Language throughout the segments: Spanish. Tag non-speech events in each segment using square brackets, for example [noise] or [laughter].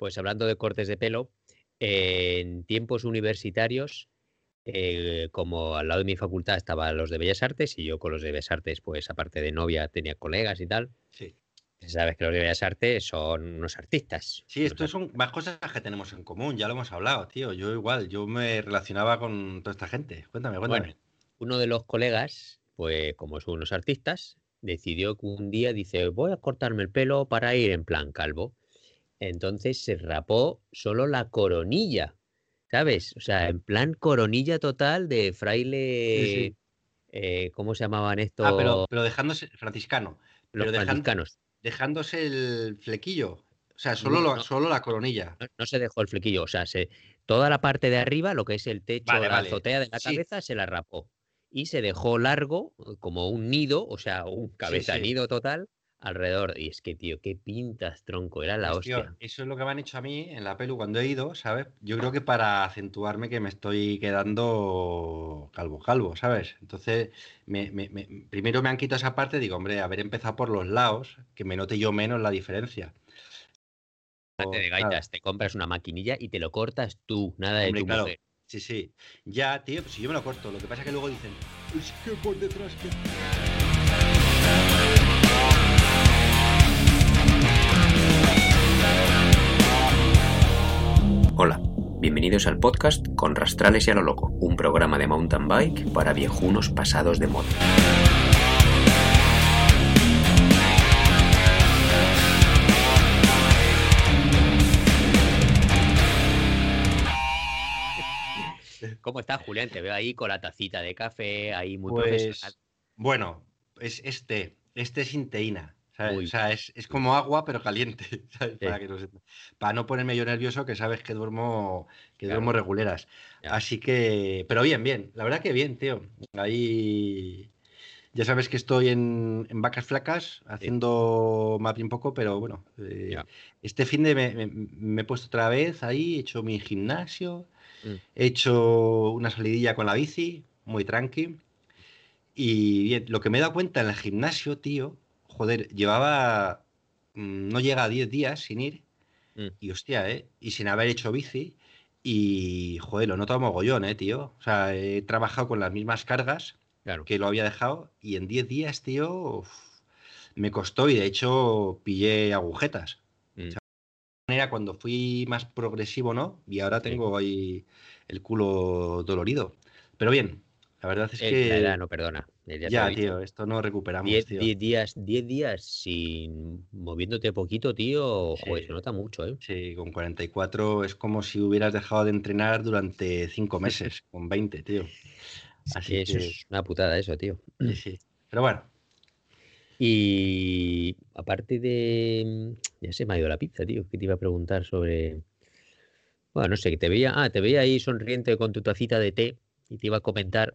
Pues hablando de cortes de pelo, en tiempos universitarios, eh, como al lado de mi facultad estaban los de Bellas Artes y yo con los de Bellas Artes, pues aparte de novia, tenía colegas y tal. Sí. Sabes que los de Bellas Artes son unos artistas. Sí, esto son más cosas que tenemos en común, ya lo hemos hablado, tío. Yo igual, yo me relacionaba con toda esta gente. Cuéntame, cuéntame. Bueno, uno de los colegas, pues como son unos artistas, decidió que un día dice, voy a cortarme el pelo para ir en plan calvo. Entonces se rapó solo la coronilla, ¿sabes? O sea, en plan coronilla total de fraile. Sí, sí. eh, ¿Cómo se llamaban estos? Ah, pero, pero dejándose, franciscano, los pero franciscanos. dejándose el flequillo. O sea, solo, No, lo- no. solo la coronilla. No, no se dejó el flequillo, o sea, se, toda la parte de arriba, lo que es el techo, Vale, la vale. azotea de la Sí. cabeza, se la rapó. Y se dejó largo, como un nido, o sea, un cabeza sí. nido total, alrededor. Y es que, tío, qué pintas, tronco, era la Pues, tío, hostia. eso es lo que me han hecho a mí en la pelu cuando he ido, ¿sabes? Yo creo que para acentuarme que me estoy quedando calvo, calvo, ¿sabes? Entonces, me- me- me- primero me han quitado esa parte, digo, hombre, haber empezado por los lados, que me note yo menos la diferencia. De Claro. gaitas, te compras una maquinilla y te lo cortas tú, nada de tu claro. mujer. Sí, sí. Ya, tío, pues si yo me lo corto, lo que pasa es que luego dicen, es que por detrás que... Hola, bienvenidos al podcast con Rastrales y a lo Loco, un programa de mountain bike para viejunos pasados de moda. ¿Cómo estás, Julián? Te veo ahí con la tacita de café, ahí muy Pues, profesional. bueno, es este, este es sin O sea, es, es como agua, pero caliente. [laughs] ¿sabes? Sí. Para, que no se- para no ponerme yo nervioso, que sabes que duermo, que Claro. duermo reguleras. Ya. Así que, pero bien, bien. La verdad que bien, tío. Ahí. Ya sabes que estoy en, en vacas flacas, haciendo mapping un poco, pero bueno. eh, este fin de me, me- me he puesto otra vez ahí, he hecho mi gimnasio, Mm. he hecho una salidilla con la bici, muy tranqui. Y bien, lo que me he dado cuenta en el gimnasio, tío, joder, llevaba, mm, no llega a 10 días sin ir, Mm. y hostia, ¿eh? Y sin haber hecho bici, y joder, lo noto mogollón, ¿eh, tío? O sea, he trabajado con las mismas cargas Claro. que lo había dejado, y en 10 días, tío, uf, me costó, y de hecho pillé agujetas. Mm. Era cuando fui más progresivo, ¿no? Y ahora tengo ahí el culo dolorido. Pero bien, la verdad es Eh, que La edad no perdona. Ya tío, esto no recuperamos, 10 tío. 10 días, 10 días sin moviéndote poquito, tío, joder, se nota mucho, ¿eh? Sí, con 44 es como si hubieras dejado de entrenar durante 5 meses, con 20, tío. Así que eso que, es una putada, eso, tío. sí, sí. Pero bueno, Y aparte de. Ya se me ha ido la pizza, tío. Que te iba a preguntar sobre. Bueno, no sé, que te veía. Ah, te veía ahí sonriente con tu tacita de té y te iba a comentar.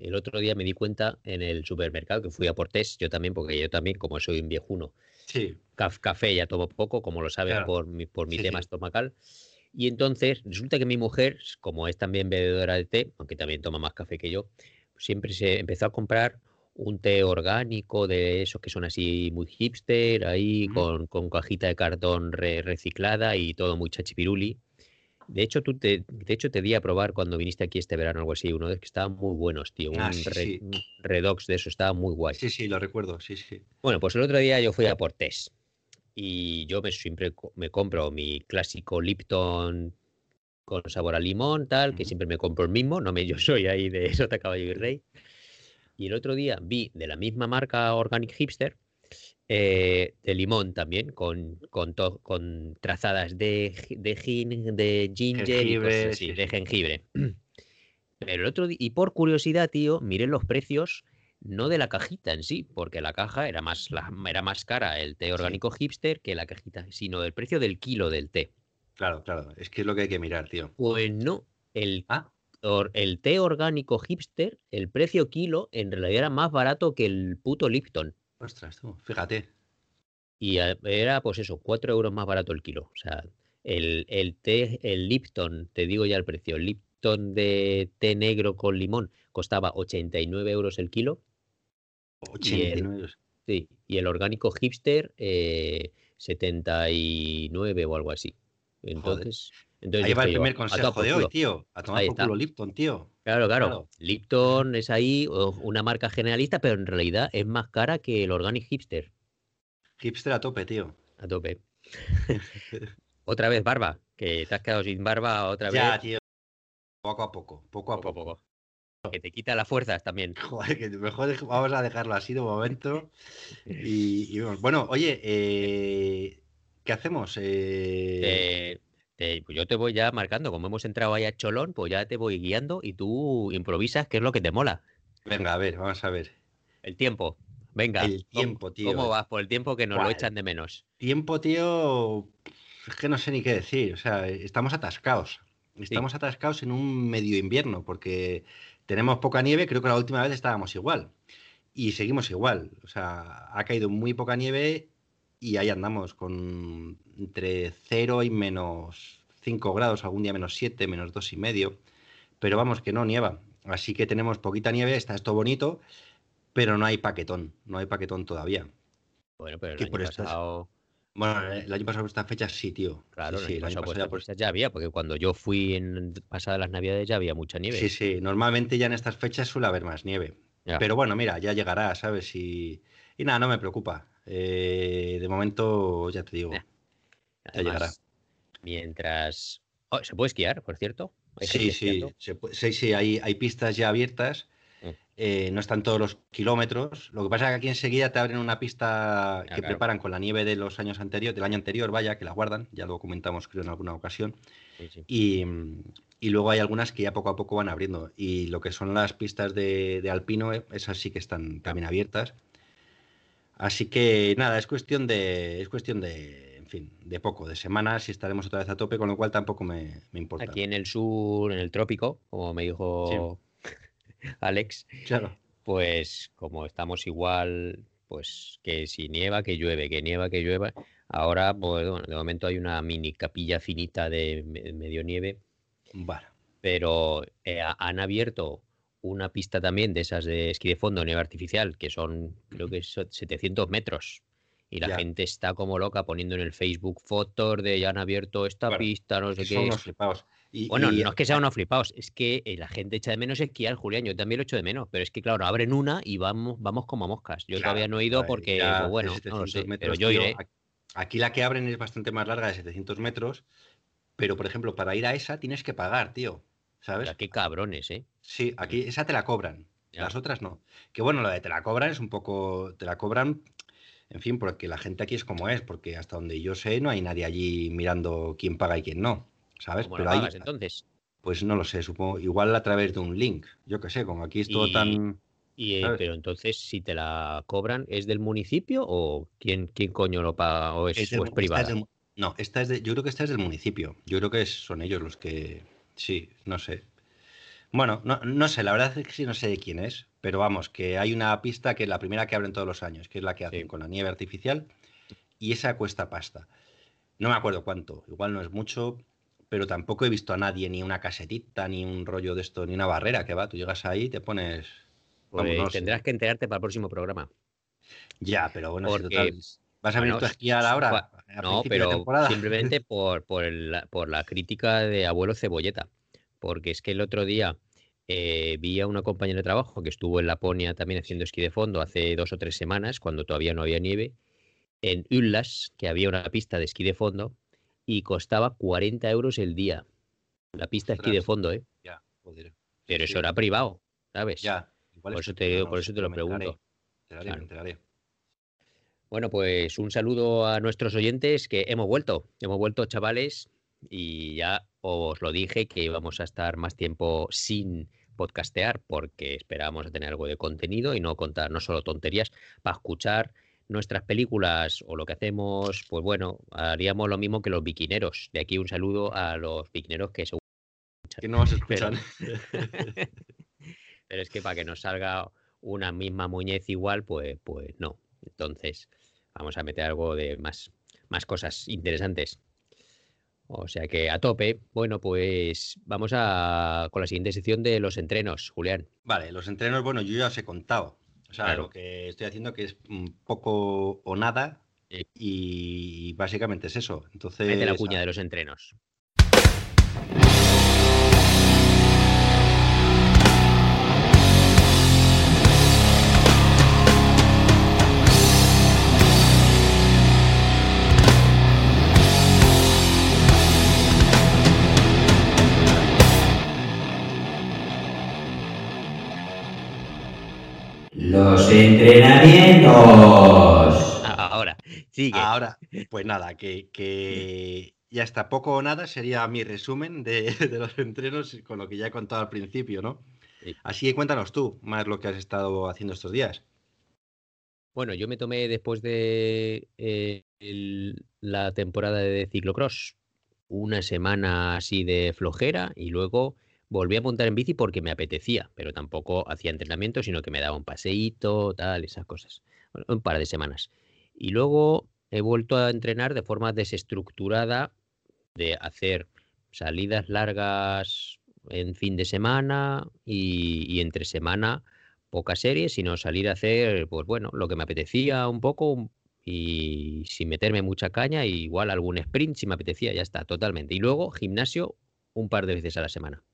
El otro día me di cuenta en el supermercado que fui a por test, yo también, porque yo también, como soy un viejuno, sí, caf- café ya tomo poco, como lo Claro. por mi, por mi Sí, tema sí. estomacal. Y entonces resulta que mi mujer, como es también bebedora de té, aunque también toma más café que yo, siempre se empezó a comprar un té orgánico de esos que son así muy hipster, ahí con, con cajita de cartón re- reciclada y todo muy chachipiruli. De hecho, tú te, de hecho, te di a probar cuando viniste aquí este verano, algo así, uno de que estaban muy buenos, tío. Ah, un, sí, re- sí. un redox de eso, estaba muy guay. sí, sí, lo recuerdo, sí, sí. Bueno, pues el otro día yo fui a por test y yo me siempre me compro mi clásico Lipton con sabor a limón, tal, que siempre me compro el mismo, no me [laughs] yo soy ahí de Sota Caballo y Rey. Y el otro día vi de la misma marca Organic Hipster, eh, de limón también, con, con, to- con trazadas de, de, gin, de ginger y Jengibre, cosas así, sí, de jengibre. [clears throat] Pero el otro y por curiosidad, tío, miré los precios, no de la cajita en sí, porque la caja era más, la- era más cara el té orgánico hipster que la cajita, sino del precio del kilo del té. Claro, claro, es que es lo que hay que mirar, tío. Pues no, el, Ah, or- el té orgánico hipster, el precio kilo, en realidad era más barato que el puto Lipton. Ostras, tú, fíjate. Y a- era, pues eso, 4 euros más barato el kilo. O sea, el, el té, el Lipton, te digo ya el precio, el Lipton de té negro con limón costaba 89 euros el kilo. 89. Sí, y el orgánico hipster, eh, 79 o algo así. Entonces, Ahí va el primer consejo de hoy, tío. A tomar por culo Lipton, tío. Claro, claro, Lipton es ahí una marca generalista, pero en realidad es más cara que el Organic Hipster. Hipster a tope, tío. A tope. [laughs] otra vez barba, que te has quedado sin barba otra vez. Ya, tío. Poco a poco, poco a poco. Que te quita las fuerzas también. [laughs] Joder, que mejor vamos a dejarlo así de momento. [laughs] Y, bueno, oye, eh, ¿qué hacemos? Eh... Pues yo te voy ya marcando, como hemos entrado ahí a Cholón, pues ya te voy guiando y tú improvisas, que es lo que te mola. Venga, a ver, vamos a ver. El tiempo. Venga. El tiempo, tío. ¿Cómo vas por el tiempo que nos lo echan de menos? Tiempo, tío. Es que no sé ni qué decir. O sea, estamos atascados. Estamos atascados en un medio invierno porque tenemos poca nieve. Creo que la última vez estábamos igual. Y seguimos igual. O sea, ha caído muy poca nieve y ahí andamos con entre 0 y menos 5 grados, algún día menos 7, menos dos y medio, pero vamos que no nieva, así que tenemos poquita nieve, está esto bonito, pero no hay paquetón, no hay paquetón todavía. Bueno, pero el año pasado... Bueno, el año pasado por estas fechas sí, tío. Claro, sí, el año, pasado, por estas ya había, porque cuando yo fui en pasadas las navidades ya había mucha nieve. Sí, sí, normalmente ya en estas fechas suele haber más nieve. Pero bueno, mira, ya llegará, ¿sabes? Y, y nada, no me preocupa. Eh, de momento, ya te digo, ya Mientras. Oh, ¿Se puede esquiar, por cierto? Sí, sí, sí, sí, hay, hay pistas ya abiertas. Mm. Eh, no están todos los kilómetros. Lo que pasa es que aquí enseguida te abren una pista que preparan con la nieve de los años anteriores, del año anterior, vaya, que la guardan, ya lo comentamos creo en alguna ocasión. y, y, luego hay algunas que ya poco a poco van abriendo. Y lo que son las pistas de, de alpino, eh, esas sí que están también abiertas. Así que nada, es cuestión de, es cuestión de, en fin, de poco, de semanas y estaremos otra vez a tope, con lo cual tampoco me, importa. Aquí en el sur, en el trópico, como me dijo [laughs] Alex, claro. pues como estamos igual, pues que si nieva, que llueve, que nieva, que llueva. Ahora, pues bueno, de momento hay una mini capilla finita de medio nieve. Vale. Pero eh, han abierto una pista también de esas de esquí de fondo, nieve artificial, que son, creo que son 700 metros. Y la gente está como loca poniendo en el Facebook fotos de ya han abierto esta pista, no sé qué. Son unos flipados. bueno, no es que sean unos flipados, es que eh, la gente echa de menos esquiar, Julián. Yo también lo echo de menos, pero es que, claro, abren una y vamos, vamos como moscas. Yo todavía no he ido porque, pues bueno, no lo sé, pero yo iré. Aquí la que abren es bastante más larga, de 700 metros, pero por ejemplo, para ir a esa tienes que pagar, tío. ¿Sabes? qué cabrones, ¿eh? Sí, aquí esa te la cobran. Las otras no. Que bueno, lo de te la cobran es un poco. Te la cobran, en fin, porque la gente aquí es como es, porque hasta donde yo sé no hay nadie allí mirando quién paga y quién no. ¿Sabes? Pero pagas, entonces? Pues no lo sé, supongo. Igual a través de un link. Yo qué sé, como aquí es todo tan. Y, eh, pero entonces, si te la cobran, ¿es del municipio o quién, quién coño lo paga? ¿O es, es, privada? no, esta es de, yo creo que esta es del municipio. Yo creo que son ellos los que Sí, no sé. Bueno, no, no, sé, la verdad es que sí no sé de quién es, pero vamos, que hay una pista que es la primera que abren todos los años, que es la que hacen con la nieve artificial, y esa cuesta pasta. No me acuerdo cuánto, igual no es mucho, pero tampoco he visto a nadie, ni una casetita, ni un rollo de esto, ni una barrera que va. Tú llegas ahí y te pones. Pues tendrás que enterarte para el próximo programa. Ya, pero bueno, ¿Vas a venir tú a esquiar ahora? no, pero simplemente [laughs] por, por, por, la crítica de abuelo Cebolleta. Porque es que el otro día eh, vi a una compañera de trabajo que estuvo en Laponia también haciendo esquí de fondo hace dos o tres semanas, cuando todavía no había nieve, en Ullas, que había una pista de esquí de fondo, y costaba 40 euros el día. La pista de esquí de fondo, ¿eh? Ya, joder. Pero eso era privado, ¿sabes? Ya. por, eso te, por eso te lo pregunto. Bueno, pues un saludo a nuestros oyentes que hemos vuelto, hemos vuelto chavales y ya os lo dije que íbamos a estar más tiempo sin podcastear porque esperábamos tener algo de contenido y no contar no solo tonterías para escuchar nuestras películas o lo que hacemos, pues bueno, haríamos lo mismo que los biquineros. De aquí un saludo a los biquineros que seguro que no vas a [laughs] escuchar. [laughs] Pero, es que para que nos salga una misma muñez igual, pues, pues no. Entonces, vamos a meter algo de más, más cosas interesantes. O sea que a tope. Bueno, pues vamos a con la siguiente sección de los entrenos, Julián. Vale, los entrenos, bueno, yo ya os he contado. O sea, lo que estoy haciendo que es poco o nada, Y básicamente es eso. Entonces. Mete la cuña de los entrenos. Entrenamientos. Ahora, sigue. Ahora, pues nada, que, que ya está poco o nada sería mi resumen de, [laughs] de, los entrenos con lo que ya he contado al principio, ¿no? Sí. Así que cuéntanos tú más lo que has estado haciendo estos días. Bueno, yo me tomé después de eh, el, la temporada de ciclocross una semana así de flojera y luego volví a montar en bici porque me apetecía, pero tampoco hacía entrenamiento, sino que me daba un paseíto, tal, esas cosas. Bueno, un par de semanas. Y luego he vuelto a entrenar de forma desestructurada, de hacer salidas largas en fin de semana y, y entre semana pocas series, sino salir a hacer, pues bueno, lo que me apetecía un poco y sin meterme mucha caña, igual algún sprint si me apetecía, ya está, totalmente. Y luego gimnasio un par de veces a la semana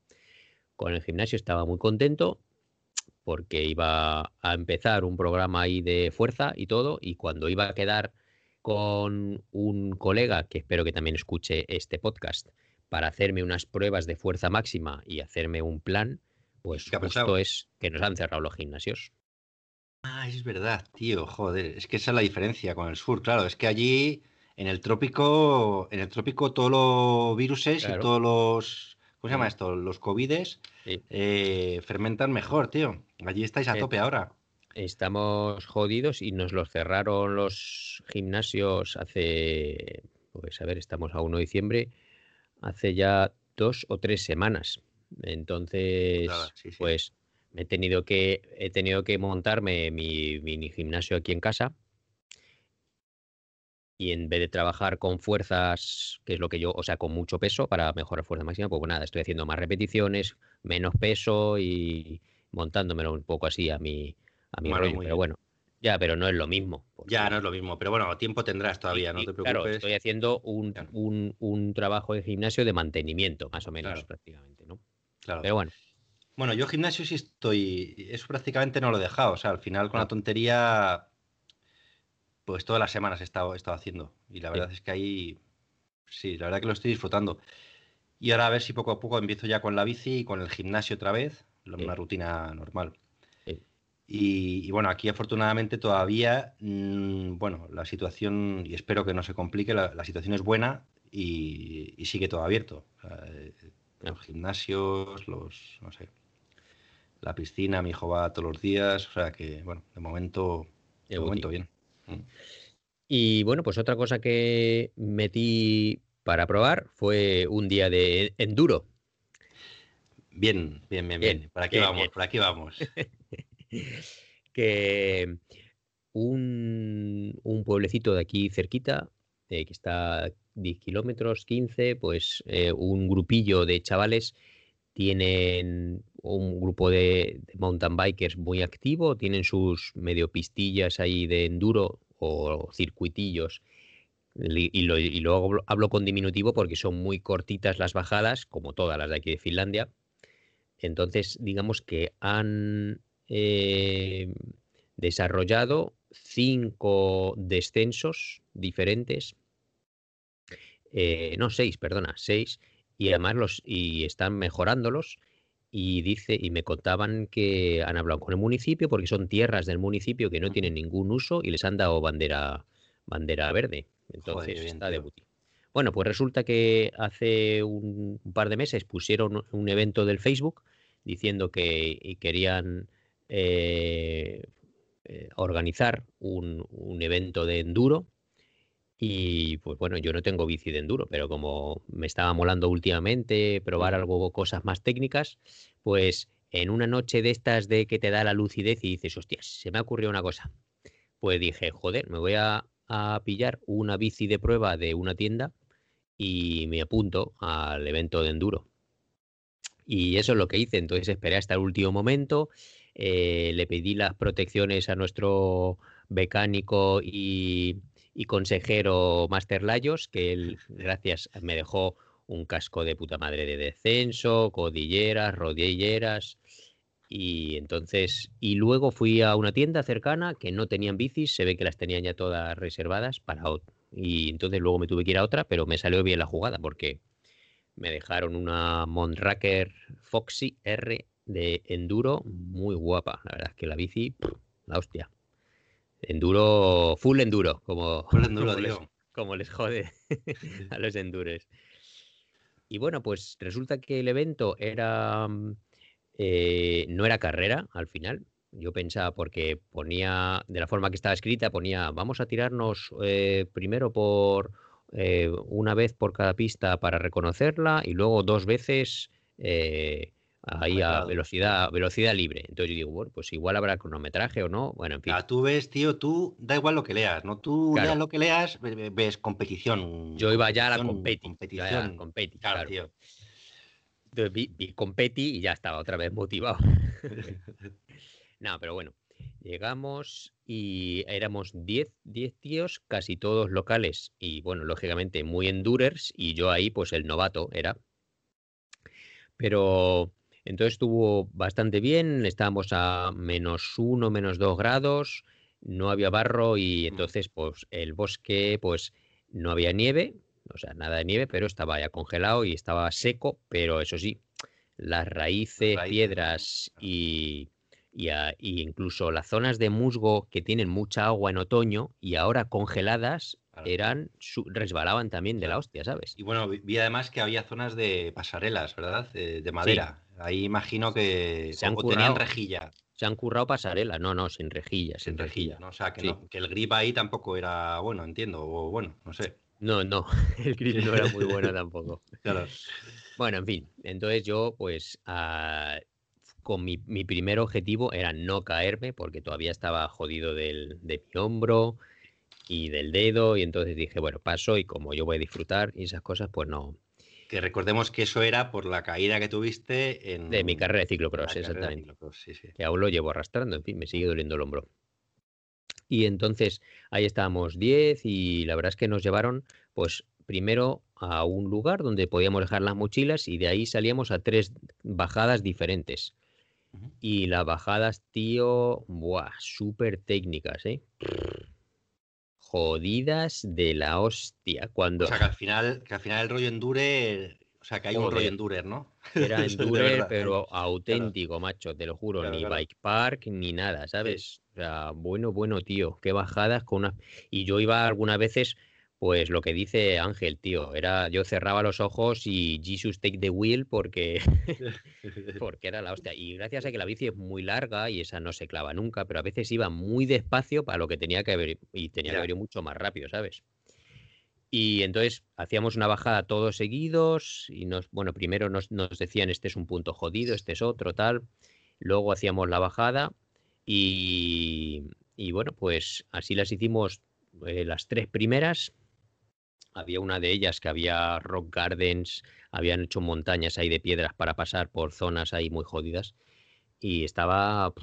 con el gimnasio estaba muy contento porque iba a empezar un programa ahí de fuerza y todo, y cuando iba a quedar con un colega, que espero que también escuche este podcast, para hacerme unas pruebas de fuerza máxima y hacerme un plan, pues justo es que nos han cerrado los gimnasios. Ah, es verdad, tío, joder, es que esa es la diferencia con el sur, claro, es que allí en el trópico, en el trópico todos los viruses claro. y todos los ¿Cómo se llama esto? Los COVIDes sí. eh, fermentan mejor, tío. Allí estáis a tope ahora. Estamos jodidos y nos los cerraron los gimnasios hace, pues a ver, estamos a 1 de diciembre, hace ya dos o tres semanas. Entonces, claro, sí, sí. pues me he tenido que he tenido que montarme mi mini gimnasio aquí en casa y en vez de trabajar con fuerzas, que es lo que yo, o sea, con mucho peso para mejorar fuerza máxima, pues nada, estoy haciendo más repeticiones, menos peso y montándomelo un poco así a mi, a mi bueno, rollo. Pero bueno, ya, pero no es lo mismo. Ya, no es lo mismo, pero bueno, tiempo tendrás todavía, no te preocupes. Claro, estoy haciendo un, claro. un, un, trabajo de gimnasio de mantenimiento, más o menos, claro. prácticamente, ¿no? Claro. Pero bueno. Bueno, yo gimnasio sí estoy, eso prácticamente no lo he dejado, o sea, al final con la tontería pues todas las semanas he estado, he estado haciendo. Y la verdad sí. es que ahí, sí, la verdad que lo estoy disfrutando. Y ahora a ver si poco a poco empiezo ya con la bici y con el gimnasio otra vez, una sí. rutina normal. Sí. Y, y, bueno, aquí afortunadamente todavía, mmm, bueno, la situación, y espero que no se complique, la, la situación es buena y, y, sigue todo abierto. O sea, eh, los gimnasios, los, no sé, la piscina, mi hijo va todos los días, o sea que, bueno, de momento, de momento bien. Y bueno, pues otra cosa que metí para probar fue un día de enduro. Bien, bien, bien, bien. bien. Por aquí bien, vamos, bien. por aquí vamos. [laughs] que un, un, pueblecito de aquí cerquita, eh, que está 10 kilómetros, 15, pues eh, un grupillo de chavales tienen un grupo de, mountain bikers muy activo, tienen sus medio pistillas ahí de enduro o circuitillos. Y, lo, luego hablo, hablo con diminutivo porque son muy cortitas las bajadas, como todas las de aquí de Finlandia. Entonces, digamos que han eh, desarrollado cinco descensos diferentes. Eh, no, seis, perdona, seis. Y además los y están mejorándolos y dice y me contaban que han hablado con el municipio porque son tierras del municipio que no tienen ningún uso y les han dado bandera bandera verde. Entonces Joder, está de buti. Bueno, pues resulta que hace un, un, par de meses pusieron un evento del Facebook diciendo que querían eh, eh, organizar un, un evento de enduro y pues bueno, yo no tengo bici de enduro, pero como me estaba molando últimamente probar algo, cosas más técnicas, pues en una noche de estas de que te da la lucidez y dices, hostias, se me ha ocurrido una cosa. Pues dije, joder, me voy a, a pillar una bici de prueba de una tienda y me apunto al evento de enduro. Y eso es lo que hice. Entonces esperé hasta el último momento, eh, le pedí las protecciones a nuestro mecánico y, y consejero Master Layos, que él, gracias, me dejó un casco de puta madre de descenso, codilleras, rodilleras. Y entonces, y luego fui a una tienda cercana que no tenían bicis, se ve que las tenían ya todas reservadas para otro. Y entonces luego me tuve que ir a otra, pero me salió bien la jugada porque me dejaron una Montracker Foxy R de enduro muy guapa. La verdad es que la bici, la hostia. Enduro, full enduro, como, Full enduro, [laughs] como, les, tío. como les jode [laughs] a los endures. Y bueno, pues resulta que el evento era mm, eh, no era carrera al final. Yo pensaba porque ponía, de la forma que estaba escrita, ponía, vamos a tirarnos eh, primero por eh, una vez por cada pista para reconocerla y luego dos veces ahí a velocidad, velocidad libre. Entonces yo digo, bueno, pues igual habrá cronometraje o no. Bueno, en fin. Ah, tú ves, tío, tú da igual lo que leas, ¿no? Tú Claro. leas lo que leas, ve- ve- ves competición. Yo iba ya a la competición, competi. ya a la competición. competi, Claro, claro. tío. Entonces vi, vi competi y ya estaba otra vez motivado. [laughs] No, pero bueno, llegamos y éramos 10, 10 tíos, casi todos locales y bueno, lógicamente muy endurers y yo ahí pues el novato era. Pero entonces estuvo bastante bien, estábamos a menos uno, menos dos grados, no había barro y entonces pues el bosque pues no había nieve, o sea, nada de nieve, pero estaba ya congelado y estaba seco, pero eso sí, las raíces, raíces, piedras y, y, a- y incluso las zonas de musgo que tienen mucha agua en otoño y ahora congeladas. Eran resbalaban también de la hostia, ¿sabes? Y bueno, vi- además que había zonas de pasarelas, ¿verdad? De, de madera. Ahí imagino que Se han o tenían currado. rejilla, Se han currado pasarelas, no, no, sin rejilla, sin sin rejilla, ¿no? O sea, que, Sí. no- que el grip ahí tampoco era bueno, entiendo, o bueno, no sé. No, no, [laughs] el grip no era muy bueno [laughs] tampoco. Claro. Bueno, en fin, entonces yo pues ah, con mi, mi primer objetivo era no caerme porque todavía estaba jodido del, de mi hombro y del dedo y entonces dije, bueno, paso y como yo voy a disfrutar y esas cosas, pues no, Que recordemos que eso era por la caída que tuviste en de mi carrera de ciclocross, de exactamente. ciclocross, sí, sí. que aún lo llevo arrastrando, en fin, me sigue doliendo el hombro. Y entonces ahí estábamos 10 y la verdad es que nos llevaron, pues primero a un lugar donde podíamos dejar las mochilas y de ahí salíamos a tres bajadas diferentes. Y las bajadas, tío, buah, súper técnicas, ¿eh? Jodidas de la hostia. Cuando O sea, que al final, que al final el rollo endure, o sea, que hay un rollo endurer, ¿no? era [laughs] endurer, pero auténtico, macho, te lo juro, Claro, ni claro. bike park ni nada, ¿sabes? O sea, bueno, bueno, tío, qué bajadas con una... Y yo iba algunas veces, pues lo que dice Ángel, tío, era, yo cerraba los ojos y Jesus take the wheel porque, [laughs] [laughs] porque era la hostia. Y gracias a que la bici es muy larga y esa no se clava nunca, pero a veces iba muy despacio para lo que tenía que haber, y tenía que haber ido mucho más rápido, ¿sabes? Y entonces hacíamos una bajada todos seguidos y nos, bueno, primero nos, nos decían este es un punto jodido, este es otro, tal. Luego hacíamos la bajada y, y bueno, pues así las hicimos eh, las tres primeras. Había una de ellas que había rock gardens, habían hecho montañas ahí de piedras para pasar por zonas ahí muy jodidas y estaba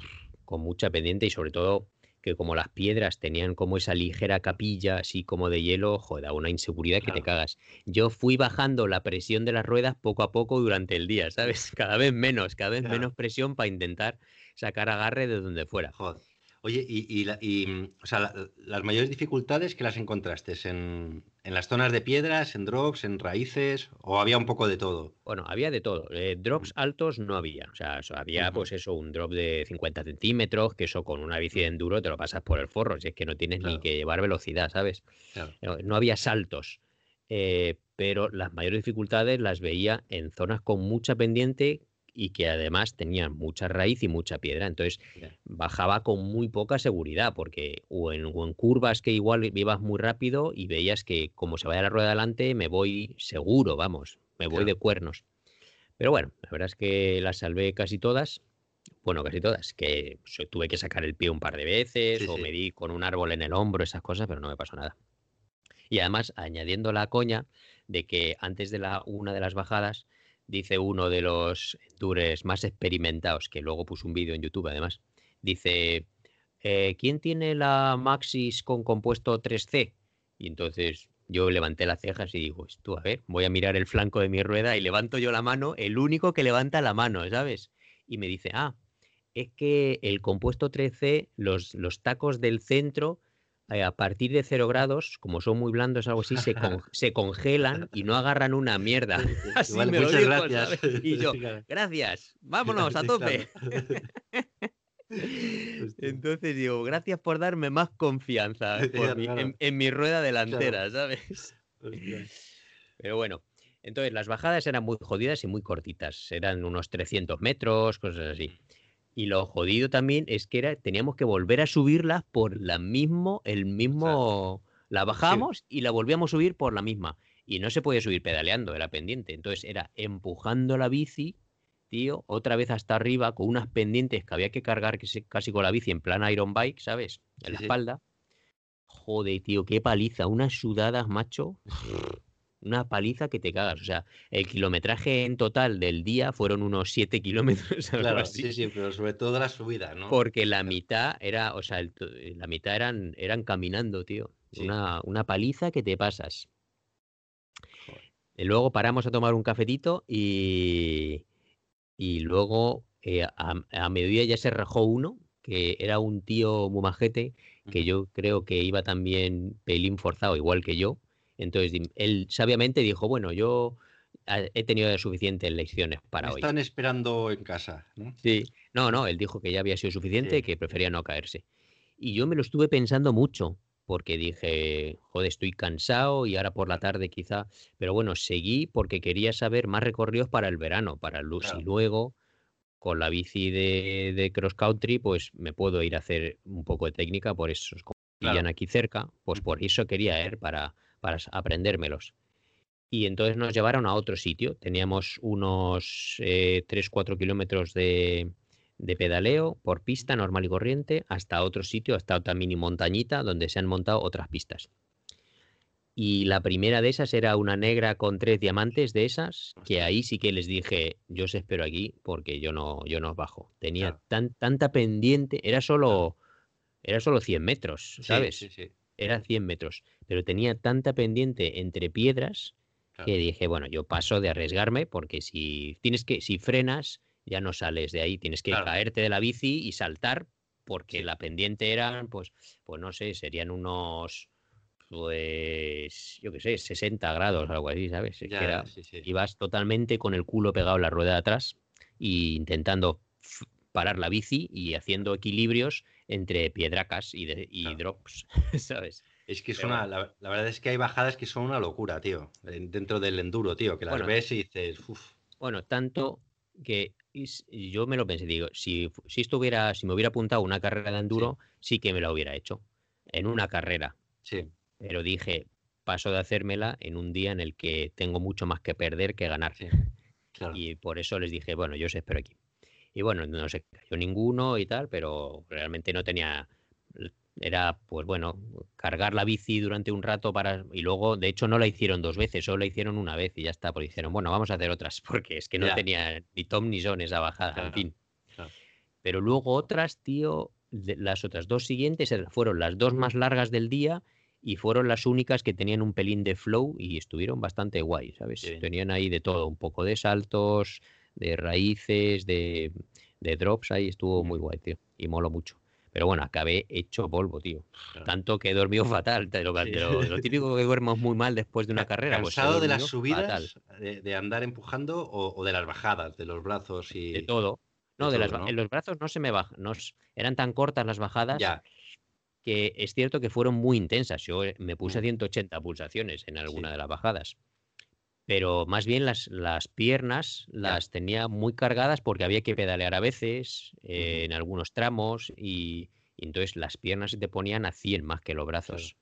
con mucha pendiente y sobre todo que como las piedras tenían como esa ligera capilla así como de hielo, joder, una inseguridad que te cagas. Yo fui bajando la presión de las ruedas poco a poco durante el día, ¿sabes? [laughs] Cada vez menos, cada vez Claro. menos presión para intentar sacar agarre de donde fuera. Joder. Oye, y, y la- y, mm, o sea, la- las mayores dificultades que las encontraste en, en las zonas de piedras, en drops, en raíces, o había un poco de todo. Bueno, había de todo. Eh, drops altos no había. O sea, eso, había pues eso, un drop de 50 centímetros, que eso con una bici de enduro te lo pasas por el forro, si es que no tienes ni que llevar velocidad, ¿sabes? Claro. No, no había saltos. eh, pero las mayores dificultades las veía en zonas con mucha pendiente y que además tenían mucha raíz y mucha piedra. Entonces bajaba con muy poca seguridad, porque o en, o en curvas que igual ibas muy rápido y veías que como se vaya la rueda adelante, me voy seguro, vamos, me voy de cuernos. Pero bueno, la verdad es que las salvé casi todas. Bueno, casi todas, que tuve que sacar el pie un par de veces Sí, o sí. me di con un árbol en el hombro, esas cosas, pero no me pasó nada. Y además, añadiendo la coña de que antes de la, una de las bajadas, dice uno de los endures más experimentados, que luego puso un vídeo en YouTube además, dice, eh, ¿quién tiene la Maxis con compuesto 3C? Y entonces yo levanté las cejas y digo, tú, a ver, voy a mirar el flanco de mi rueda y levanto yo la mano, el único que levanta la mano, ¿sabes? Y me dice, ah, es que el compuesto 13, los, los tacos del centro, a partir de 0 grados, como son muy blandos, algo así, se, con- [laughs] se congelan y no agarran una mierda. [laughs] Así Vale, me lo muchas dijo, gracias. ¿sabes? Y yo, [laughs] gracias, vámonos a tope. Hostia. Entonces digo, gracias por darme más confianza por mi- en, en mi rueda delantera, ¿sabes? Hostia. Pero bueno, entonces las bajadas eran muy jodidas y muy cortitas, eran unos 300 metros, cosas así. Y lo jodido también es que era, teníamos que volver a subirlas por la mismo, el mismo, la bajamos y la volvíamos a subir por la misma. Y no se podía subir pedaleando, era pendiente. Entonces era empujando la bici, tío, otra vez hasta arriba con unas pendientes que había que cargar casi con la bici en plan Iron Bike, ¿sabes? En Sí, la sí. espalda. Joder, tío, qué paliza, unas sudadas, macho. [laughs] Una paliza que te cagas. O sea, el kilometraje en total del día fueron unos 7 kilómetros, [laughs] Claro, así. sí, sí, pero sobre todo la subida, ¿no? Porque la mitad era, o sea, el to- la mitad eran, eran caminando, tío. Sí. Una, una paliza que te pasas. Joder. Y luego paramos a tomar un cafetito y, y luego eh, a, a mediodía ya se rajó uno, que era un tío muy majete, que yo creo que iba también pelín forzado, igual que yo. Entonces él sabiamente dijo, bueno, yo ah, he tenido suficientes lecciones para Me hoy. están esperando en casa, ¿no? Sí, no, no, él dijo que ya había sido suficiente, Sí. que prefería no caerse. Y yo me lo estuve pensando mucho, porque dije, joder, estoy cansado y ahora por la tarde quizá, pero bueno, seguí porque quería saber más recorridos para el verano, para lu- Claro. si luego con la bici de, de cross country, pues me puedo ir a hacer un poco de técnica, por eso como Claro. aquí cerca, pues por eso quería ir para, para aprendérmelos. Y entonces nos llevaron a otro sitio. Teníamos unos 3-4 kilómetros de, de pedaleo por pista normal y corriente hasta otro sitio, hasta otra mini montañita donde se han montado otras pistas. Y la primera de esas era una negra con tres diamantes de esas, que ahí sí que les dije, yo os espero aquí porque yo no, yo no os bajo. Tenía Claro. tan, tanta pendiente, era solo, era solo 100 metros, Sí, ¿sabes? Sí, sí. Era 100 metros, pero tenía tanta pendiente entre piedras que dije, bueno, yo paso de arriesgarme porque si tienes que, si frenas, ya no sales de ahí, tienes que Claro. caerte de la bici y saltar porque Sí. la pendiente eran, pues, pues no sé, serían unos, pues, yo qué sé, 60 grados, algo así, ¿sabes? Es que Ya, era- sí, sí. ibas totalmente con el culo pegado a la rueda de atrás y intentando parar la bici y haciendo equilibrios entre piedracas y, de- y Claro. drops, [laughs] ¿sabes? Es que es Pero una, la, la verdad es que hay bajadas que son una locura, tío. en- Dentro del enduro, tío, que las Bueno. ves y dices, uff, Bueno, tanto que yo me lo pensé, digo, si, si estuviera, si me hubiera apuntado una carrera de enduro, sí. que me la hubiera hecho en una carrera. sí, Pero dije, paso de hacérmela en un día en el que tengo mucho más que perder que ganar. sí, [laughs] claro. Y por eso les dije, bueno, yo os espero aquí. Y bueno, no se cayó ninguno y tal, pero realmente no tenía. Era, pues bueno, cargar la bici durante un rato para. Y luego, de hecho, no la hicieron dos veces, solo la hicieron una vez y ya está. Porque dijeron, bueno, vamos a hacer otras, [laughs] porque es que no Ya. tenía ni Tom ni Son esa bajada, en Claro, fin. claro. Pero luego otras, tío, de- las otras dos siguientes fueron las dos más largas del día y fueron las únicas que tenían un pelín de flow y estuvieron bastante guay, ¿sabes? Bien. Tenían ahí de todo, un poco de saltos, de raíces, de, de drops, ahí estuvo muy guay, tío, y moló mucho. Pero bueno, acabé hecho polvo, tío. Claro. Tanto que he dormido [laughs] fatal. lo, Sí. de lo- de lo típico que duermo muy mal después de una carrera. pues ¿Cansado de las subidas, de, de andar empujando o, o de las bajadas, de los brazos y. De todo. No, de de, las, todo, ¿no? en los brazos no se me bajan. eran tan cortas las bajadas Ya, que es cierto que fueron muy intensas. Yo eh, me puse a Mm. 180 pulsaciones en alguna Sí. de las bajadas. Pero más bien las, las piernas las tenía muy cargadas porque había que pedalear a veces, eh, en algunos tramos, y, y entonces las piernas se te ponían a 100 más que los brazos.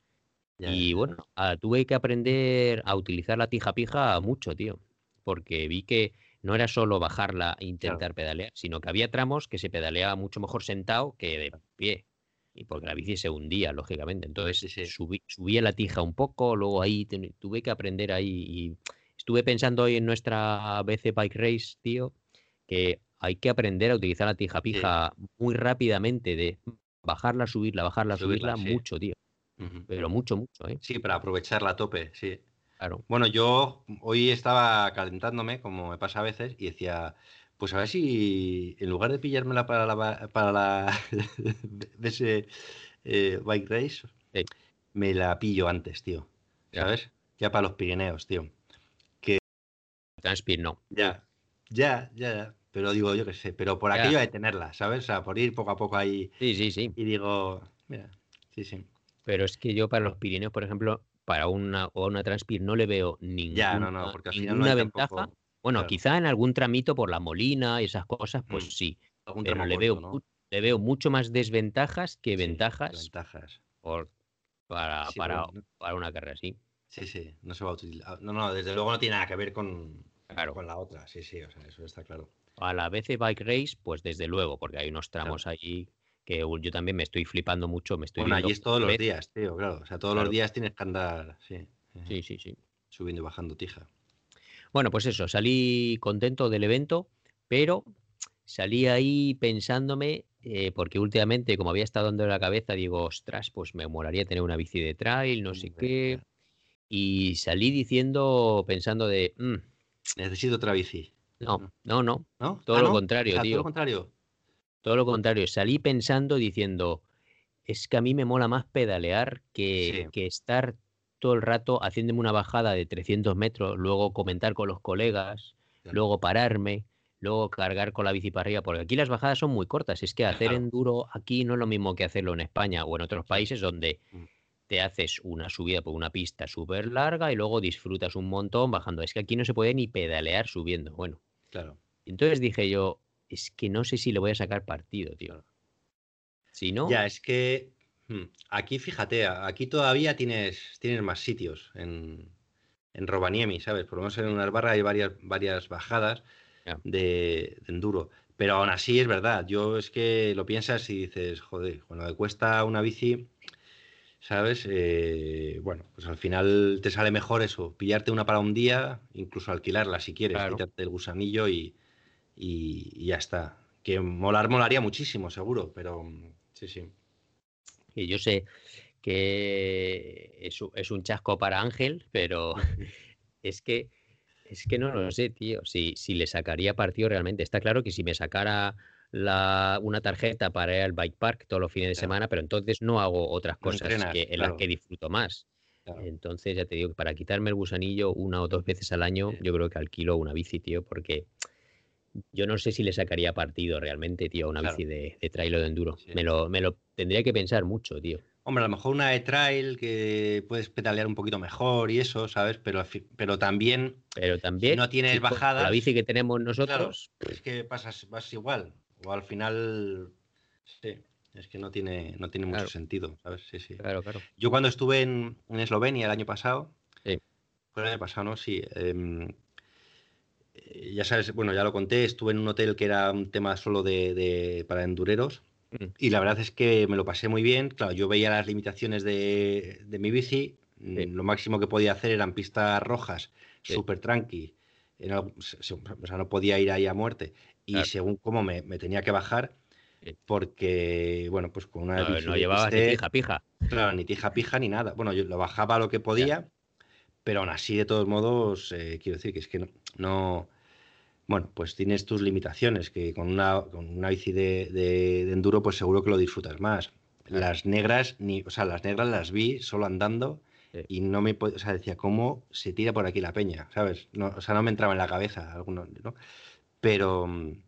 Y bueno, ah, tuve que aprender a utilizar la tija pija mucho, tío. Porque vi que no era solo bajarla e intentar pedalear, sino que había tramos que se pedaleaba mucho mejor sentado que de pie. Y porque la bici se hundía, lógicamente. Entonces Sí, sí. subí, subía la tija un poco, luego ahí tuve que aprender ahí. Y estuve pensando hoy en nuestra BC Bike Race, tío, que hay que aprender a utilizar la tija pija muy rápidamente, de bajarla, subirla, bajarla, Subirla, subirla, sí. mucho, tío. Pero mucho, mucho, ¿eh? Sí, para aprovecharla a tope, sí. Claro. Bueno, yo hoy estaba calentándome, como me pasa a veces, y decía, pues a ver si en lugar de pillármela para la, para la [laughs] de ese eh, bike race, Sí. me la pillo antes, tío. Ya. ¿Sabes? Ya para los Pirineos, tío. Transpir no. Ya, ya, ya, ya. Pero digo, yo qué sé, pero por Ya. aquello de tenerla, ¿sabes? O sea, por ir poco a poco ahí Sí, sí, sí. y digo, mira, sí, sí. Pero es que yo para los Pirineos, por ejemplo, para una o una Transpir no le veo ninguna, Ya, no, no, porque al final no ninguna ventaja. tampoco Bueno, claro. quizá en algún tramito por la Molina y esas cosas, pues Mm. sí. algún Pero le corto, veo, le veo mucho más desventajas que Sí, ventajas ventajas. por, para, Sí, para, para una carrera así. Sí, sí, no se va a utilizar. No, no, desde luego no tiene nada que ver con, Claro. con la otra. Sí, sí, o sea, eso está claro. A la BC Bike Race, pues desde luego, porque hay unos tramos allí que yo también me estoy flipando mucho. Me estoy Bueno, allí es todos los vez- días, tío, claro. O sea, todos Claro. los días tienes que andar, sí, Sí, sí, sí. subiendo y bajando tija. Bueno, pues eso, salí contento del evento, pero salí ahí pensándome, eh, porque últimamente, como había estado dando la cabeza, digo, ostras, pues me molaría tener una bici de trail, no sé qué. Y salí diciendo, pensando de, "Mm, Necesito otra bici. no, no, no, ¿No? Todo Ah, lo ¿no? contrario, O sea, tío. Todo lo contrario. todo lo contrario. Salí pensando, diciendo, es que a mí me mola más pedalear que, Sí. que estar todo el rato haciéndome una bajada de 300 metros, luego comentar con los colegas, Claro. luego pararme, luego cargar con la bici para arriba, porque aquí las bajadas son muy cortas. Es que hacer Claro. enduro aquí no es lo mismo que hacerlo en España o en otros países donde Mm. Te haces una subida por una pista súper larga y luego disfrutas un montón bajando. Es que aquí no se puede ni pedalear subiendo. Bueno, Claro. entonces dije yo, es que no sé si le voy a sacar partido, tío. Si no, Ya, es que hmm, aquí, fíjate, aquí todavía tienes, tienes más sitios en, en Rovaniemi, ¿sabes? Por lo menos en unas barras hay varias, varias bajadas de, de enduro. Pero aún así es verdad, yo es que lo piensas y dices, joder, cuando me cuesta una bici, ¿sabes? Eh, bueno, pues al final te sale mejor eso, pillarte una para un día, incluso alquilarla si quieres, Claro. quitarte el gusanillo y, y- y ya está. Que molar, molaría muchísimo, seguro, pero mm, sí, sí. que yo sé que es, es un chasco para Ángel, pero [laughs] [laughs] es que es que no lo sé, tío. Si, si le sacaría partido realmente. Está claro que si me sacara la, una tarjeta para ir al bike park todos los fines de semana, pero entonces no hago otras No cosas que, en claro. las que disfruto más. Claro. Entonces, ya te digo que para quitarme el gusanillo una o dos veces al año, Sí. yo creo que alquilo una bici, tío, porque yo no sé si le sacaría partido realmente, tío, a una bici de, de trail o de enduro. Sí. Me, lo, me lo tendría que pensar mucho, tío. Hombre, a lo mejor una de trail que puedes pedalear un poquito mejor y eso, ¿sabes? Pero, pero también Pero también, no tienes si con- con bajadas, la bici que tenemos claro, nosotros, es que pasas, vas igual. O al final, sí, es que no tiene, no tiene mucho sentido, ¿sabes? Sí, sí. claro, claro. Yo cuando estuve en, en Eslovenia el año pasado, Sí. fue el año pasado, ¿no? Sí. em, eh, ya sabes, bueno, ya lo conté, estuve en un hotel que era un tema solo de, de- para endureros. Mm. Y la verdad es que me lo pasé muy bien. Claro, yo veía las limitaciones de, de mi bici. Sí. Lo máximo que podía hacer eran pistas rojas, Sí. súper tranqui. en o sea, no podía ir ahí a muerte. Y Claro. según cómo me, me tenía que bajar, Sí. porque, bueno, pues con una No, no llevabas ni pija, pija. Claro, ni tija pija ni nada. Bueno, yo lo bajaba lo que podía, pero aún así, de todos modos, eh, quiero decir que es que no, no- Bueno, pues tienes tus limitaciones, que con una, con una bici de, de- de enduro, pues seguro que lo disfrutas más. Claro. Las negras, ni, o sea, las negras las vi solo andando Sí. y no me, o sea, decía, ¿cómo se tira por aquí la peña? ¿Sabes? No, o sea, no me entraba en la cabeza alguno, ¿no? Pero, mm,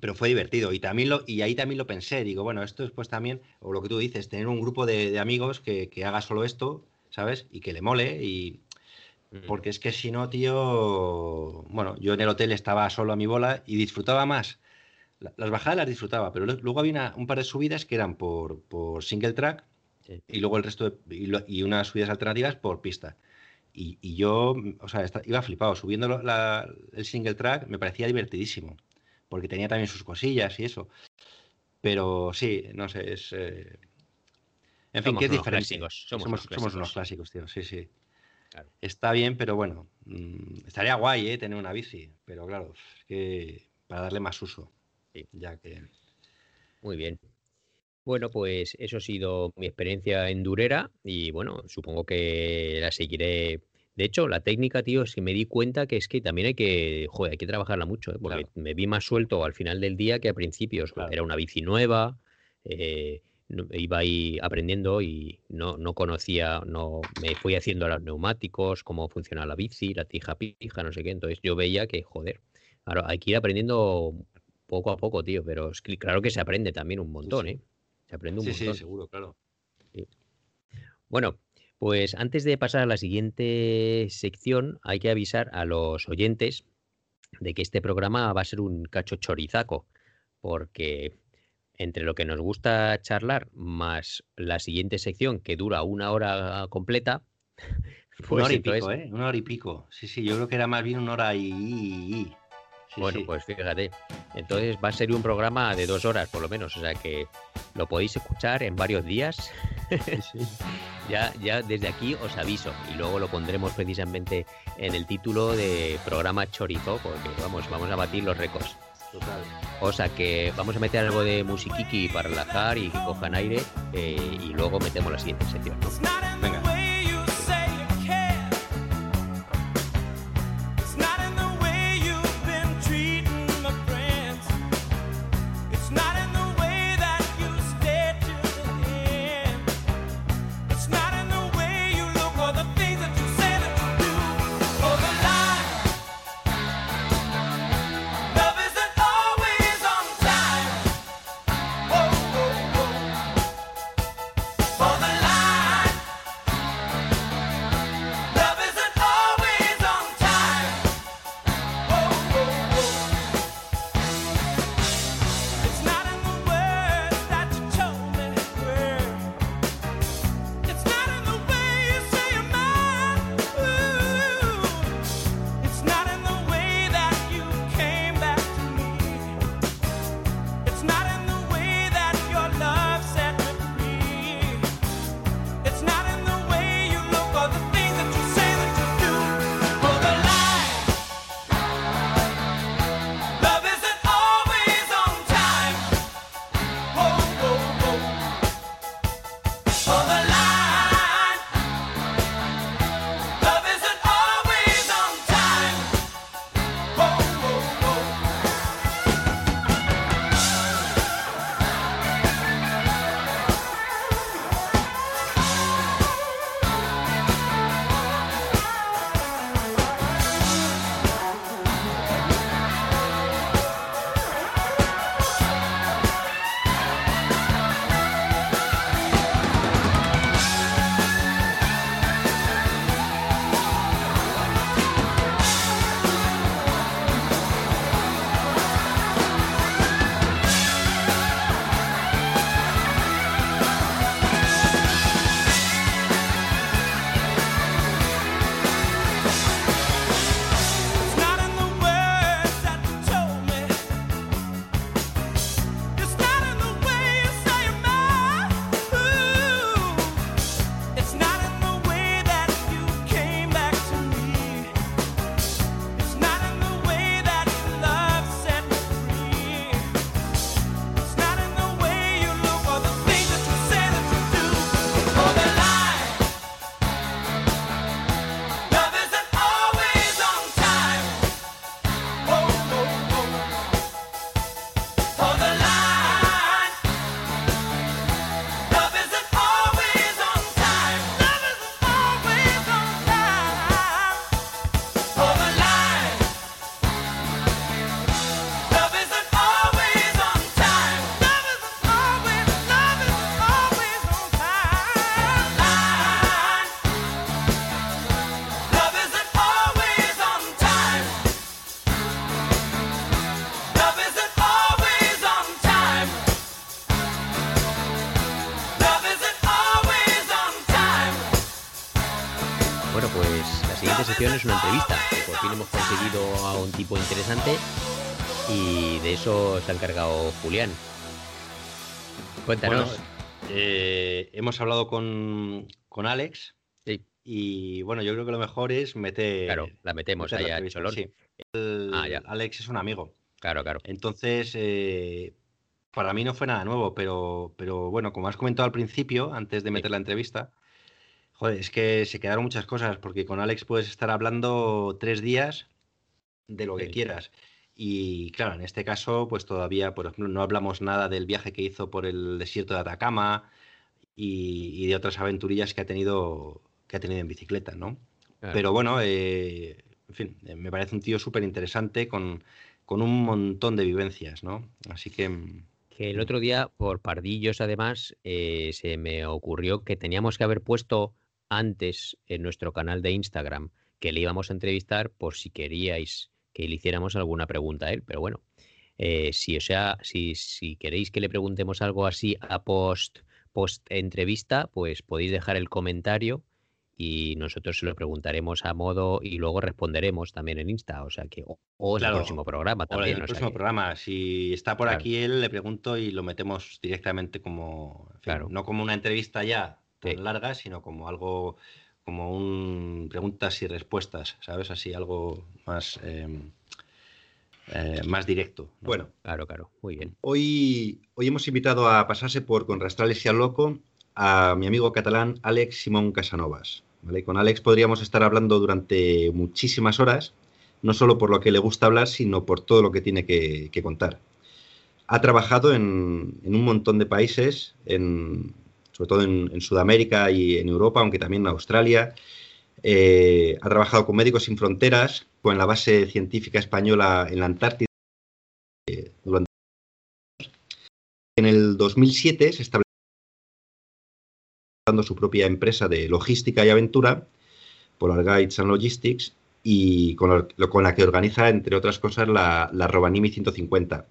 pero fue divertido y también lo, y ahí también lo pensé, digo, bueno, esto después también, o lo que tú dices, tener un grupo de, de amigos que, que haga solo esto, ¿sabes? Y que le mole y Mm. porque es que si no, tío, bueno, yo en el hotel estaba solo a mi bola y disfrutaba más. La- Las bajadas las disfrutaba, pero luego había una- un par de subidas que eran por, por single track Sí. y luego el resto de- y, lo- y unas subidas alternativas por pista. Y, y yo, o sea, iba flipado. Subiendo la- el single track me parecía divertidísimo, porque tenía también sus cosillas y eso. Pero sí, no sé, es... eh, En fin, que es diferente. clásicos, somos somos, unos somos unos clásicos. clásicos, tío, sí, sí. Claro. Está bien, pero bueno, mm, estaría guay, ¿eh? Tener una bici, pero claro, es que para darle más uso. Sí. Ya que... Muy bien. Bueno, pues eso ha sido mi experiencia en Durera y bueno, supongo que la seguiré. De hecho, la técnica, tío, es que me di cuenta que es que también hay que, joder, hay que trabajarla mucho, ¿eh? porque Claro. me vi más suelto al final del día que a principios. Claro. Era una bici nueva, eh, iba ahí aprendiendo y no, no conocía, no me fui haciendo los neumáticos, cómo funciona la bici, la tija pija, no sé qué. Entonces yo veía que, joder, ahora hay que ir aprendiendo poco a poco, tío, pero es que claro que se aprende también un montón, sí. ¿eh? Se aprende un Sí, sí, montón. seguro, claro. Bueno, pues antes de pasar a la siguiente sección, hay que avisar a los oyentes de que este programa va a ser un cacho chorizaco, porque entre lo que nos gusta charlar más la siguiente sección que dura una hora completa, [laughs] Una pues hora y pico, ¿eh? Una hora y pico. Sí, sí, yo creo que era más bien una hora y... Sí, bueno, sí. pues fíjate, entonces va a ser un programa de dos horas por lo menos, o sea que lo podéis escuchar en varios días. Sí, [laughs] sí. Ya, ya desde aquí os aviso y luego lo pondremos precisamente en el título de programa Chorizo porque vamos, vamos a batir los récords. Total. O sea que vamos a meter algo de musiquiqui para relajar y que cojan aire eh, y luego metemos la siguiente sección. Venga. Es una entrevista, que por fin hemos conseguido a un tipo interesante y de eso se ha encargado Julián. Cuéntanos. Bueno, eh, hemos hablado con, con Alex Sí. y bueno, yo creo que lo mejor es meter... claro, la metemos meter la ahí a entrevista, cholón. sí. El- Ah, ya. Alex es un amigo. Claro, claro. Entonces, eh, Para mí no fue nada nuevo, pero, pero bueno, como has comentado al principio, antes de meter la entrevista, joder, es que se quedaron muchas cosas, porque con Alex puedes estar hablando tres días de lo que quieras. Y claro, en este caso, pues todavía, por ejemplo, no hablamos nada del viaje que hizo por el desierto de Atacama y, y de otras aventurillas que ha tenido, que ha tenido en bicicleta, ¿no? Claro. Pero bueno, eh, en fin, eh, me parece un tío súper interesante con, con un montón de vivencias, ¿no? Así que, mm, Que el otro día, por pardillos además, eh, se me ocurrió que teníamos que haber puesto antes en nuestro canal de Instagram que le íbamos a entrevistar por si queríais que le hiciéramos alguna pregunta a él. Pero bueno, eh, si, o sea, si, si queréis que le preguntemos algo así a post, post entrevista, pues podéis dejar el comentario y nosotros se lo preguntaremos a modo y luego responderemos también en Insta. O sea que, o, o en el próximo programa o en también. el o sea próximo que- programa, si está por Claro. aquí él, le pregunto y lo metemos directamente como, en fin, Claro. no como una entrevista ya tan Sí. larga, sino como algo, como un preguntas y respuestas, ¿sabes? Así algo más, eh, eh, más directo. ¿no? Bueno, Claro, claro. Muy bien. hoy, hoy hemos invitado a pasarse por Con Rastrales y al Loco a mi amigo catalán Alex Simón Casanovas. ¿vale? Con Alex podríamos estar hablando durante muchísimas horas, no solo por lo que le gusta hablar, sino por todo lo que tiene que, que contar. Ha trabajado en, en un montón de países, en- sobre todo en, Sudamérica y en Europa, aunque también en Australia. Eh, ha trabajado con Médicos Sin Fronteras, con la base científica española en la Antártida eh, durante en el 2007 se estableció su propia empresa de logística y aventura, Polar Guides and Logistics, y con, la que organiza, entre otras cosas, la, la Rovaniemi 150.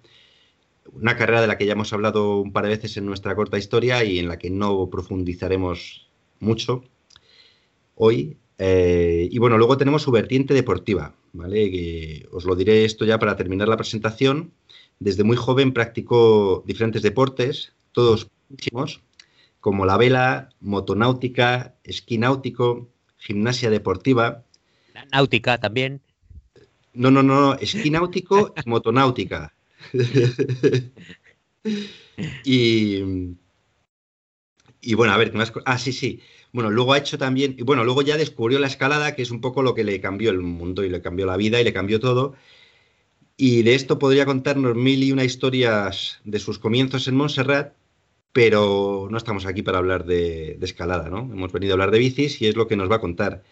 Una carrera de la que ya hemos hablado un par de veces en nuestra corta historia y en la que no profundizaremos mucho hoy. Eh, y bueno, luego tenemos su vertiente deportiva, ¿vale? Que os lo diré esto ya para terminar la presentación. Desde muy joven practicó diferentes deportes, todos muchísimos, como la vela, motonáutica, esquí náutico, gimnasia deportiva. La náutica también. No, no, no, no, esquí náutico y motonáutica. [laughs] y, y bueno, a ver, ¿qué más? Ah, sí, sí. Bueno, luego ha hecho también, y bueno, luego ya descubrió la escalada, que es un poco lo que le cambió el mundo y le cambió la vida y le cambió todo. Y de esto podría contarnos mil y una historias de sus comienzos en Montserrat, pero no estamos aquí para hablar de, de escalada, ¿no? Hemos venido a hablar de bicis y es lo que nos va a contar.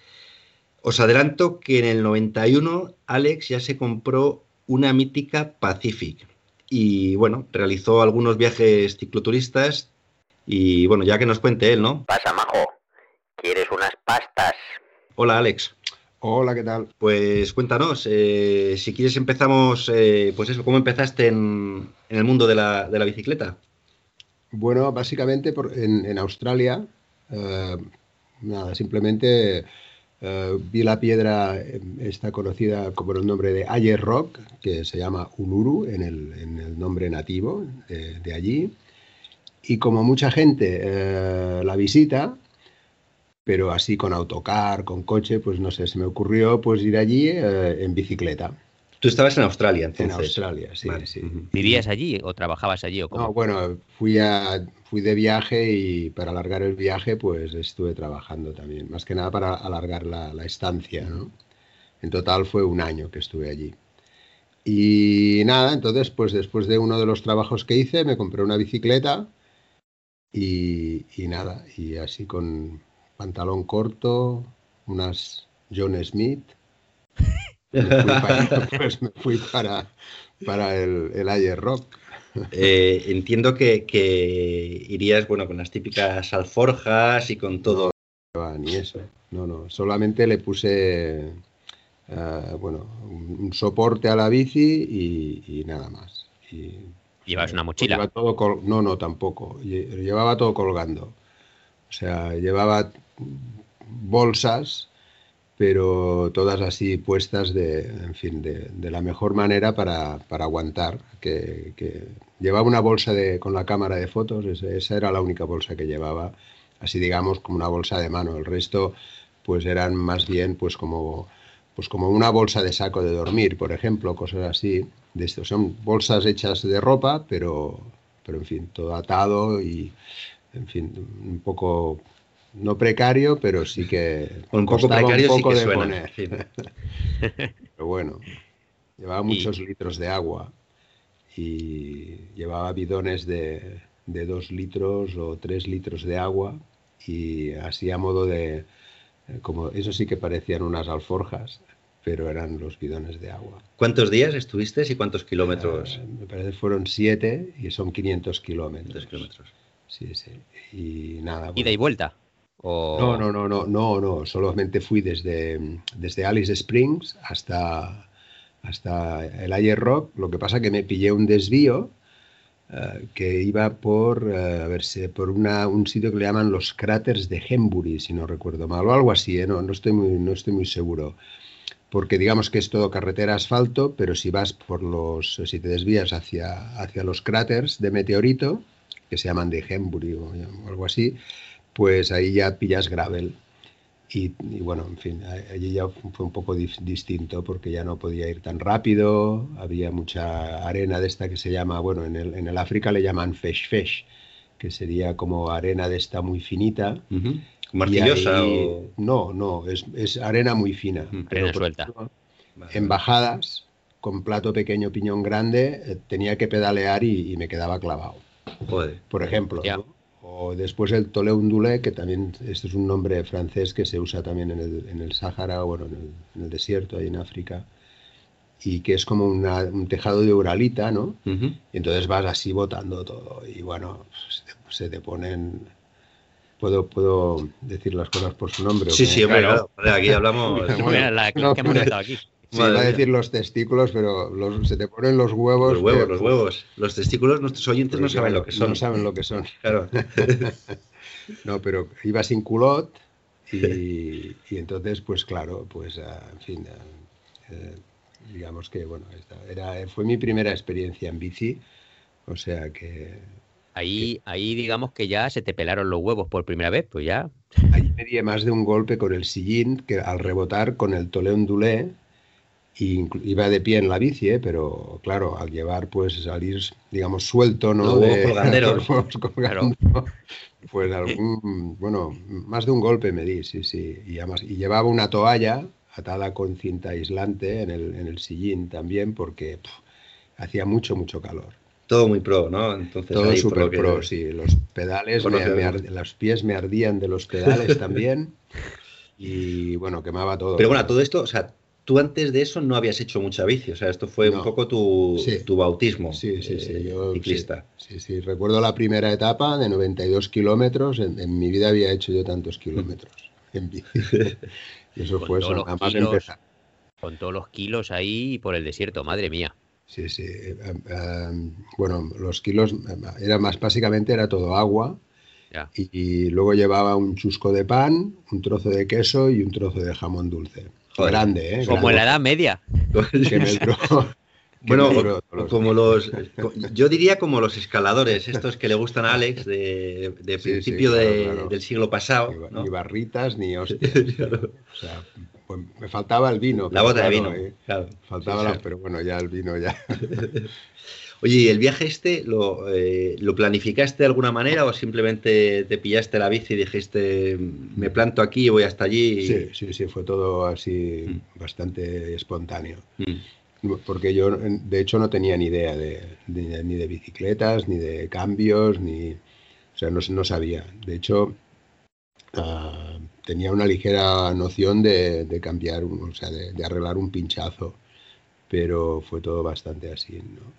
Os adelanto que en el 91 Alex ya se compró una mítica Pacific y bueno, realizó algunos viajes cicloturistas y bueno, ya que nos cuente él, ¿no? Pasa, majo. ¿Quieres unas pastas? Hola Alex, Hola, ¿qué tal? pues cuéntanos, eh, si quieres empezamos, eh, pues eso, ¿cómo empezaste en, en el mundo de la, de la bicicleta? Bueno, básicamente por- en, en Australia, eh, nada, simplemente eh, vi la piedra, eh, esta conocida como el nombre de Ayer Rock, que se llama Uluru en el, nombre nativo de, de allí. Y como mucha gente eh, la visita, pero así con autocar, con coche, pues no sé, se me ocurrió pues ir allí eh, en bicicleta, Tú estabas en Australia, en entonces. Australia, sí, Vale, sí. ¿Vivías allí o trabajabas allí o cómo? No, bueno, fui a, fui de viaje y para alargar el viaje, pues estuve trabajando también, más que nada para alargar la, la estancia, ¿no? En total fue un año que estuve allí. Y nada, entonces, pues después de uno de los trabajos que hice, me compré una bicicleta y, y nada, y así con pantalón corto, unas John Smith, [laughs] me fui para, [laughs] pues me fui para, para el, el Ayer Rock. Eh, entiendo que, que irías, bueno, con las típicas alforjas y con todo. va, ni eso. No, no. Solamente le puse, eh, bueno, un, un soporte a la bici y, y nada más. Y, ¿Llevas una pues mochila? lleva todo col- no, no, tampoco. Lle- Llevaba todo colgando. O sea, llevaba bolsas, pero todas así puestas de, en fin, de, la mejor manera para, para aguantar. Que, llevaba una bolsa de, con la cámara de fotos, esa, esa era la única bolsa que llevaba, así digamos como una bolsa de mano. El resto, pues eran más bien, pues como, pues como una bolsa de saco de dormir, por ejemplo, cosas así. De esto. Son bolsas hechas de ropa, pero, pero en fin, todo atado y, en fin, un poco, no precario, pero sí que [laughs] Un poco precario un sí poco que de suena. poner. sí. [laughs] Pero bueno, llevaba muchos litros de agua y llevaba bidones de, de dos litros o tres litros de agua y así a modo de, eh, como eso sí que parecían unas alforjas, pero eran los bidones de agua. ¿Cuántos días estuviste y cuántos kilómetros? Eh, me parece que fueron siete y son 500 kilómetros. Dos kilómetros. Sí, sí. Y nada. Ida y bueno. vuelta. O... No, no, no, no, no, no. Solamente fui desde, desde Alice Springs hasta, hasta el Ayer Rock. Lo que pasa que me pillé un desvío eh, que iba por, eh, a ver por una, un sitio que le llaman los cráteres de Hembury, si no recuerdo mal, o algo así, ¿eh? no, no, estoy muy, no estoy muy seguro. Porque digamos que es todo carretera asfalto, pero si vas por los, si te desvías hacia, hacia los cráteres de meteorito, que se llaman de Hembury o algo así, pues ahí ya pillas gravel. Y, y, bueno, en fin, allí ya fue un poco distinto porque ya no podía ir tan rápido, había mucha arena de esta que se llama, bueno, en el, en el África le llaman fesh fesh, que sería como arena de esta muy finita. Uh -huh. ¿Martillosa ahí- o...? No, no, es, es arena muy fina. Mm, pero, suelta. ejemplo. En bajadas, con plato pequeño, piñón grande, eh, tenía que pedalear y, y me quedaba clavado Joder. por ejemplo. Ya. ¿no? O después el tole undulé, que también este es un nombre francés que se usa también en el, en el Sáhara, bueno, en el, en el desierto, ahí en África, y que es como una- un tejado de uralita, ¿no? Y entonces vas así botando todo, y bueno, se te, se te ponen... ¿Puedo, ¿Puedo decir las cosas por su nombre? Sí, sí, hombre, Claro. Aquí hablamos... [laughs] Bueno, la que, hemos aquí. Sí, Madre iba a mía. decir los testículos, pero los- se te ponen los huevos. Los huevos, que- los huevos. Los testículos, nuestros oyentes no saben lo que son. No saben lo que son. Claro. [laughs] No, pero iba sin culot y, y entonces, pues claro, pues ah, en fin, ah, eh, digamos que bueno, esta era, fue mi primera experiencia en bici, o sea que Ahí, ahí digamos que ya se te pelaron los huevos por primera vez, pues ya. ahí me di más de un golpe con el sillín que al rebotar con el tole ondulé y iba de pie en la bici, ¿eh? pero claro, al llevar pues salir, digamos, suelto, ¿no? Huevos De- [laughs] colgando, Pues algún, bueno, más de un golpe me di, sí, sí. Y, además, y llevaba una toalla atada con cinta aislante en el, en el sillín también porque hacía mucho, mucho calor. Todo muy pro, ¿no? Entonces, Todo súper que- pro, sí. Los pedales, me- me ard- los pies me ardían de los pedales también. [laughs] Y bueno, quemaba todo. Pero bueno, todo esto, o sea, tú antes de eso no habías hecho mucha bici, o sea, esto fue un poco tu, Sí. tu bautismo Sí, sí, sí. eh, Yo, ciclista. Sí, sí, sí. Recuerdo la primera etapa de 92 kilómetros. En, en mi vida había hecho yo tantos kilómetros [laughs] en bici. Y eso Con fue todos eso, los nada más kilos. empezar. Con todos los kilos ahí por el desierto, madre mía. Sí, sí. eh, eh, bueno, los kilos, era más básicamente era todo agua. Ya. Y, y luego llevaba un chusco de pan, un trozo de queso y un trozo de jamón dulce. Joder. Grande, ¿eh? Como en la Grande, Edad Media. [laughs] que [laughs] Bueno, como los, yo diría como los escaladores, estos que le gustan a Alex de, de Sí, sí, principio claro, de- claro. del siglo pasado, Ni, ba- ¿no? ni barritas ni [laughs] hostias. Claro. O sea, pues me faltaba el vino. La bota de vino, eh, claro. faltaba Sí, la, sí. pero bueno, ya el vino ya. Oye, ¿y el viaje este lo, eh, lo planificaste de alguna manera o simplemente te pillaste la bici y dijiste me planto aquí y voy hasta allí? y- Sí, sí, sí, fue todo así Mm. bastante espontáneo. Mm. Porque yo, de hecho, no tenía ni idea de, de- ni de bicicletas, ni de cambios, ni. O sea, no, no sabía. De hecho, ah, tenía una ligera noción de, de cambiar, o sea, de, de arreglar un pinchazo, pero fue todo bastante así, ¿no?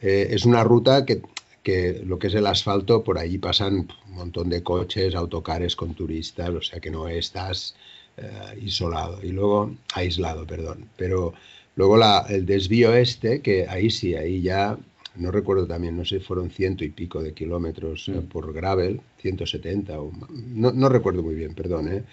Eh, es una ruta que, que lo que es el asfalto, por ahí pasan un montón de coches, autocares con turistas, o sea que no estás eh, isolado. Y luego, aislado, perdón. Pero luego la, el desvío este, que ahí sí, ahí ya, no recuerdo también, no sé, fueron ciento y pico de kilómetros eh, Mm. por gravel, 170, o, no, no recuerdo muy bien, perdón, ¿eh?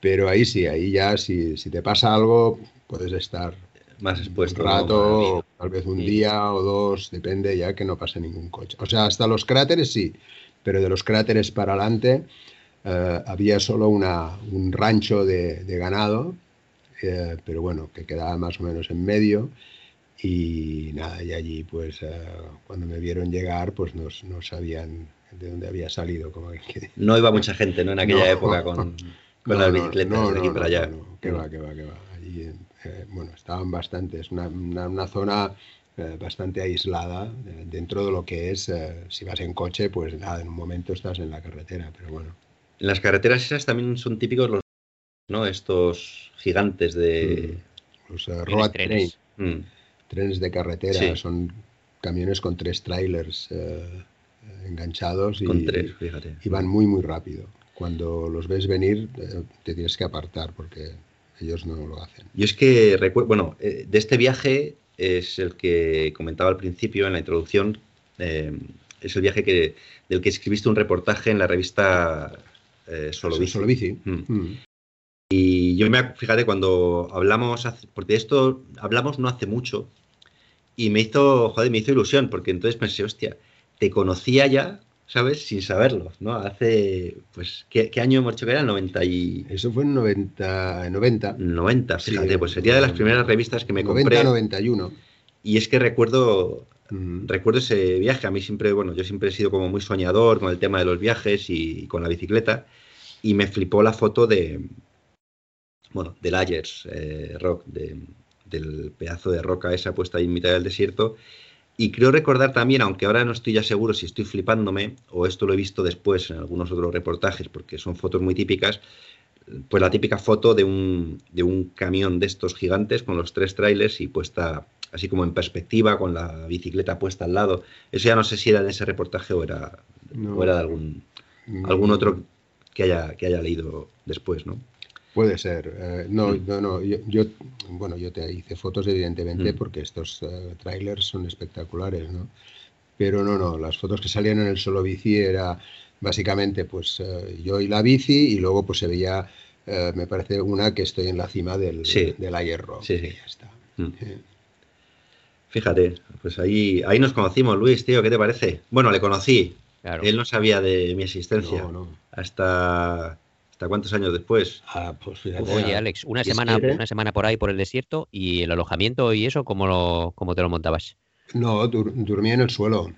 Pero ahí sí, ahí ya, si, si te pasa algo, puedes estar Más expuesto. un rato, tal vez un Sí. día o dos, depende ya que no pase ningún coche. O sea, hasta los cráteres sí, pero de los cráteres para adelante eh, había solo una, un rancho de, de ganado, eh, pero bueno, que quedaba más o menos en medio. Y nada, y allí pues eh, cuando me vieron llegar pues no, no sabían de dónde había salido. Como que, [laughs] No iba mucha gente, ¿no? En aquella No. época con, [laughs] con las bicicletas de aquí para allá. que va, que va, que va. Allí, eh, bueno, estaban bastantes, una, una, una zona eh, bastante aislada eh, dentro de lo que es, eh, si vas en coche, pues nada, en un momento estás en la carretera, pero bueno. En las carreteras esas también son típicos los, ¿no? Estos gigantes de... Los eh, Tienes road trenes. train, Mm. trenes de carretera, Sí. son camiones con tres trailers eh, enganchados y, Con tres, fíjate. y van muy, muy rápido. Cuando los ves venir, te tienes que apartar porque ellos no lo hacen. Yo es que bueno, eh, de este viaje es el que comentaba al principio en la introducción, eh, es el viaje que, del que escribiste un reportaje en la revista eh, Solo Bici. Solo bici. Mm. Mm. Y yo me, fíjate, cuando hablamos, hace- porque esto hablamos no hace mucho, y me hizo, joder, me hizo ilusión, porque entonces pensé, hostia, te conocía ya, ¿sabes? Sin saberlo, ¿no? Hace, pues, ¿qué, qué año hemos hecho que era? 90 y... Eso fue en 90, 90. 90, Sí, fíjate, pues sería de las primeras revistas que me 90, compré. 91. Y es que recuerdo, Mm. recuerdo ese viaje. A mí siempre, bueno, yo siempre he sido como muy soñador con el tema de los viajes y, con la bicicleta. Y me flipó la foto de, bueno, del Ayers eh, Rock, de- del pedazo de roca esa puesta ahí en mitad del desierto. Y creo recordar también, aunque ahora no estoy ya seguro si estoy flipándome, o esto lo he visto después en algunos otros reportajes, porque son fotos muy típicas, pues la típica foto de un, de un camión de estos gigantes con los tres trailers y puesta así como en perspectiva, con la bicicleta puesta al lado. Eso ya no sé si era de ese reportaje o era, No. o era de algún, algún otro que haya, que haya leído después, ¿no? Puede ser. eh, no, Mm. no, no. Yo, yo- bueno, yo te hice fotos, evidentemente, Mm. porque estos eh, trailers son espectaculares, ¿no? Pero no, no. Las fotos que salían en el solo bici era básicamente, pues, eh, yo y la bici, y luego, pues, se veía, eh, me parece, una que estoy en la cima del, Sí. del Ayer Rock. Sí, sí. ya está. Mm. Eh, Fíjate, pues ahí, ahí nos conocimos, Luis, tío, ¿qué te parece? Bueno, le conocí. Claro. Él no sabía de mi existencia. No, no. Hasta, ¿Hasta cuántos años después? Ah, pues fíjate. Oye, Alex, una que- semana, una semana por ahí por el desierto y el alojamiento y eso, ¿cómo, lo, cómo te lo montabas? No, dur- dormí en el suelo.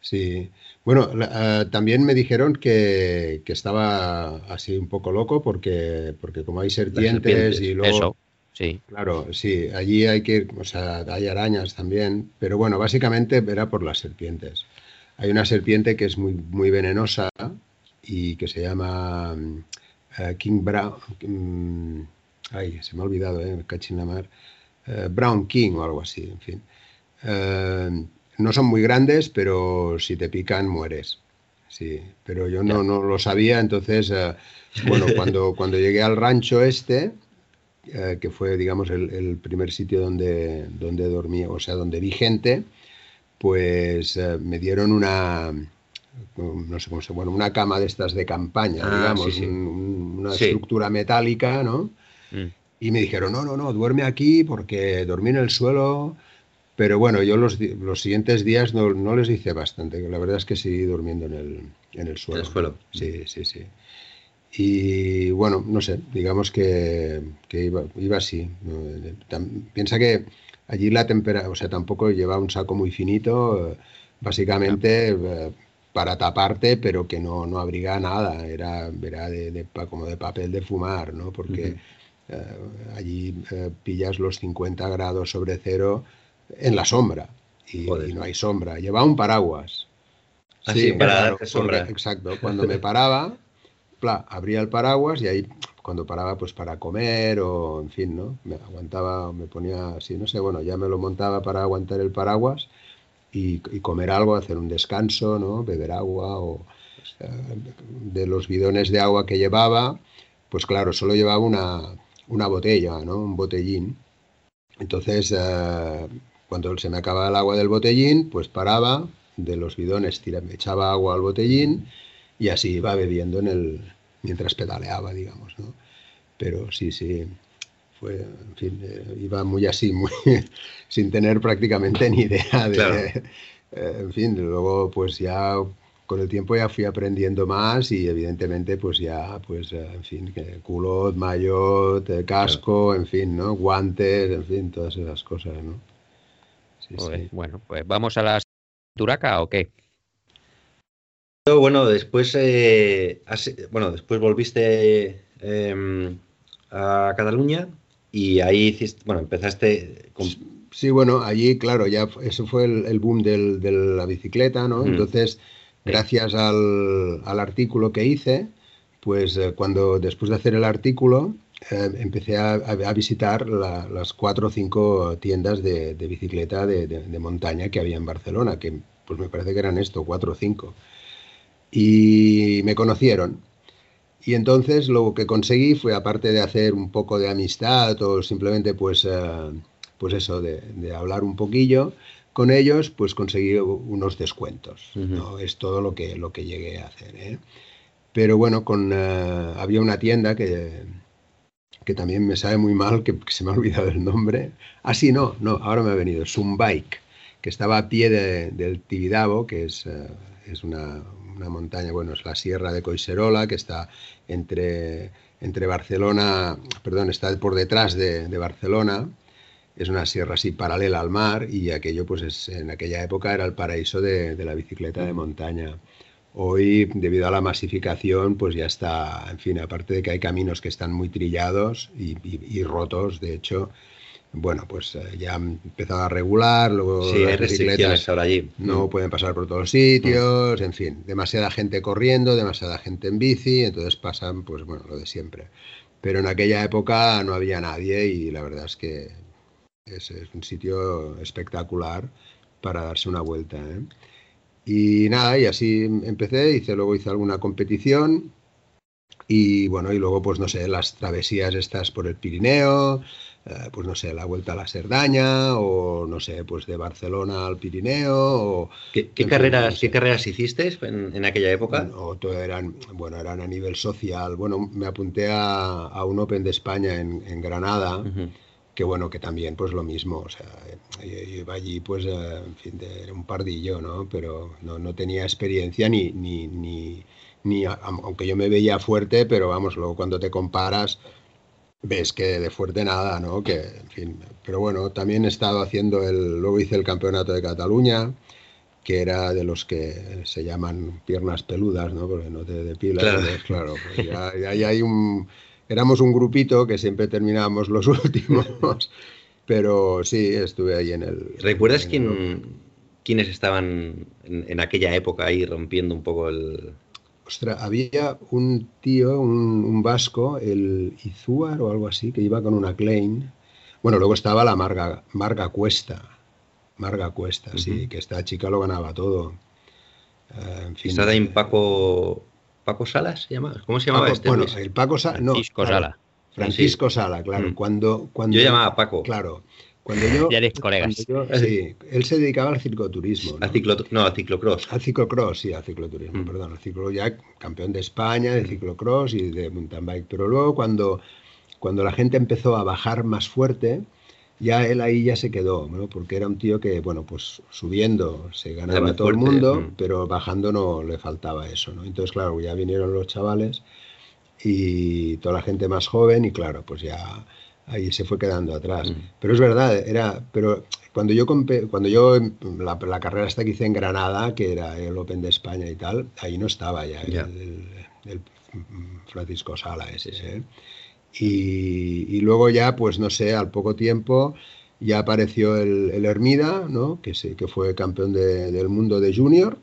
Sí. Bueno, ah, también me dijeron que, que estaba así un poco loco porque, porque como hay serpientes, serpientes, y luego... Eso, sí. Claro, sí, allí hay que, o sea, hay arañas también, pero bueno, básicamente era por las serpientes. Hay una serpiente que es muy, muy venenosa y que se llama mm, eh, King Brown. mm, ay, se me ha olvidado, eh, me cacho en la mar. Eh, Brown King o algo así, en fin. Eh, no son muy grandes, pero si te pican mueres. Sí, pero yo no, no lo sabía, entonces, bueno, [laughs] cuando, cuando llegué al rancho este, que fue, digamos, el, el primer sitio donde, donde dormí, o sea, donde vi gente, pues me dieron una, no sé cómo se bueno, una cama de estas de campaña, Ah, digamos, sí, sí. un- un- una Sí. estructura metálica, ¿no? Mm. Y me dijeron, no, no, no, duerme aquí porque dormí en el suelo. Pero bueno, yo los, los siguientes días no, no les hice bastante. La verdad es que seguí durmiendo en el, en el suelo. suelo. Sí, sí, sí. Y bueno, no sé, digamos que, que iba, iba así. Piensa que allí la temperatura, o sea, tampoco llevaba un saco muy finito, básicamente eh, para taparte, pero que no, no abriga nada. Era, era de, de pa- como de papel de fumar, ¿no? Porque eh, allí eh, pillas los 50 grados sobre cero en la sombra y, no hay sombra. Llevaba un paraguas. Ah, sí, para darte porque- sombra. exacto. Cuando me paraba, pla, abría el paraguas y ahí cuando paraba pues para comer o en fin, ¿no? Me aguantaba, me ponía así, no sé, bueno, ya me lo montaba para aguantar el paraguas y, comer algo, hacer un descanso, ¿no? Beber agua o eh, de los bidones de agua que llevaba, pues claro, solo llevaba una, una botella, ¿no? Un botellín. Entonces, eh, cuando se me acababa el agua del botellín, pues paraba de los bidones, tira- me echaba agua al botellín y así iba bebiendo en el, mientras pedaleaba, digamos, ¿no? Pero sí, sí, fue, en fin, eh, iba muy así, muy [laughs] sin tener prácticamente ni idea de, Claro. eh, en fin, luego pues ya con el tiempo ya fui aprendiendo más y evidentemente pues ya, pues eh, en fin, culot, maillot, casco, en fin, ¿no? Guantes, en fin, todas esas cosas, ¿no? sí, sí. Bueno, pues vamos a las Turaca o qué? Bueno, después, eh, bueno, después volviste eh, a Cataluña y ahí hiciste, bueno, empezaste con, Sí, bueno, allí, claro, ya eso fue el, el boom del- de la bicicleta, ¿no? Mm. Entonces, gracias al, al artículo que hice, pues eh, cuando después de hacer el artículo, eh, empecé a, a- a visitar la- las cuatro o cinco tiendas de, de bicicleta de, de- de montaña que había en Barcelona, que pues me parece que eran esto, cuatro o cinco. Y me conocieron. Y entonces lo que conseguí fue, aparte de hacer un poco de amistad o simplemente pues, eh, pues eso, de, de hablar un poquillo con ellos, pues conseguí unos descuentos. ¿no? Es todo lo que, lo que llegué a hacer. ¿eh? Pero bueno, con, eh, había una tienda que, que también me sabe muy mal, que, que se me ha olvidado el nombre. Ah, sí, no, no, ahora me ha venido, Sumbike, que estaba a pie de- del Tibidabo, que es, eh, es una, una montaña, bueno, es la sierra de Coiserola, que está entre, entre Barcelona, perdón, está por detrás de, Barcelona. Es una sierra así paralela al mar y aquello, pues es, en aquella época era el paraíso de, la bicicleta de montaña. Hoy, debido a la masificación, pues ya está, en fin, aparte de que hay caminos que están muy trillados y rotos, de hecho, bueno, pues eh, ya han empezado a regular, luego sí, hay las bicicletas restricciones ahora allí. no pueden pasar por todos los sitios, en fin, demasiada gente corriendo, demasiada gente en bici, entonces pasan, pues bueno, lo de siempre. Pero en aquella época no había nadie y la verdad es que es, es un sitio espectacular para darse una vuelta. ¿eh? Y nada, y así empecé, hice, luego hice alguna competición y bueno, y luego pues no sé, las travesías estas por el Pirineo, eh, pues no sé, la vuelta a la Cerdaña o no sé, pues de Barcelona al Pirineo o ¿Qué, carreras, no sé. ¿Qué carreras hiciste en, en aquella época? o todo eran, bueno, eran a nivel social. Bueno, me apunté a, a un Open de España en, en Granada, que bueno, que también pues lo mismo, o sea, yo, yo iba allí pues, eh, en fin, de, era un pardillo, ¿no? Pero no, no tenía experiencia ni, ni, ni, ni aunque yo me veía fuerte, pero vamos, luego cuando te comparas ves que de fuerte nada, ¿no? Que, en fin, pero bueno, también he estado haciendo el, luego hice el campeonato de Cataluña, que era de los que se llaman piernas peludas, ¿no? Porque no te depilas, Claro. claro, pues ya, ya- ya hay un, éramos un grupito que siempre terminábamos los [laughs] últimos, pero sí, estuve ahí en el... ¿Recuerdas en el- quién, quiénes estaban en, en aquella época ahí rompiendo un poco el... Ostras, había un tío, un, un vasco, el Izuar o algo así, que iba con una Klein. Bueno, luego estaba la Marga, Marga Cuesta. Marga Cuesta, sí, Ujú. que esta chica lo ganaba todo. Eh, en fin, Está eh, Paco... ¿Paco Salas se llama? ¿Cómo se llamaba Paco- este? bueno, Luis? el Paco Sa- no, Francisco claro, Sala. Francisco Sala, claro. Mm. Cuando, cuando, Yo llamaba a Paco. Claro. Cuando yo, Ya eres colegas. yo- sí, él se dedicaba al cicloturismo. ¿no? A ciclo, no, a ciclocross. Al ciclocross, sí, al cicloturismo, Mm. perdón. Al ciclo ya campeón de España de ciclocross y de mountain bike. Pero luego cuando, cuando la gente empezó a bajar más fuerte, ya él ahí ya se quedó, ¿no? Porque era un tío que, bueno, pues subiendo se ganaba a todo el mundo, mm. pero bajando no le faltaba eso, ¿no? Entonces, claro, ya vinieron los chavales y toda la gente más joven y claro, pues ya ahí se fue quedando atrás. Mm. Pero es verdad, era, pero cuando yo cuando yo la, la carrera esta que hice en Granada, que era el Open de España y tal, ahí no estaba ya el, Ya. el- el Francisco Sala ese. ¿eh? Y, y luego ya, pues no sé, al poco tiempo ya apareció el, el Hermida, ¿no? que, se- que fue campeón de- del mundo de junior.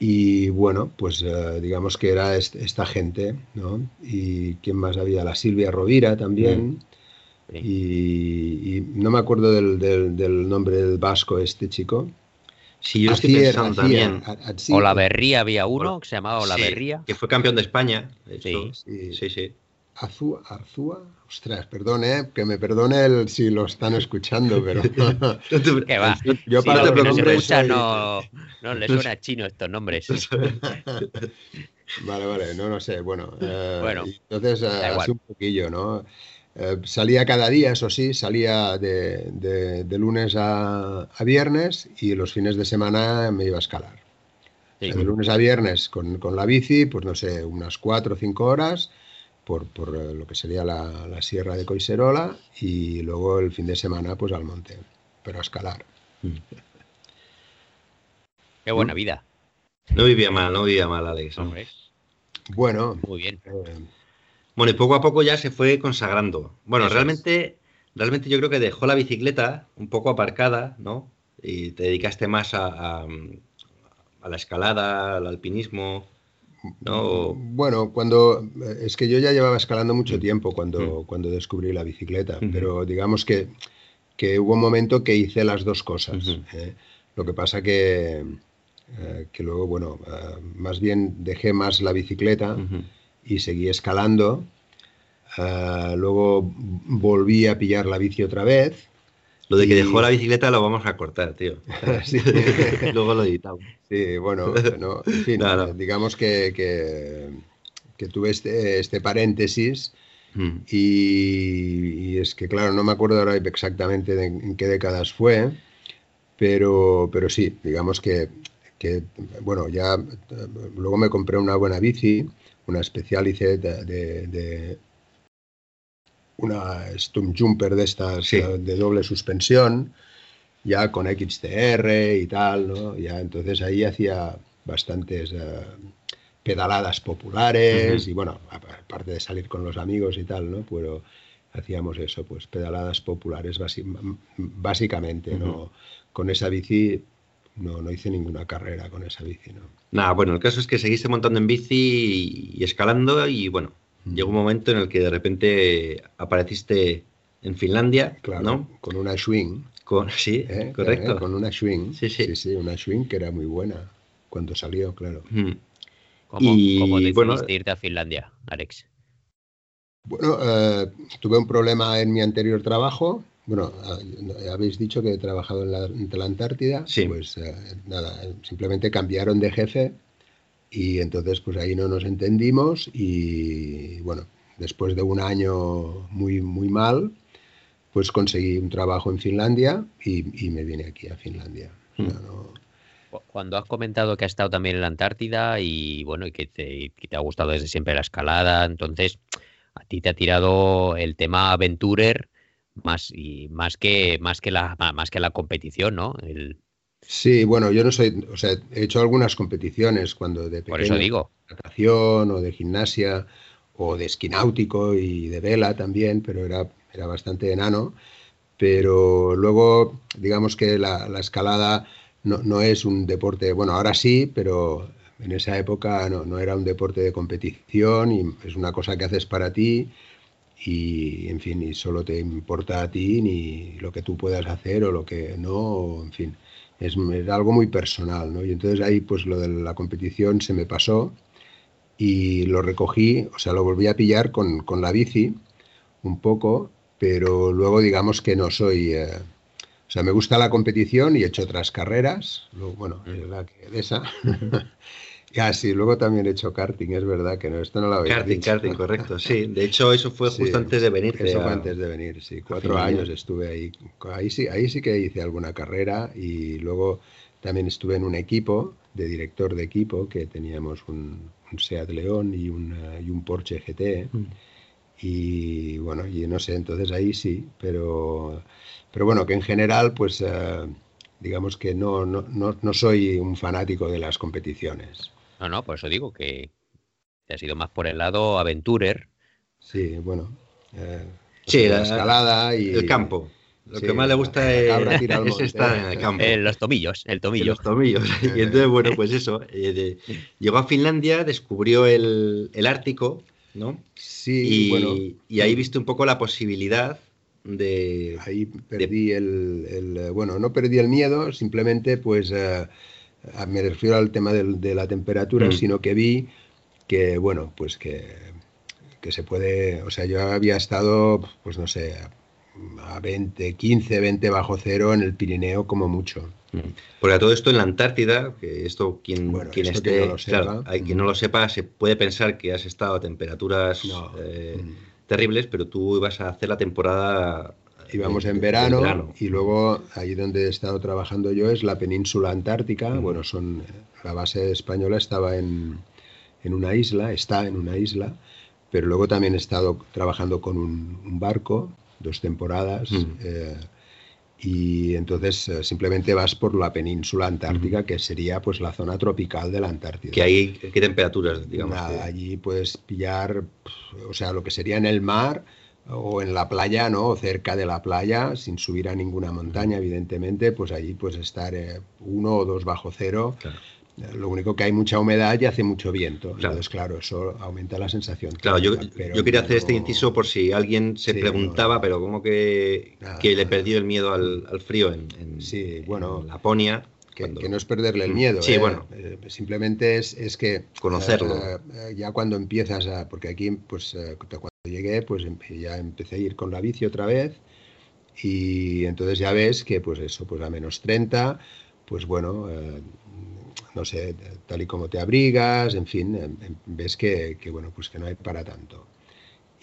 Y bueno, pues eh, digamos que era est- esta gente, ¿no? Y quién más había, la Silvia Rovira también. Sí. Y, y no me acuerdo del, del- del nombre del vasco este chico. Sí, yo estoy Acier, pensando Acier, también. Olaverría había uno que se llamaba Sí, Olaverría. que fue campeón de España. Sí. sí, sí. Azúa, Azúa, ostras, perdone, que me perdone el, si lo están escuchando, pero [laughs] [laughs] ¿Qué va? yo Si para no que preocupes, escuchan soy- no, no les suena chino estos nombres. [laughs] Vale, vale, no, no sé, bueno. eh, Bueno, entonces, eh, igual. así un poquillo, ¿no? Eh, salía cada día, eso sí, salía de, de- de lunes a, a viernes y los fines de semana me iba a escalar. O sea, Sí. de lunes a viernes con, con la bici, pues no sé, unas cuatro o cinco horas por, por, lo que sería la, la sierra de Coiserola y luego el fin de semana pues al monte. pero a escalar. [laughs] Qué buena vida. No vivía mal, no vivía mal, Alex. Bueno, muy bien. eh, Bueno, y poco a poco ya se fue consagrando. Bueno, Eso es. realmente, realmente yo creo que dejó la bicicleta un poco aparcada, ¿no? Y te dedicaste más a, a- a la escalada, al alpinismo, ¿no? Bueno, cuando eh, es que yo ya llevaba escalando mucho tiempo cuando, Mm. cuando descubrí la bicicleta, pero digamos que, que hubo un momento que hice las dos cosas. ¿eh? Lo que pasa que, eh, que luego, bueno, eh, más bien dejé más la bicicleta y seguí escalando. Luego volví a pillar la bici otra vez. Lo de que Y- dejó la bicicleta lo vamos a cortar, tío. [laughs] Sí. [laughs] Luego lo editamos. Sí, bueno, no, en fin, No, no. digamos que, que, que tuve este, este paréntesis Mm. y, y es que, claro, no me acuerdo ahora exactamente de en qué décadas fue, pero, pero sí, digamos que, que, bueno, ya luego me compré una buena bici, una Specialized de, de- de- una Stump Jumper de estas Sí. de doble suspensión, ya con XTR y tal, ¿no? Ya entonces ahí hacía bastantes eh, pedaladas populares y bueno, aparte de salir con los amigos y tal, ¿no? Pero hacíamos eso, pues pedaladas populares básicamente, ¿no? Con esa bici no, no hice ninguna carrera con esa bici, ¿no? Nada, bueno, el caso es que seguiste montando en bici y, escalando y bueno. Llegó un momento en el que de repente apareciste en Finlandia, Claro, ¿no? con una Schwing, Con, sí, ¿eh? correcto. ¿Eh? Con una Schwing, Sí, sí. una Schwing que era muy buena cuando salió, claro. ¿Cómo, Y, cómo decidiste bueno, irte a Finlandia, Alex? Bueno, eh, tuve un problema en mi anterior trabajo. Bueno, eh, habéis dicho que he trabajado en la, en la Antártida. Sí. Pues eh, nada, eh, simplemente cambiaron de jefe y entonces pues ahí no nos entendimos y bueno, después de un año muy, muy mal, pues conseguí un trabajo en Finlandia y, y me vine aquí a Finlandia. O sea, Mm. no- Cu- Cuando has comentado que has estado también en la Antártida y bueno, y que te, que te ha gustado desde siempre la escalada, entonces a ti te ha tirado el tema aventurer más y más que más que la más que la competición, ¿no? El- Sí, bueno, yo no soy, o sea, he hecho algunas competiciones cuando de pequeño. por eso digo. natación o de gimnasia o de esquí náutico y de vela también, pero era, era bastante enano. Pero luego, digamos que la, la escalada no, no es un deporte, bueno, ahora sí, pero en esa época no, no era un deporte de competición y es una cosa que haces para ti y, en fin, y solo te importa a ti ni lo que tú puedas hacer o lo que no, o, en fin, es, es algo muy personal, ¿no? Y entonces ahí pues lo de la competición se me pasó y lo recogí, o sea, lo volví a pillar con, con la bici un poco, pero luego digamos que no soy... eh, o sea, me gusta la competición y he hecho otras carreras, luego, bueno, es la que de esa. [laughs] Ya, sí, luego también he hecho karting, es verdad que no, esto no lo habéis Karting, dicho. karting, correcto, sí. De hecho, eso fue [laughs] Sí, justo antes de venir. Eso fue antes de venir, sí. Cuatro años estuve ahí. Ahí sí, ahí sí que hice alguna carrera y luego también estuve en un equipo de director de equipo que teníamos un, un Seat León y, un, eh, y un Porsche GT. Mm. Y bueno, y no sé, entonces ahí sí, pero, pero bueno, que en general, pues eh, digamos que no, no, no, no soy un fanático de las competiciones. No, no, por eso digo que te has ido más por el lado aventurer. Sí, bueno. eh, Sí, la la- escalada y El campo. Lo Sí, que más le gusta es, es [laughs] estar en el campo. Eh, los tomillos, el en tomillo. los tomillos. [laughs] Y entonces, bueno, pues eso. eh, de- llegó a Finlandia, descubrió el, el Ártico, ¿no? Sí, Y, bueno, y ahí viste un poco la posibilidad de... ahí perdí el, el, bueno, no perdí el miedo, simplemente pues eh, me refiero al tema de la temperatura, Mm. sino que vi que, bueno, pues que, que se puede, o sea, yo había estado, pues no sé, a, a 20, 15, 20 bajo cero en el Pirineo como mucho. Porque a todo esto en la Antártida, que esto quien, Bueno, quien esto esté, quien no lo sepa. claro, hay quien no lo sepa, se puede pensar que has estado a temperaturas No. eh, Mm. terribles, pero tú ibas a hacer la temporada. Íbamos en de verano, y luego ahí donde he estado trabajando yo es la península antártica. Mm. Bueno, son la base española estaba en, en una isla, está en una isla, pero luego también he estado trabajando con un, un barco, dos temporadas, Mm. eh, Y entonces eh, simplemente vas por la península antártica, que sería pues la zona tropical de la Antártida. Que hay, ¿qué temperaturas, digamos? Nada, que- allí puedes pillar, o sea, lo que sería en el mar o en la playa, ¿no? O cerca de la playa, sin subir a ninguna montaña, evidentemente, pues allí puedes estar eh, uno o dos bajo cero. Claro. Lo único que hay mucha humedad y hace mucho viento. Claro. Entonces, claro, eso aumenta la sensación. Claro, yo, pero yo quería hacer este no- inciso por si alguien se Sí, preguntaba, no. pero ¿cómo que, Nada, que le nada. perdió el miedo al, al frío en, en- Sí, bueno, en Laponia? Que, cuando- que no es perderle el Mm, miedo. sí, ¿eh? bueno. Eh, simplemente es, es que... Conocerlo. eh, eh, ya cuando empiezas a... Porque aquí, pues eh, llegué, pues em- ya empecé a ir con la bici otra vez. Y entonces ya ves que, pues eso, pues a menos 30, pues bueno, eh, no sé, tal y como te abrigas, en fin, em- em, ves que, que, bueno, pues que no hay para tanto.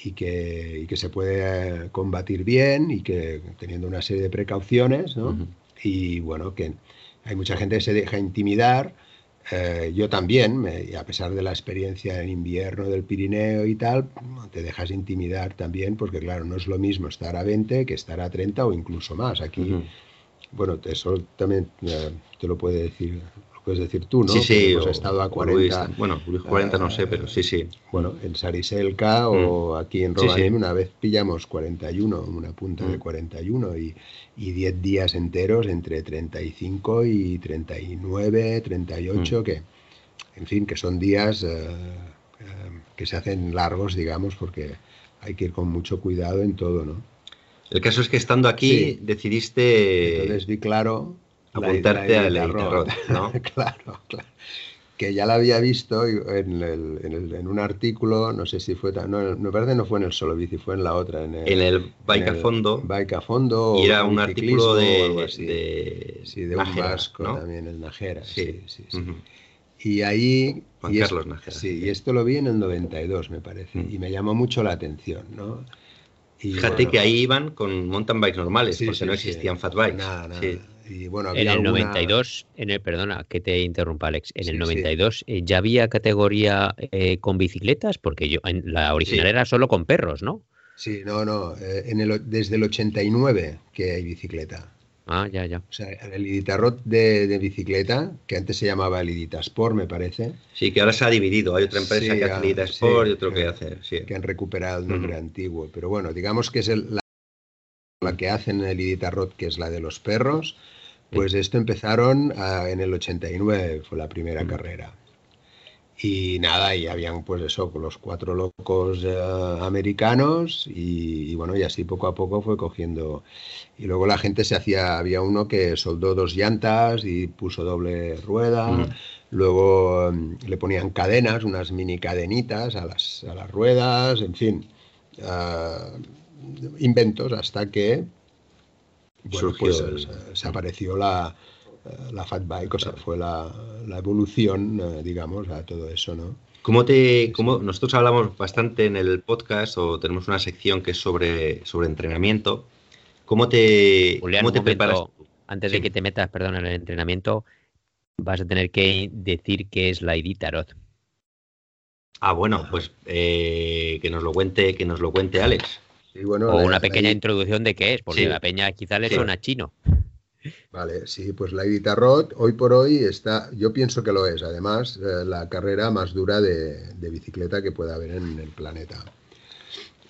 Y que, y que se puede eh, combatir bien y que teniendo una serie de precauciones, ¿no? Y bueno, que hay mucha gente que se deja intimidar. Eh, yo también, me- a pesar de la experiencia en invierno del Pirineo y tal, te dejas intimidar también, porque claro, no es lo mismo estar a 20 que estar a 30 o incluso más. Aquí, bueno, eso también eh, te lo puede decir, puedes decir tú, ¿no? Sí, sí. hemos o- estado a o Luis, 40. bueno, Luis 40 no sé, pero sí, sí. Bueno, en Sariselka o aquí en Mm. Sí, sí. una vez pillamos 41, una punta de Mm. 41 y, y 10 días enteros entre 35 y 39, 38, Mm. que en fin, que son días eh, eh, que se hacen largos, digamos, porque hay que ir con mucho cuidado en todo, ¿no? El caso es que estando aquí Sí. decidiste Entonces vi claro la- apuntarte la al Elite Elite-Rod, ¿no? [laughs] claro, claro. Que ya la había visto en, el- en el- en un artículo, no sé si fue, tan- no, me parece no fue en el Solo Bici, fue en la otra, en el, en el Bike a Fondo Bike a Fondo. y era un artículo de, de, Sí, de un vasco ¿no? también, el Najera. Sí, sí, sí. Y ahí... Juan y Carlos Nájera, Sí, sí. y esto lo vi en el 92, me parece, Mm. y me llamó mucho la atención, ¿no? Y Fíjate bueno, que ahí iban con mountain bikes normales, Sí, porque sí, no existían fat bikes. Nada, nada. Sí. Y bueno, En el alguna- 92, en el, perdona que te interrumpa Alex, en Sí, el sí. 92 eh, ya había categoría eh, con bicicletas, porque yo en la original Sí. era solo con perros, ¿no? Sí, no, no, eh, en el, desde el 89 que hay bicicleta. Ah, ya, ya. O sea, el Iditarrot de, de bicicleta, que antes se llamaba el Iditasport, me parece, Sí, que ahora se ha dividido. Hay otra empresa Sí, que hace Lita Sport sí, y otro que sí. hace. Sí. que han recuperado el nombre antiguo. Pero bueno, digamos que es el- la, la que hacen el Iditarrot, que es la de los perros. Pues esto empezaron ah, en el 89, fue la primera Ujú. carrera. Y nada, y habían pues eso, los cuatro locos eh, americanos y, y bueno, y así poco a poco fue cogiendo. Y luego la gente se hacía, había uno que soldó dos llantas y puso doble rueda. Ujú. Luego mm, le ponían cadenas, unas mini cadenitas a las, a las ruedas, en fin, ah, inventos hasta que bueno, Surgió pues, el- se, se apareció la, eh, la fat bike, o sea, fue la, la evolución, eh, digamos, a todo eso, ¿no? ¿Cómo te, cómo, nosotros hablamos bastante en el podcast o tenemos una sección que es sobre, sobre entrenamiento. ¿Cómo te, Julián, cómo te momento, preparas? Antes Sí. de que te metas, perdón, en el entrenamiento, vas a tener que decir qué es la Iditarod. Ah, bueno, pues eh, que nos lo cuente, que nos lo cuente Alex. Bueno, O la- una pequeña introducción de qué es, porque Sí. la peña quizá le suena chino. Vale, sí, pues la Iditarod hoy por hoy está, yo pienso que lo es, además, eh, la carrera más dura de, de bicicleta que pueda haber en el planeta.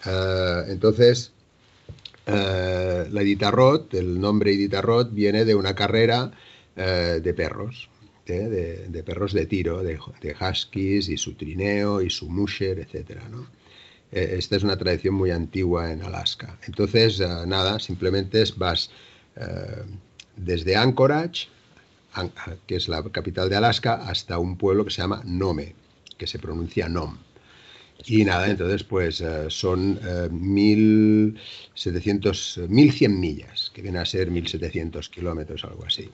Eh, entonces, eh, la Iditarod, el nombre Iditarod viene de una carrera de perros, ¿eh? de, de perros de tiro, de, de huskies y su trineo y su musher, etcétera, ¿no? Eh, esta es una tradición muy antigua en Alaska. Entonces, eh, nada, simplemente vas eh, desde Anchorage, An- que es la capital de Alaska, hasta un pueblo que se llama Nome, que se pronuncia Nom. Y nada, entonces pues eh, son eh, 1700, eh, 1100 millas, que viene a ser 1700 kilómetros, algo así.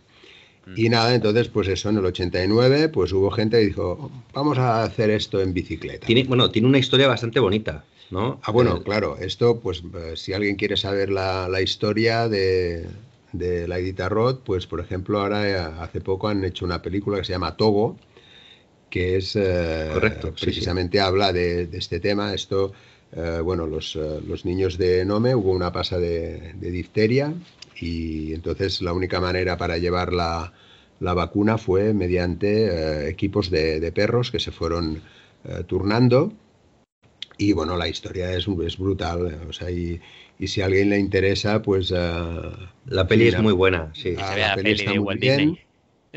Y nada, entonces pues eso, en el 89 pues hubo gente que dijo, vamos a hacer esto en bicicleta. Tiene, bueno, tiene una historia bastante bonita, ¿no? Ah, bueno, Eh, claro, esto, pues eh, si alguien quiere saber la, la historia de, de la Iditarod, pues por ejemplo, ahora eh, hace poco han hecho una película que se llama Togo, que es eh, Correcto, sí, sí. precisamente habla de, de este tema. Esto eh, bueno, los, eh, los niños de Nome hubo una pasa de, de difteria y entonces la única manera para llevar la, la vacuna fue mediante eh, equipos de, de perros que se fueron eh, turnando y bueno, la historia es, es brutal, o sea, y, y si a alguien le interesa, pues... La peli es muy buena, sí. Ah, la la peli peli está de muy Walt bien.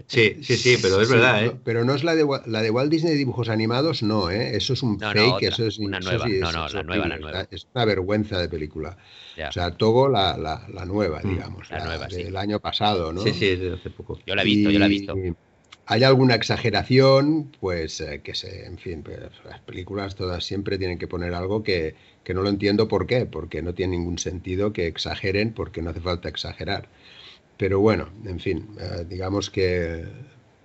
Sí, sí, sí, pero es Sí, verdad, ¿eh? pero no es la de, la de Walt Disney dibujos animados, no, ¿eh? Eso es un No, no, fake, otra, eso es una eso nueva. sí No, no, la nueva, la nueva. Es una vergüenza de película. Ya. O sea, Togo, la, la, la nueva, Mm, digamos, la la, nueva, sí. del año pasado, ¿no? Sí, sí, es de hace poco. Yo la he visto, yo la he visto. Hay alguna exageración, pues eh, que se, en fin, pues, las películas todas siempre tienen que poner algo que, que no lo entiendo por qué, porque no tiene ningún sentido que exageren, porque no hace falta exagerar. Pero bueno, en fin, eh, digamos que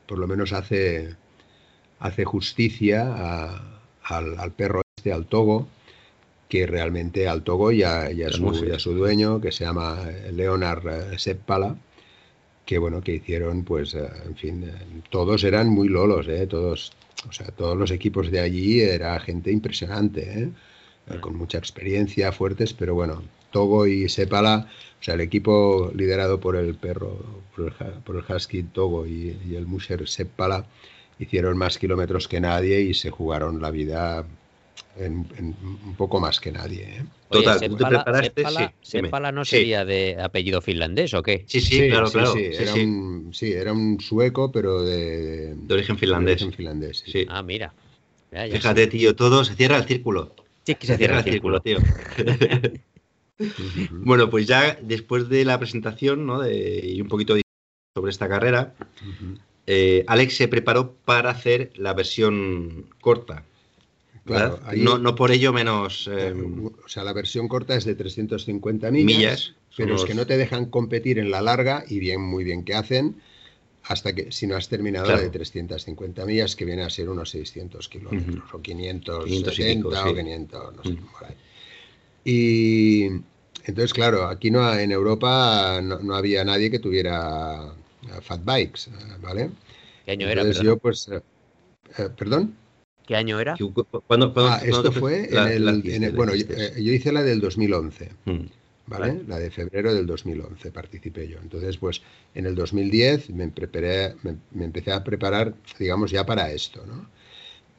por lo menos hace, hace justicia a- al, al perro este, al togo, que realmente al togo y a, y a su, Hermoso. y a su dueño, que se llama eh, Leonard eh, Seppala, que bueno, que hicieron, pues, en fin, todos eran muy lolos, ¿eh? Todos, o sea, todos los equipos de allí era gente impresionante. Eh, con mucha experiencia, fuertes, pero bueno, Togo y Sepala, o sea, el equipo liderado por el perro, por el, por el Husky Togo y, y el Musher Sepala, hicieron más kilómetros que nadie y se jugaron la vida en, en un poco más que nadie. ¿eh? Oye, Total, tú te Seppala- preparaste, sí. Seppala no Sí. sería de apellido finlandés o qué? Sí, sí, claro, claro. Sí, Sí, era sí. Un, sí, era un sueco, pero de, De origen finlandés. de origen finlandés, sí. Sí. Ah, mira. Ya, ya. Fíjate, tío, todo se cierra el círculo. Sí, que se cierra el círculo. tío. [laughs] Bueno, pues ya después de la presentación ¿no? de, y un poquito de sobre esta carrera, eh, Alex se preparó para hacer la versión corta. Claro, no, no por ello menos eh, O sea, la versión corta es de 350 millas, pero es que no te dejan competir en la larga y bien, muy bien que hacen, hasta que si no has terminado Claro. la de 350 millas, que viene a ser unos 600 kilómetros, o 570 500 y pico, o sí. 500, no sé, por ahí. Y entonces, claro, aquí no en Europa no, no había nadie que tuviera eh, fat bikes, eh, ¿vale? ¿Qué año era? Entonces perdón? yo, pues, eh, perdón. ¿Qué año era? ¿Cu- cu- ¿Cuándo, cuándo- Ah, cuándo esto fue la- en el, la en hiciste, el- la bueno, yo, eh, hice la del 2011. Mm. ¿vale? Vale. La de febrero del 2011 participé yo. Entonces, pues en el 2010 me, preparé, me, me empecé a preparar, digamos, ya para esto, ¿no?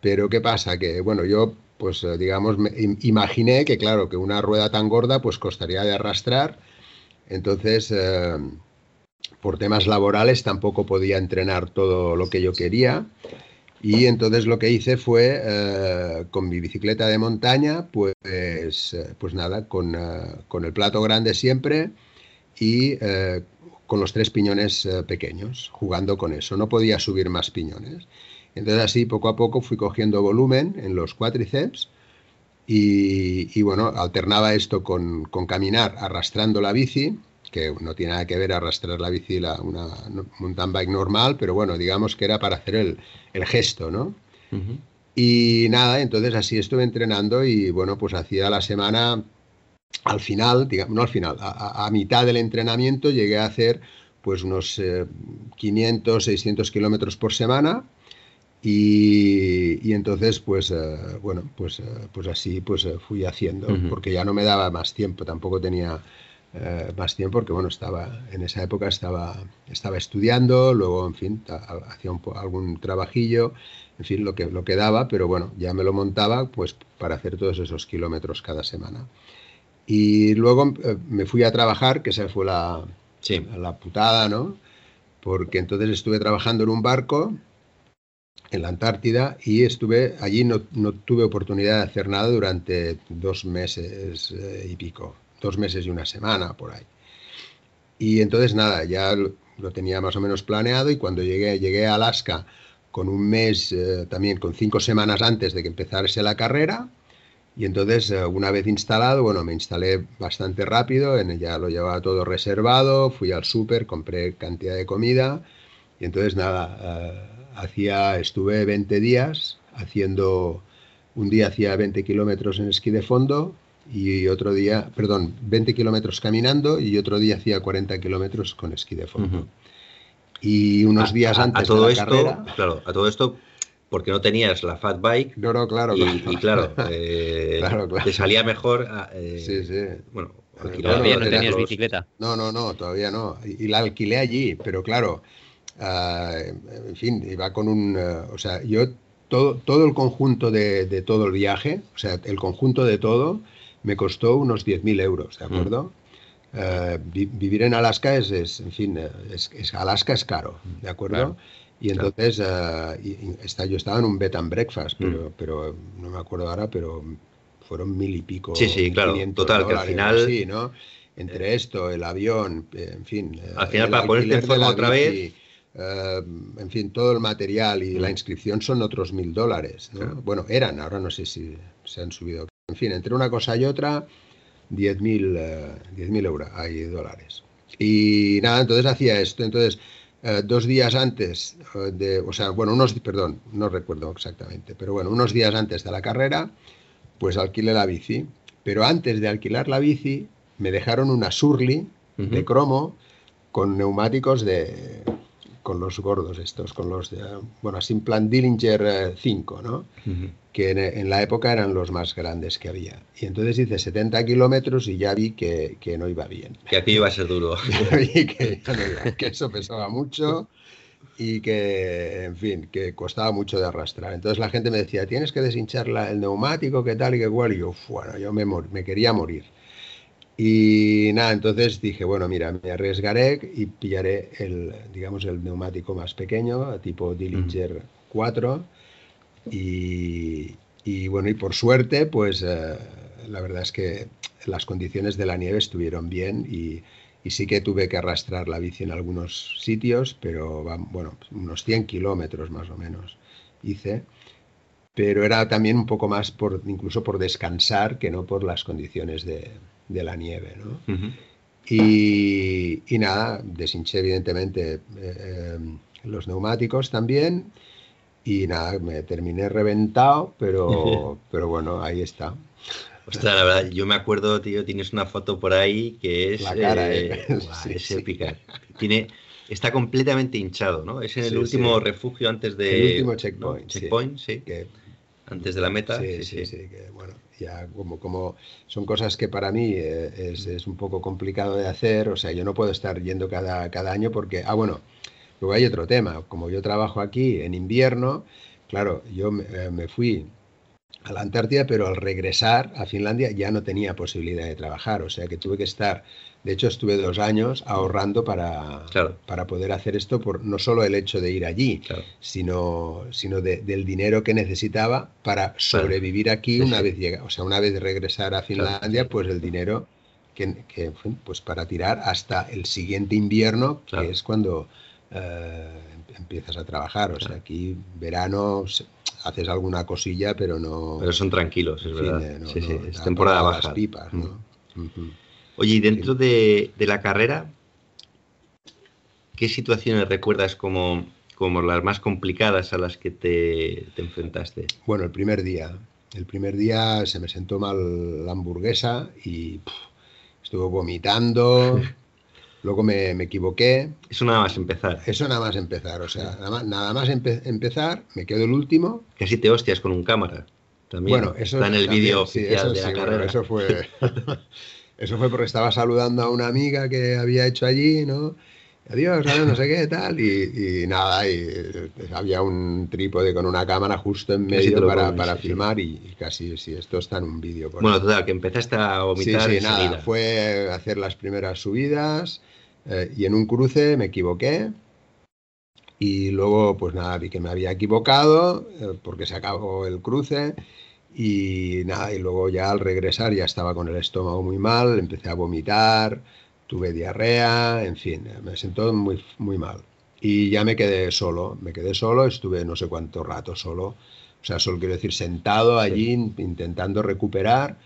Pero ¿qué pasa? Que, bueno, yo, pues, eh, digamos, imaginé que, claro, que una rueda tan gorda, pues costaría de arrastrar. Entonces, eh, por temas laborales tampoco podía entrenar todo lo que yo quería. Y entonces lo que hice fue, eh, con mi bicicleta de montaña, pues, pues nada, con, con el plato grande siempre y con los tres piñones pequeños, jugando con eso. No podía subir más piñones. Entonces así poco a poco fui cogiendo volumen en los cuádriceps y, y, bueno, alternaba esto con, con caminar arrastrando la bici, que no tiene nada que ver arrastrar la bici, la, una mountain bike normal, pero bueno, digamos que era para hacer el, el gesto, ¿no? Ujú. Y nada, entonces así estuve entrenando y bueno, pues hacía la semana, al final, digamos, no al final, a, a- a mitad del entrenamiento llegué a hacer pues unos eh, 500, 600 kilómetros por semana y, y entonces pues eh, bueno, pues, eh, pues así pues eh, fui haciendo, porque ya no me daba más tiempo, tampoco tenía más tiempo porque bueno, estaba en esa época estaba, estaba estudiando, luego en fin, hacía un algún trabajillo en fin, lo que, lo que daba, pero bueno, ya me lo montaba pues para hacer todos esos kilómetros cada semana. Y luego me fui a trabajar, que esa fue la, Sí. la putada, ¿no? Porque entonces estuve trabajando en un barco en la Antártida y estuve allí, no, no tuve oportunidad de hacer nada durante dos meses eh, y pico, dos meses y una semana por ahí. Y entonces nada, ya lo, tenía más o menos planeado y cuando llegué, llegué a Alaska con un mes, eh, también con cinco semanas antes de que empezase la carrera, y entonces, eh, una vez instalado, bueno, me instalé bastante rápido, en, ya lo llevaba todo reservado, fui al súper, compré cantidad de comida, y entonces nada, hacía, estuve 20 días haciendo, un día hacía 20 kilómetros en esquí de fondo, y otro día, perdón, 20 kilómetros caminando, y otro día hacía 40 kilómetros con esquí de fondo. Y unos A- días a- antes a todo de la esto, carrera... claro, a todo esto porque no tenías la fat bike No, no, claro. y, y claro, [laughs] eh, Claro, claro. te salía mejor. ah, eh, Sí, sí. Bueno, Todavía no tenías los- bicicleta. No, no, no, todavía no. Y, y la alquilé allí, pero claro, ah, en fin, iba con un... eh, o sea, yo todo, todo el conjunto de, de todo el viaje, o sea, el conjunto de todo, me costó unos 10.000 euros, ¿de acuerdo? Eh, vi- vivir en Alaska es, es, en fin, es, es- Alaska es caro, ¿de acuerdo? Claro, y claro. entonces eh, y- y está, yo estaba en un bed and breakfast, Mm. pero, pero no me acuerdo ahora, pero fueron mil y pico. Sí, sí, claro, 500 total, que al final- así, ¿no? Entre esto, el avión, en fin. Al final, para ponerte en forma otra vez- bici, eh, en fin, todo el material y la Mm. inscripción son otros mil dólares. ¿no? Claro. Bueno, eran, ahora no sé si se han subido. En fin, entre una cosa y otra, 10.000 eh, 10.000 euros, hay dólares. Y nada, entonces hacía esto. Entonces, eh, dos días antes eh, de, o sea, bueno, unos, perdón, no recuerdo exactamente, pero bueno, unos días antes de la carrera, pues alquilé la bici. Pero antes de alquilar la bici, me dejaron una Surly de cromo con neumáticos de con los gordos estos, con los bueno, así en plan Dillinger eh, 5, ¿no? Ujú. que en, en la época eran los más grandes que había. Y entonces hice 70 kilómetros y ya vi que, que no iba bien. Que aquello iba a ser duro. [laughs] vi que, ya no iba, que eso pesaba mucho y que, en fin, que costaba mucho de arrastrar. Entonces la gente me decía, tienes que deshinchar la- el neumático, qué tal y qué cual. Y yo, "Uf, bueno, yo me, me quería morir. Y nada, entonces dije, bueno, mira, me arriesgaré y pillaré el, digamos, el neumático más pequeño, tipo Dillinger 4. Y, y bueno, y por suerte, pues eh, la verdad es que las condiciones de la nieve estuvieron bien y, y sí que tuve que arrastrar la bici en algunos sitios, pero bueno, unos 100 kilómetros más o menos hice. Pero era también un poco más por, incluso por descansar que no por las condiciones de, de la nieve, ¿no? Ujú. Y, y nada, deshinché evidentemente eh, eh, los neumáticos también. Y nada, me terminé reventado, pero, [laughs] pero bueno, ahí está. Ostras, la verdad, yo me acuerdo, tío, tienes una foto por ahí que es, La cara, eh, ¿eh? [laughs] Sí, es sí. épica. Tiene, está completamente hinchado, ¿no? Es en el Sí, último refugio antes de... El último ¿no? checkpoint, sí. Checkpoint, sí. Que, Antes de la meta. sí, sí, sí, que bueno, ya como, como son cosas que para mí eh, es, es un poco complicado de hacer, o sea, yo no puedo estar yendo cada, cada año porque, ah, bueno, luego hay otro tema, como yo trabajo aquí en invierno, claro, yo me, eh, me fui a la Antártida, pero al regresar a Finlandia ya no tenía posibilidad de trabajar, o sea que tuve que estar, de hecho estuve dos años ahorrando para, Claro. para poder hacer esto, por no solo el hecho de ir allí, Claro. sino, sino de- del dinero que necesitaba para sobrevivir aquí una sí. vez llega, o sea, una vez regresar a Finlandia, pues el dinero que, que, pues para tirar hasta el siguiente invierno, que es cuando eh, empiezas a trabajar. O sea, aquí verano haces alguna cosilla, pero no. Pero son tranquilos, es en fin, verdad. no- sí, sí, no es da temporada para las baja. pipas, Mm. ¿no? Ujú. Oye, y dentro de, de la carrera, ¿qué situaciones recuerdas como, como las más complicadas a las que te, te enfrentaste? Bueno, el primer día. El primer día se me sentó mal la hamburguesa y puf, estuve vomitando. [laughs] Luego me, me equivoqué. Eso nada más empezar. Eso nada más empezar. O sea, nada más, nada más empe- empezar, me quedo el último. Casi te hostias con un cámara. También Bueno, eso está en el vídeo sí, oficial eso de la sí, bueno, carrera. eso fue. [laughs] Eso fue porque estaba saludando a una amiga que había hecho allí, ¿no? Adiós, adiós, no sé qué, tal. Y, y nada, y eh, había un trípode con una cámara justo en medio para, para sí, filmar y, y casi, sí, esto está en un vídeo. por Bueno, ahí. total, que empezaste a vomitar sí, nada, fue hacer las primeras subidas eh, y en un cruce me equivoqué. Y luego, pues nada, vi que me había equivocado eh, porque se acabó el cruce. Y nada, y luego ya al regresar ya estaba con el estómago muy mal, empecé a vomitar, tuve diarrea, en fin, me sentó muy, muy mal. Y ya me quedé solo, me quedé solo, estuve no sé cuánto rato solo, o sea, solo quiero decir sentado allí in- intentando recuperar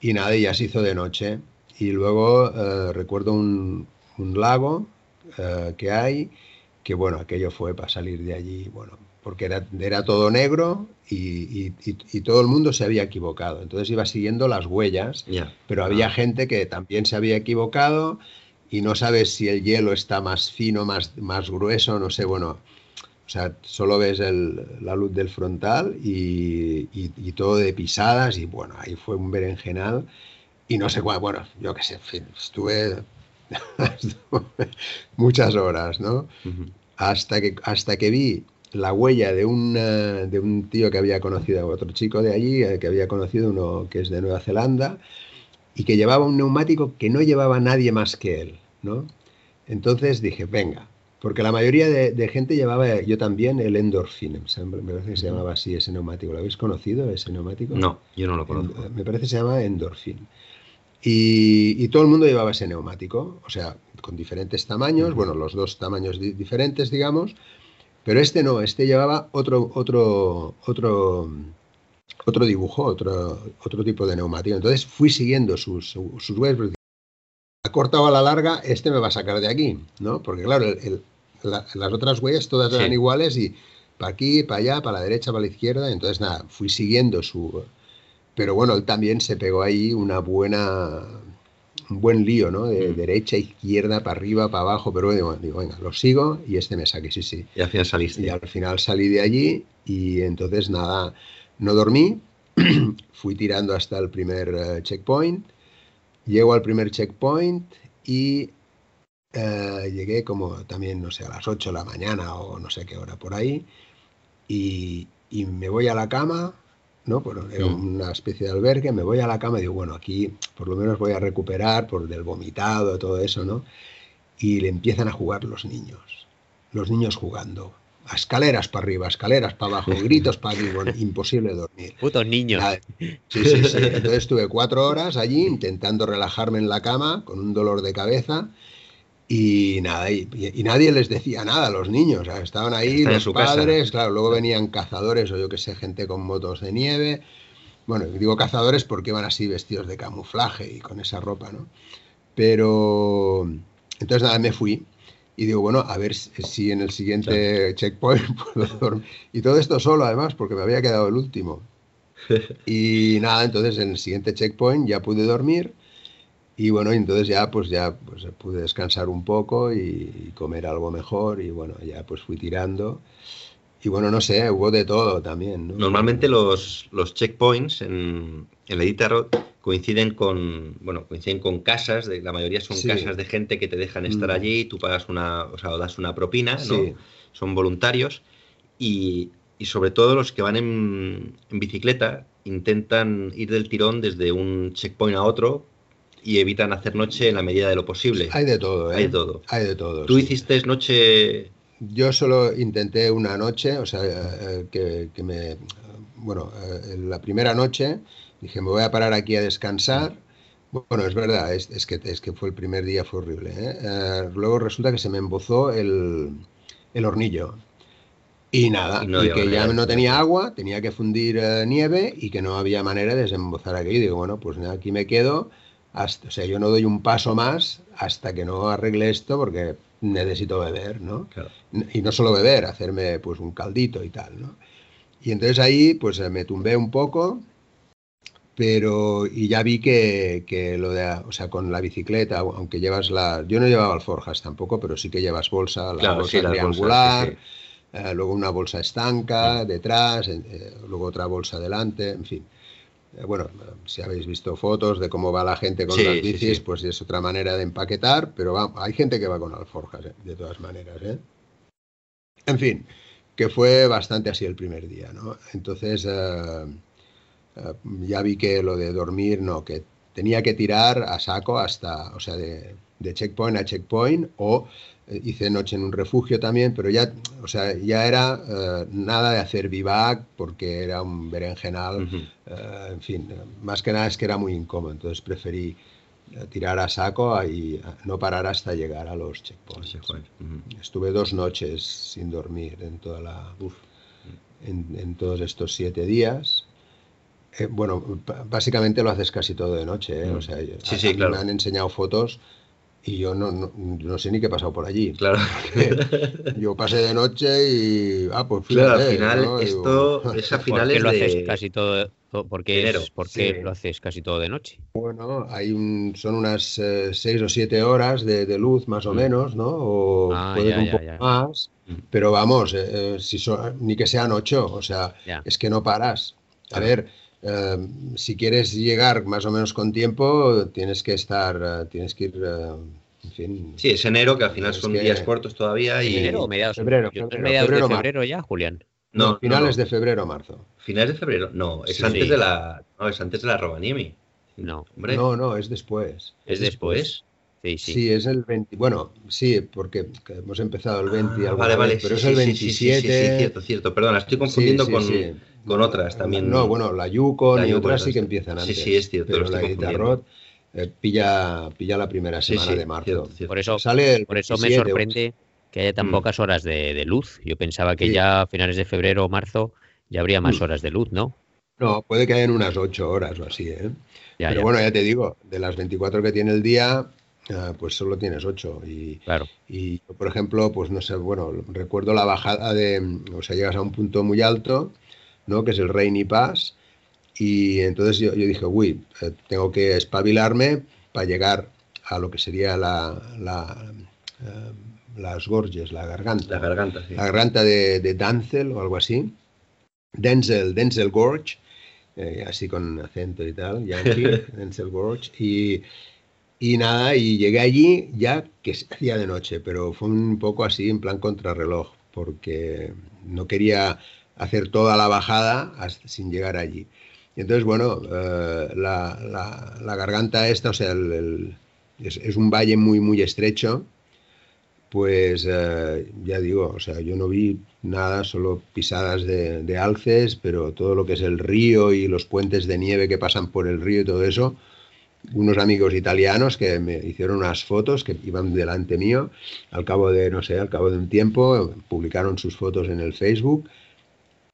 y nada, y ya se hizo de noche. Y luego eh, recuerdo un, un lago eh, que hay, que bueno, aquello fue para salir de allí, bueno, porque era, era todo negro y, y- y- todo el mundo se había equivocado. Entonces iba siguiendo las huellas, Ya. pero había Ah. gente que también se había equivocado y no sabes si el hielo está más fino, más, más grueso, no sé, bueno. O sea, solo ves el- la luz del frontal y, y- todo de pisadas y bueno, ahí fue un berenjenal y no sé cuál, bueno, yo qué sé, en fin, [laughs] estuve, muchas horas, ¿no? Ujú. hasta que, hasta que vi la huella de un, eh, de un tío que había conocido, otro chico de allí, eh, que había conocido uno que es de Nueva Zelanda, y que llevaba un neumático que no llevaba nadie más que él, ¿no? Entonces dije, venga, porque la mayoría de, de gente llevaba, yo también, el Endorphin, me parece que se llamaba así ese neumático. ¿Lo habéis conocido, ese neumático? No, yo no lo conozco. me parece que se llama Endorphin. Y, y todo el mundo llevaba ese neumático, o sea, con diferentes tamaños, bueno, los dos tamaños di- diferentes, digamos, pero este no, este llevaba otro, otro, otro, otro dibujo, otro, otro tipo de neumático. Entonces fui siguiendo sus, sus huellas, pero a corta o a la larga, este me va a sacar de aquí, ¿no? Porque claro, el- el- la- las otras huellas todas Sí. eran iguales y para aquí, para allá, para la derecha, para la izquierda, entonces nada, fui siguiendo su... Pero bueno, él también se pegó ahí una buena, un buen lío, ¿no? De Mm. derecha, izquierda, para arriba, para abajo, pero digo, digo, venga, lo sigo y este me saque, sí, sí. Y al final saliste. Y al final salí de allí y entonces nada, no dormí, [clears throat] fui tirando hasta el primer eh, checkpoint, llego al primer checkpoint y eh, llegué como también, no sé, a las 8 de la mañana o no sé qué hora por ahí y, y me voy a la cama, ¿no? Era Mm. una especie de albergue, me voy a la cama y digo, bueno, aquí por lo menos voy a recuperar por del vomitado, todo eso, ¿no? Y le empiezan a jugar los niños, los niños jugando, a escaleras para arriba, escaleras para abajo, [laughs] gritos para arriba, imposible dormir. Putos niños. Nada, Sí, sí, sí. Entonces estuve cuatro horas allí intentando relajarme en la cama con un dolor de cabeza y nada, y, y nadie les decía nada a los niños. estaban ahí Están en los su casa. padres, claro, luego venían cazadores o yo que sé, gente con motos de nieve. Bueno, digo cazadores porque iban así vestidos de camuflaje y con esa ropa, ¿no? Pero entonces nada, me fui y digo, bueno, a ver si si en el siguiente checkpoint [laughs] puedo dormir. Y todo esto solo, además, porque me había quedado el último. [laughs] Y nada, entonces en el siguiente checkpoint ya pude dormir y bueno, entonces ya pues ya pues pude descansar un poco y, y comer algo mejor y bueno, ya pues fui tirando. Y bueno, no sé, hubo de todo también, ¿no? Normalmente los, los checkpoints en, en la Iditarod coinciden con, bueno, coinciden con casas, de, la mayoría son Sí. casas de gente que te dejan estar Mm. allí, tú pagas una, o sea, o das una propina, ¿no? Sí. Son voluntarios y, y sobre todo los que van en, en bicicleta intentan ir del tirón desde un checkpoint a otro y evitan hacer noche en la medida de lo posible. Hay de todo, ¿eh? Hay de todo. Hay de todo. Tú sí. hiciste noche Yo solo intenté una noche, o sea, eh, que, que me... Bueno, eh, la primera noche dije, me voy a parar aquí a descansar. Bueno, es verdad, es, es que, es que fue el primer día, fue horrible. ¿eh? Eh, luego resulta que se me embozó el, el hornillo. Y nada, Y y, no había que ya no tenía agua, tenía que fundir eh, nieve y que no había manera de desembozar aquello. Y digo, bueno, pues nada, aquí me quedo. Hasta, o sea, yo no doy un paso más hasta que no arregle esto porque necesito beber, ¿no? Claro. y no solo beber, hacerme pues un caldito y tal, ¿no? Y entonces ahí pues eh, me tumbé un poco, pero y ya vi que, que lo de, o sea, con la bicicleta, aunque llevas la, yo no llevaba alforjas tampoco, pero sí que llevas bolsa, la Claro, bolsa sí, las bolsas, triangular, sí, sí. eh, luego una bolsa estanca detrás, eh, luego otra bolsa delante, en fin. Eh, bueno, eh, si habéis visto fotos de cómo va la gente con Sí, las bicis, sí. pues es otra manera de empaquetar, pero va- hay gente que va con alforjas, eh, de todas maneras, ¿eh? En fin, que fue bastante así el primer día, ¿no? Entonces eh, ya vi que lo de dormir, no, que tenía que tirar a saco hasta, o sea, de, de checkpoint a checkpoint, o hice noche en un refugio también, pero ya, o sea, ya era eh, nada de hacer vivac porque era un berenjenal, Ujú. eh, en fin, eh, más que nada es que era muy incómodo, entonces preferí eh, tirar a saco y eh, no parar hasta llegar a los checkpoints. Ujú. Estuve dos noches sin dormir en toda la, en, en todos estos siete días. Eh, bueno, básicamente lo haces casi todo de noche, ¿eh? Mm. O sea, Sí, sí, claro. me han enseñado fotos y yo no, no, no sé ni qué he pasado por allí. Claro. [laughs] Yo pasé de noche y. Ah, pues Claro, al fíjate, final ¿no? Digo, esto es a ¿Por qué finales lo haces de casi todo? to- ¿Por qué, enero. es- por qué Sí. lo haces casi todo de noche? Bueno, hay un, son unas eh, seis o siete horas de, de luz más o Mm. menos, ¿no? O Ah, puede ya, un ya, poco ya. más, Mm. pero vamos, eh, eh, si son- ni que sean ocho, o sea, Ya. es que no paras. A Claro. ver, eh, si quieres llegar más o menos con tiempo, tienes que estar, eh, tienes que ir, eh, en fin. Sí, es enero, que al final son que- días cortos todavía y ¿Enero o mediados? febrero, Yo- febrero, mediados febrero, de febrero ya, Julián. No, finales no. de febrero o marzo. finales de febrero. No, es Sí. antes Sí. de la no, es antes de la. No. Hombre, No, no, es después. Es después. Sí, sí. Sí, es el 20. Bueno, sí, porque que hemos empezado el 20 y Ah, vale, vale, vez, pero sí, es el sí, sí, sí, sí, 27. Sí, cierto, cierto. Perdona, estoy Sí, confundiendo sí, con, sí. Con otras también. No, bueno, la Yukon La y otras sí que sí. empiezan Sí, antes. sí, es cierto, Pero la Iditarod eh, pilla, pilla la primera Sí, semana sí, de marzo. cierto, cierto. Por eso, Sale el por eso me 27, sorprende que haya tan Mm. pocas horas de, de luz. Yo pensaba que Sí. ya a finales de febrero o marzo ya habría más Mm. horas de luz, ¿no? No, puede que hayan unas 8 horas o así, ¿eh? Ya, Pero ya, bueno, ya te digo, de las 24 que tiene el día, ah, pues solo tienes 8. Y, claro. Y yo, por ejemplo, pues no sé, bueno, recuerdo la bajada de, o sea, llegas a un punto muy alto, ¿no? Que es el Rainy Pass. Y entonces yo, yo dije, uy, eh, tengo que espabilarme para llegar a lo que sería la, la, eh, las gorges, la garganta. La garganta, sí. La garganta de, de Danzel o algo así. Denzel, Denzel Gorge, eh, así con acento y tal, Yankee, [laughs] Denzel Gorge. Y, y nada, y llegué allí ya que se hacía de noche, pero fue un poco así en plan contrarreloj, porque no quería hacer toda la bajada sin llegar allí. Y entonces, bueno, eh, la, la- garganta esta, o sea, el- es, un valle muy, muy estrecho, pues eh, ya digo, o sea, yo no vi nada, solo pisadas de alces, pero todo lo que es el río y los puentes de nieve que pasan por el río y todo eso, unos amigos italianos que me hicieron unas fotos que iban delante mío, al cabo de, no sé, al cabo de un tiempo, publicaron sus fotos en el Facebook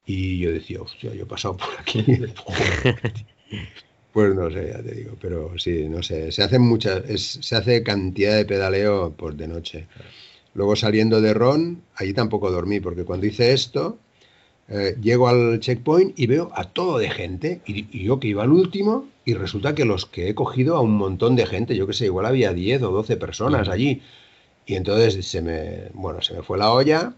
y yo decía, hostia, yo he pasado por aquí. [laughs] Pues no sé, ya te digo, pero sí, no sé, se hace muchas, es- se hace cantidad de pedaleo por de noche. Luego saliendo de Ron, allí tampoco dormí, porque cuando hice esto, eh, llego al checkpoint y veo a todo de gente, y, y yo que iba al último, y resulta que los que he cogido a un montón de gente, yo que sé, igual había 10 o 12 personas allí. Y entonces se me, bueno, se me fue la olla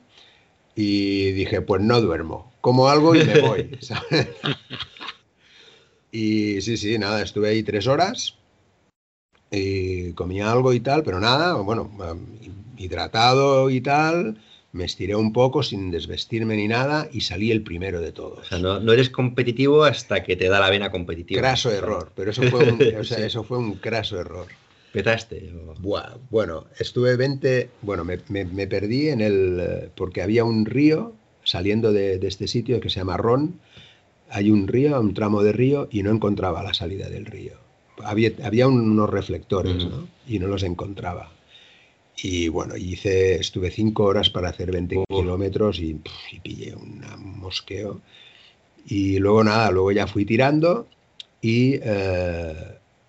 y dije, pues no duermo, como algo y me [laughs] voy. ¿sabes? Y sí, sí, nada, estuve ahí tres horas y comía algo y tal, pero nada, bueno, hidratado y tal, me estiré un poco sin desvestirme ni nada y salí el primero de todos. O sea, no, no eres competitivo hasta que te da la vena competitiva. Craso error, pero eso [laughs] fue un, o sea, Sí. eso fue un craso error. Petaste. o- Buah, bueno, estuve 20, bueno, me, me- me perdí en el, porque había un río saliendo de, de este sitio que se llama Ron, hay un río, un tramo de río y no encontraba la salida del río. Había, había unos reflectores, Ujú. ¿no? Y no los encontraba. Y bueno, hice, estuve cinco horas para hacer 20 Uf. kilómetros y, pff, y pillé un mosqueo. Y luego nada, luego ya fui tirando y eh,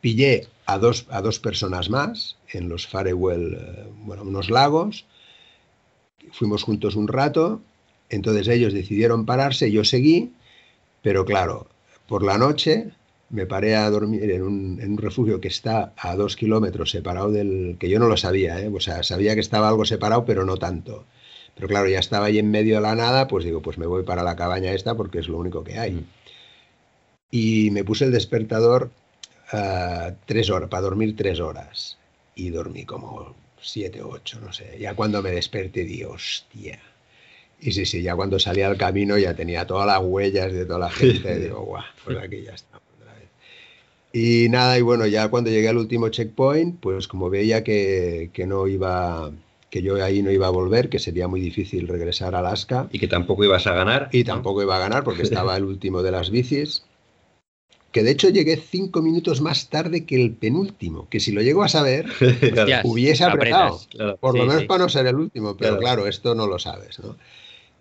pillé a dos, a dos personas más en los Farewell, eh, bueno, unos lagos. Fuimos juntos un rato, entonces ellos decidieron pararse, yo seguí, pero claro, por la noche me paré a dormir en un, en un refugio que está a dos kilómetros separado del, que yo no lo sabía, ¿eh? o sea, sabía que estaba algo separado, pero no tanto. Pero claro, ya estaba ahí en medio de la nada, pues digo, pues me voy para la cabaña esta porque es lo único que hay. Mm. Y me puse el despertador tres horas, para dormir tres horas. Y dormí como siete o ocho, no sé. Ya cuando me desperté, di, hostia. Y sí, sí, ya cuando salí al camino ya tenía todas las huellas de toda la gente. y [laughs] digo, guau, pues aquí ya estamos otra vez. Y nada, y bueno, ya cuando llegué al último checkpoint, pues como veía que, que no iba, que yo ahí no iba a volver, que sería muy difícil regresar a Alaska, Y que tampoco ibas a ganar. y tampoco iba a ganar porque estaba el último de las bicis. Que de hecho llegué cinco minutos más tarde que el penúltimo, que si lo llego a saber, Claro, [laughs] Hostias, hubiese apretado. apretas. claro. por lo menos sí. para no ser el último, pero Claro. claro, esto no lo sabes, ¿no?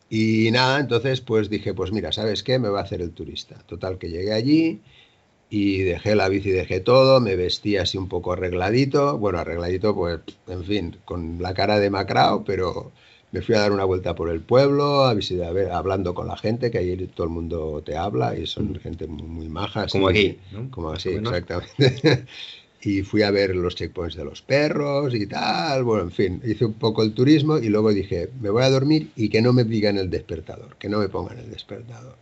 Y nada, entonces pues dije, pues mira, ¿sabes qué? Me va a hacer el turista. Total, que llegué allí y dejé la bici, dejé todo, me vestí así un poco arregladito, bueno, arregladito pues, en fin, con la cara de macrao, pero me fui a dar una vuelta por el pueblo, a visitar, a ver, hablando con la gente, que ahí todo el mundo te habla y son gente muy, muy maja. así, Como aquí, ¿no? Como así, exactamente. [laughs] y fui a ver los checkpoints de los perros y tal, bueno, en fin, hice un poco el turismo y luego dije, me voy a dormir y que no me digan el despertador, que no me pongan el despertador.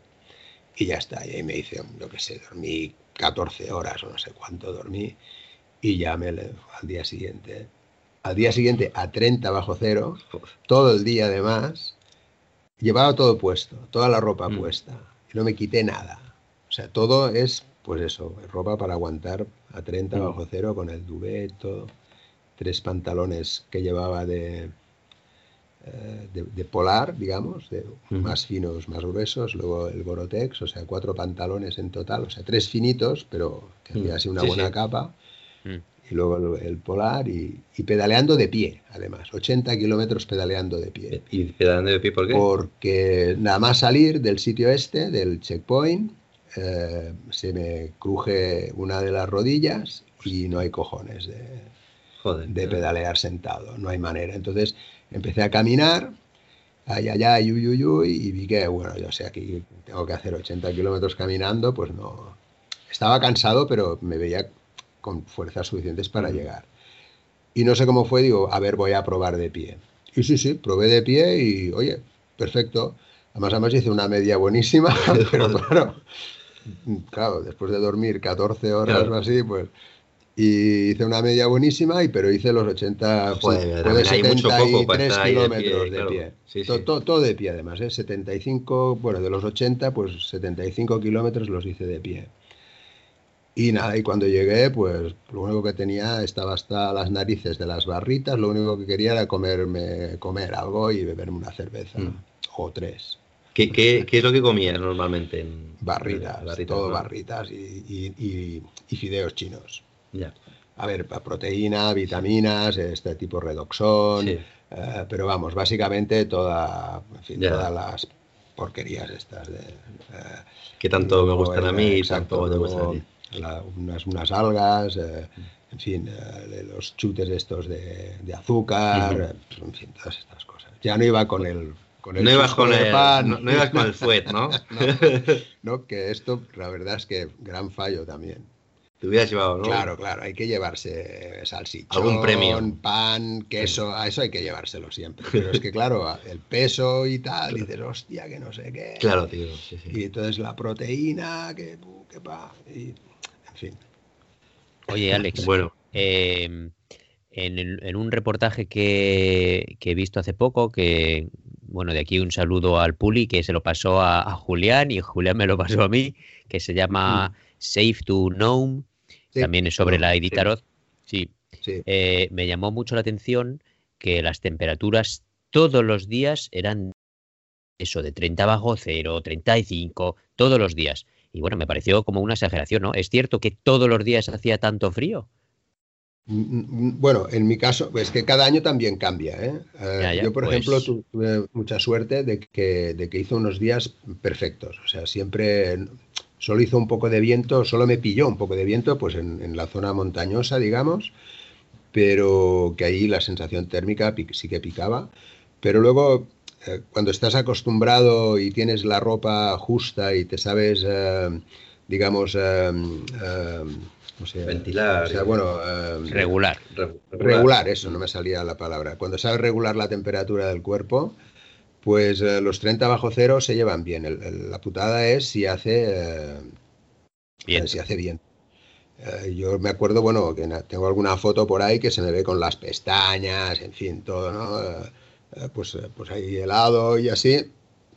Y ya está, y ahí me hice, yo qué sé, dormí 14 horas o no sé cuánto dormí y ya me al día siguiente. Al día siguiente a 30 bajo cero, todo el día además, llevaba todo puesto, toda la ropa Mm. puesta, y no me quité nada. O sea, todo es, pues eso, ropa para aguantar a 30 Mm. bajo cero con el duvet, todo. Tres pantalones que llevaba de, eh, de, de polar, digamos, de Ujú. más finos, más gruesos, luego el Gorotex, o sea, cuatro pantalones en total, o sea, tres finitos, pero que Mm. hacía así una Sí, buena sí. capa Mm. Y luego el, polar y, y pedaleando de pie, además, 80 kilómetros pedaleando de pie. ¿Y pedaleando de pie por qué? Porque nada más salir del sitio este, del checkpoint, eh, se me cruje una de las rodillas y no hay cojones de, Joder. de pedalear sentado, no hay manera. Entonces empecé a caminar, ay, ay, ay, uy, uy, uy, y vi que, bueno, yo sé, aquí tengo que hacer 80 kilómetros caminando, pues no. Estaba cansado, pero me veía con fuerzas suficientes para llegar. Y no sé cómo fue, digo, a ver, voy a probar de pie. Y sí, sí, probé de pie y, oye, perfecto. Además, además hice una media buenísima, [laughs] pero claro, claro, después de dormir 14 horas Claro. o así, pues... Y hice una media buenísima, y pero hice los 80, sí, Joder, para 73 estar ahí de pie, kilómetros de claro. pie. Sí, To- sí. to- Todo, de pie además, ¿eh? 75, bueno, de los 80, pues 75 kilómetros los hice de pie. Y nada, y cuando llegué, pues lo único que tenía estaba hasta las narices de las barritas, lo único que quería era comerme, comer algo y beberme una cerveza, Mm. o tres. ¿Qué, qué, qué es lo que comías normalmente? En... Barritas, Barritas, todo ¿no? barritas y, y- y- y fideos chinos. Ya. A ver, proteína, vitaminas, este tipo redoxón, Sí. eh, pero vamos, básicamente toda, en fin, todas las porquerías estas de... eh, Que tanto me gustan a mí y exacto, tampoco te gustan a luego ti. La- unas, unas algas, eh, en fin, eh, los chutes estos de, de azúcar, eh, en fin, todas estas cosas. Ya no iba con el... Con el No ibas con el, pan, no, no ibas con el fuet, [laughs] ¿no? no, que esto, la verdad es que gran fallo también. Te hubieras llevado, ¿no? Claro, claro, hay que llevarse salchichón, Algún premio. pan, queso, a eso hay que llevárselo siempre. Pero es que, claro, [laughs] el peso y tal, y dices, hostia, que no sé qué. Claro, tío. Sí, sí. Y entonces la proteína, que, pu, que pa, y, Oye, Alex, Bueno, eh, en, un reportaje que, que he visto hace poco, que, bueno, de aquí un saludo al Puli, que se lo pasó a, a Julián y Julián me lo pasó a mí, que se llama Safe to Gnome, Sí, también es sobre no, la sí, Iditarod. Sí, Sí, eh, me llamó mucho la atención que las temperaturas todos los días eran eso, de 30 bajo cero, 35, todos los días. Y bueno, me pareció como una exageración, ¿no? ¿Es cierto que todos los días hacía tanto frío? Mm, mm, Bueno, en mi caso, es que cada año también cambia. ¿eh? Eh, Ya, ya, yo, por pues- ejemplo, tu- tuve mucha suerte de que, de que hizo unos días perfectos. O sea, siempre solo hizo un poco de viento, solo me pilló un poco de viento, pues en, en la zona montañosa, digamos, pero que ahí la sensación térmica sí que picaba. Pero luego, eh, cuando estás acostumbrado y tienes la ropa justa y te sabes, eh, digamos, eh, eh. Ventilar O sea, y- bueno, eh, Regular. re- regular, eso, no me salía la palabra. Cuando sabes regular la temperatura del cuerpo, pues eh, los 30 bajo cero se llevan bien. El- el- la putada es si hace, eh, Bien. si hace bien. Yo me acuerdo, bueno, que tengo alguna foto por ahí que se me ve con las pestañas, en fin, todo, ¿no? Eh, pues, eh, pues ahí helado y así.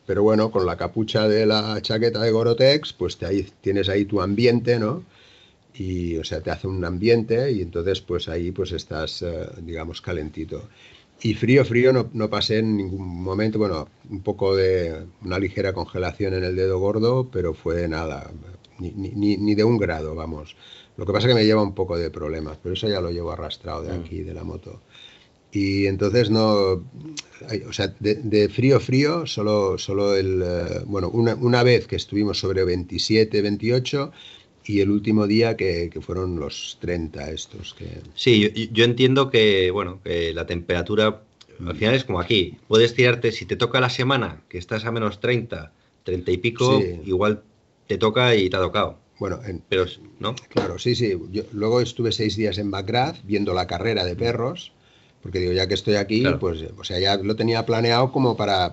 Pero bueno, con la capucha de la chaqueta de Gorotex, pues te ahí, tienes ahí tu ambiente, ¿no? y o sea te hace un ambiente y entonces pues ahí pues estás eh, digamos calentito y frío frío no, no pasé en ningún momento bueno un poco de una ligera congelación en el dedo gordo pero fue nada ni, ni- ni- ni de un grado vamos lo que pasa es que me lleva un poco de problemas pero eso ya lo llevo arrastrado de Mm. aquí de la moto y entonces no hay- o sea de, de frío frío solo solo el eh, bueno una, una vez que estuvimos sobre 27 28 y el último día que, que fueron los 30 estos que... Sí, yo, yo entiendo que, bueno, que la temperatura al final es como aquí. Puedes tirarte, si te toca la semana, que estás a menos 30, 30 y pico, Sí. igual te toca y te ha tocado. Bueno, en, Pero, ¿no? Claro, sí, sí. Yo, luego estuve seis días en Bagdad viendo la carrera de perros, porque digo, ya que estoy aquí, Claro. pues, o sea, ya lo tenía planeado como para,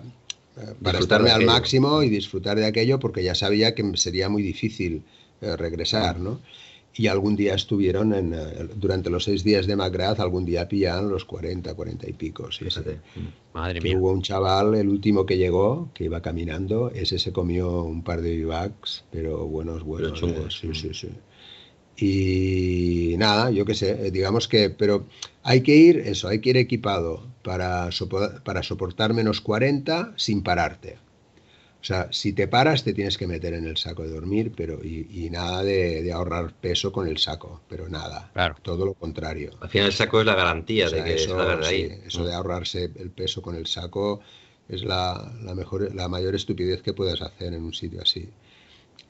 eh, para estarme al máximo y disfrutar de aquello, porque ya sabía que me sería muy difícil eh, regresar, ¿no? Y algún día estuvieron, en, eh, durante los seis días de Bagdad, algún día pillaban los 40, 40 y pico. Sí, sí. Fíjate. Madre Que mía. hubo un chaval, el último que llegó, que iba caminando, ese se comió un par de bivacs, pero buenos, buenos. Pero chungos. eh, sí, sí, sí. Y nada, yo qué sé, eh, digamos que, pero hay que ir, eso, hay que ir equipado para, sopo- para soportar menos 40 sin pararte. O sea, si te paras te tienes que meter en el saco de dormir, pero y, y nada de, de ahorrar peso con el saco, pero nada, Claro. todo lo contrario. Al final el saco es la garantía O sea, de que eso, de ahí. sí, eso de ahorrarse el peso con el saco es la, la mejor, la mayor estupidez que puedes hacer en un sitio así.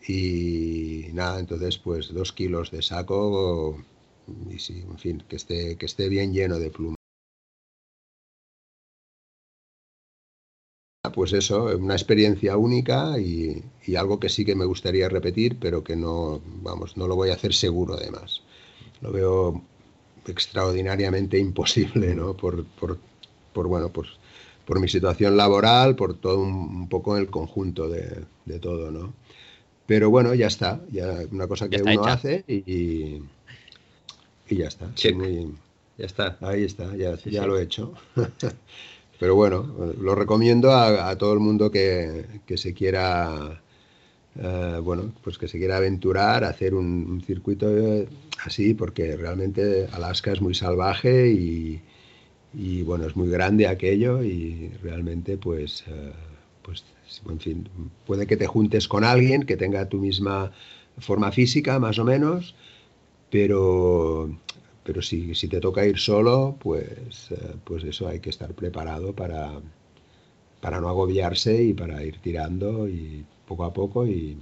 Y nada, entonces pues dos kilos de saco y sí, en fin, que esté, que esté bien lleno de plumas. Pues eso, una experiencia única y, y algo que sí que me gustaría repetir, pero que no, vamos, no lo voy a hacer seguro además. Lo veo extraordinariamente imposible, ¿no? Por, por, por, bueno, pues por mi situación laboral, por todo un, un poco el conjunto de, de todo, ¿no? Pero bueno, ya está, ya una cosa que uno hecha. hace y, y, ya está. Muy- Ya está. Ahí está, ya, Sí, ya sí. lo he hecho. [laughs] Pero bueno, lo recomiendo a, a todo el mundo que, que se quiera, eh, bueno, pues que se quiera aventurar, a hacer un, un circuito eh, así, porque realmente Alaska es muy salvaje y, y, bueno, es muy grande aquello y realmente pues, eh, pues, en fin, puede que te juntes con alguien que tenga tu misma forma física, más o menos, pero, pero si, si te toca ir solo, pues, eh, pues eso hay que estar preparado para, para no agobiarse y para ir tirando y poco a poco y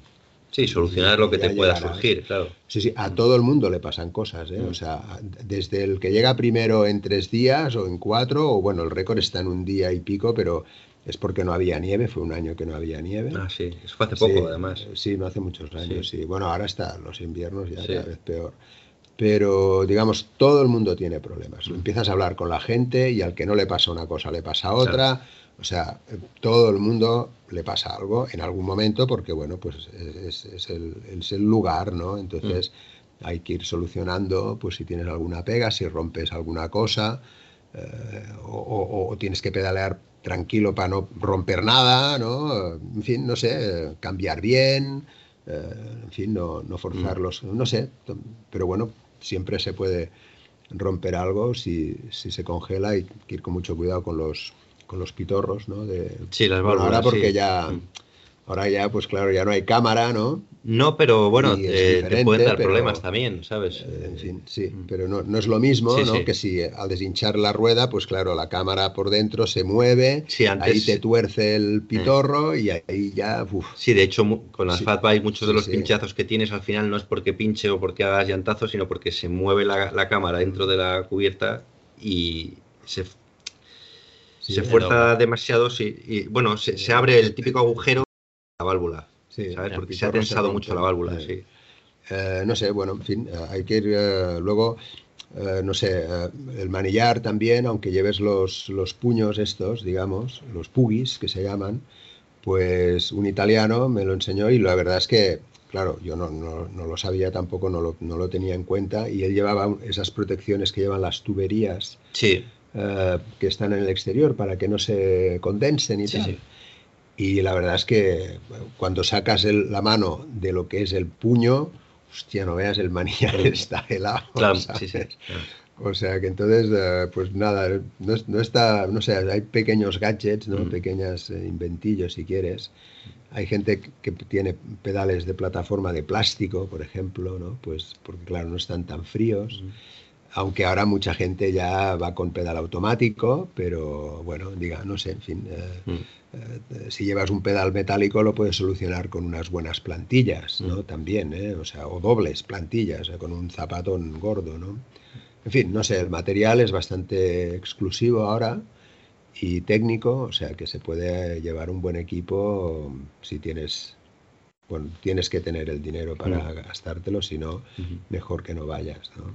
Sí, solucionar lo que te pueda surgir, claro. sí, sí, a todo el mundo le pasan cosas, ¿eh? O sea, desde el que llega primero en tres días o en cuatro, o bueno, el récord está en un día y pico, pero es porque no había nieve, fue un año que no había nieve. Ah, sí. Eso fue hace poco, Sí, además. Sí, no hace muchos años, sí. Bueno, ahora está, los inviernos ya Sí. cada vez peor. Pero, digamos, todo el mundo tiene problemas. Mm. Empiezas a hablar con la gente y al que no le pasa una cosa le pasa otra. O sea, todo el mundo le pasa algo en algún momento porque, bueno, pues es, es el, es el lugar, ¿no? Entonces Mm. hay que ir solucionando, pues si tienes alguna pega, si rompes alguna cosa, eh, o, o- o tienes que pedalear tranquilo para no romper nada, ¿no? En fin, no sé, cambiar bien, eh, en fin, no, no forzarlos, no sé, pero bueno, siempre se puede romper algo si, si se congela, hay que ir con mucho cuidado con los, con los pitorros, ¿no? De, Sí, las bueno, ahora válvulas, porque sí. ya, Mm. Ahora ya, pues claro, ya no hay cámara, ¿no? No, pero bueno, eh, te pueden dar pero- problemas también, ¿sabes? Eh, En Eh, fin, sí, mm. pero no, no es lo mismo, Sí, ¿no? sí. Que si eh, al deshinchar la rueda, pues claro, la cámara por dentro se mueve, Sí, antes- ahí te tuerce el pitorro y ahí ya, uf, Sí, de hecho, con las Sí. fat bike muchos de los pinchazos que tienes al final no es porque pinche o porque hagas llantazos, sino porque se mueve la, la cámara dentro de la cubierta y se, se fuerza demasiado, sí, y bueno, se, se abre el típico agujero la válvula, sí, Porque se ha tensado mucho la válvula, sí. eh, no sé, bueno, en fin, eh, hay que ir eh, luego, eh, no sé, el manillar también, aunque lleves los, los puños estos, digamos, los pugis que se llaman, pues un italiano me lo enseñó y la verdad es que, claro, yo no, no- no lo sabía tampoco, no lo, no lo tenía en cuenta y él llevaba esas protecciones que llevan las tuberías Sí, que están en el exterior para que no se condensen y Sí, tal. sí. Y la verdad es que cuando sacas el- la mano de lo que es el puño, hostia, no veas el manillar está helado. claro, ¿sabes? sí, sí. claro. O sea que entonces, eh, pues nada, no, no está, no sé, hay pequeños gadgets, ¿no? Mm. Pequeñas eh, inventillos si quieres. Hay gente que tiene pedales de plataforma de plástico, por ejemplo, ¿no? Pues porque claro, no están tan fríos. Aunque ahora mucha gente ya va con pedal automático, pero bueno, diga, no sé, en fin. eh, Mm. Eh, si llevas un pedal metálico lo puedes solucionar con unas buenas plantillas, ¿no? Mm. También, ¿eh? O sea, o dobles plantillas, eh, con un zapatón gordo, ¿no? En fin, no sé, el material es bastante exclusivo ahora y técnico, o sea que se puede llevar un buen equipo si tienes, bueno, tienes que tener el dinero para Mm. gastártelo, si no, mejor que no vayas, ¿no?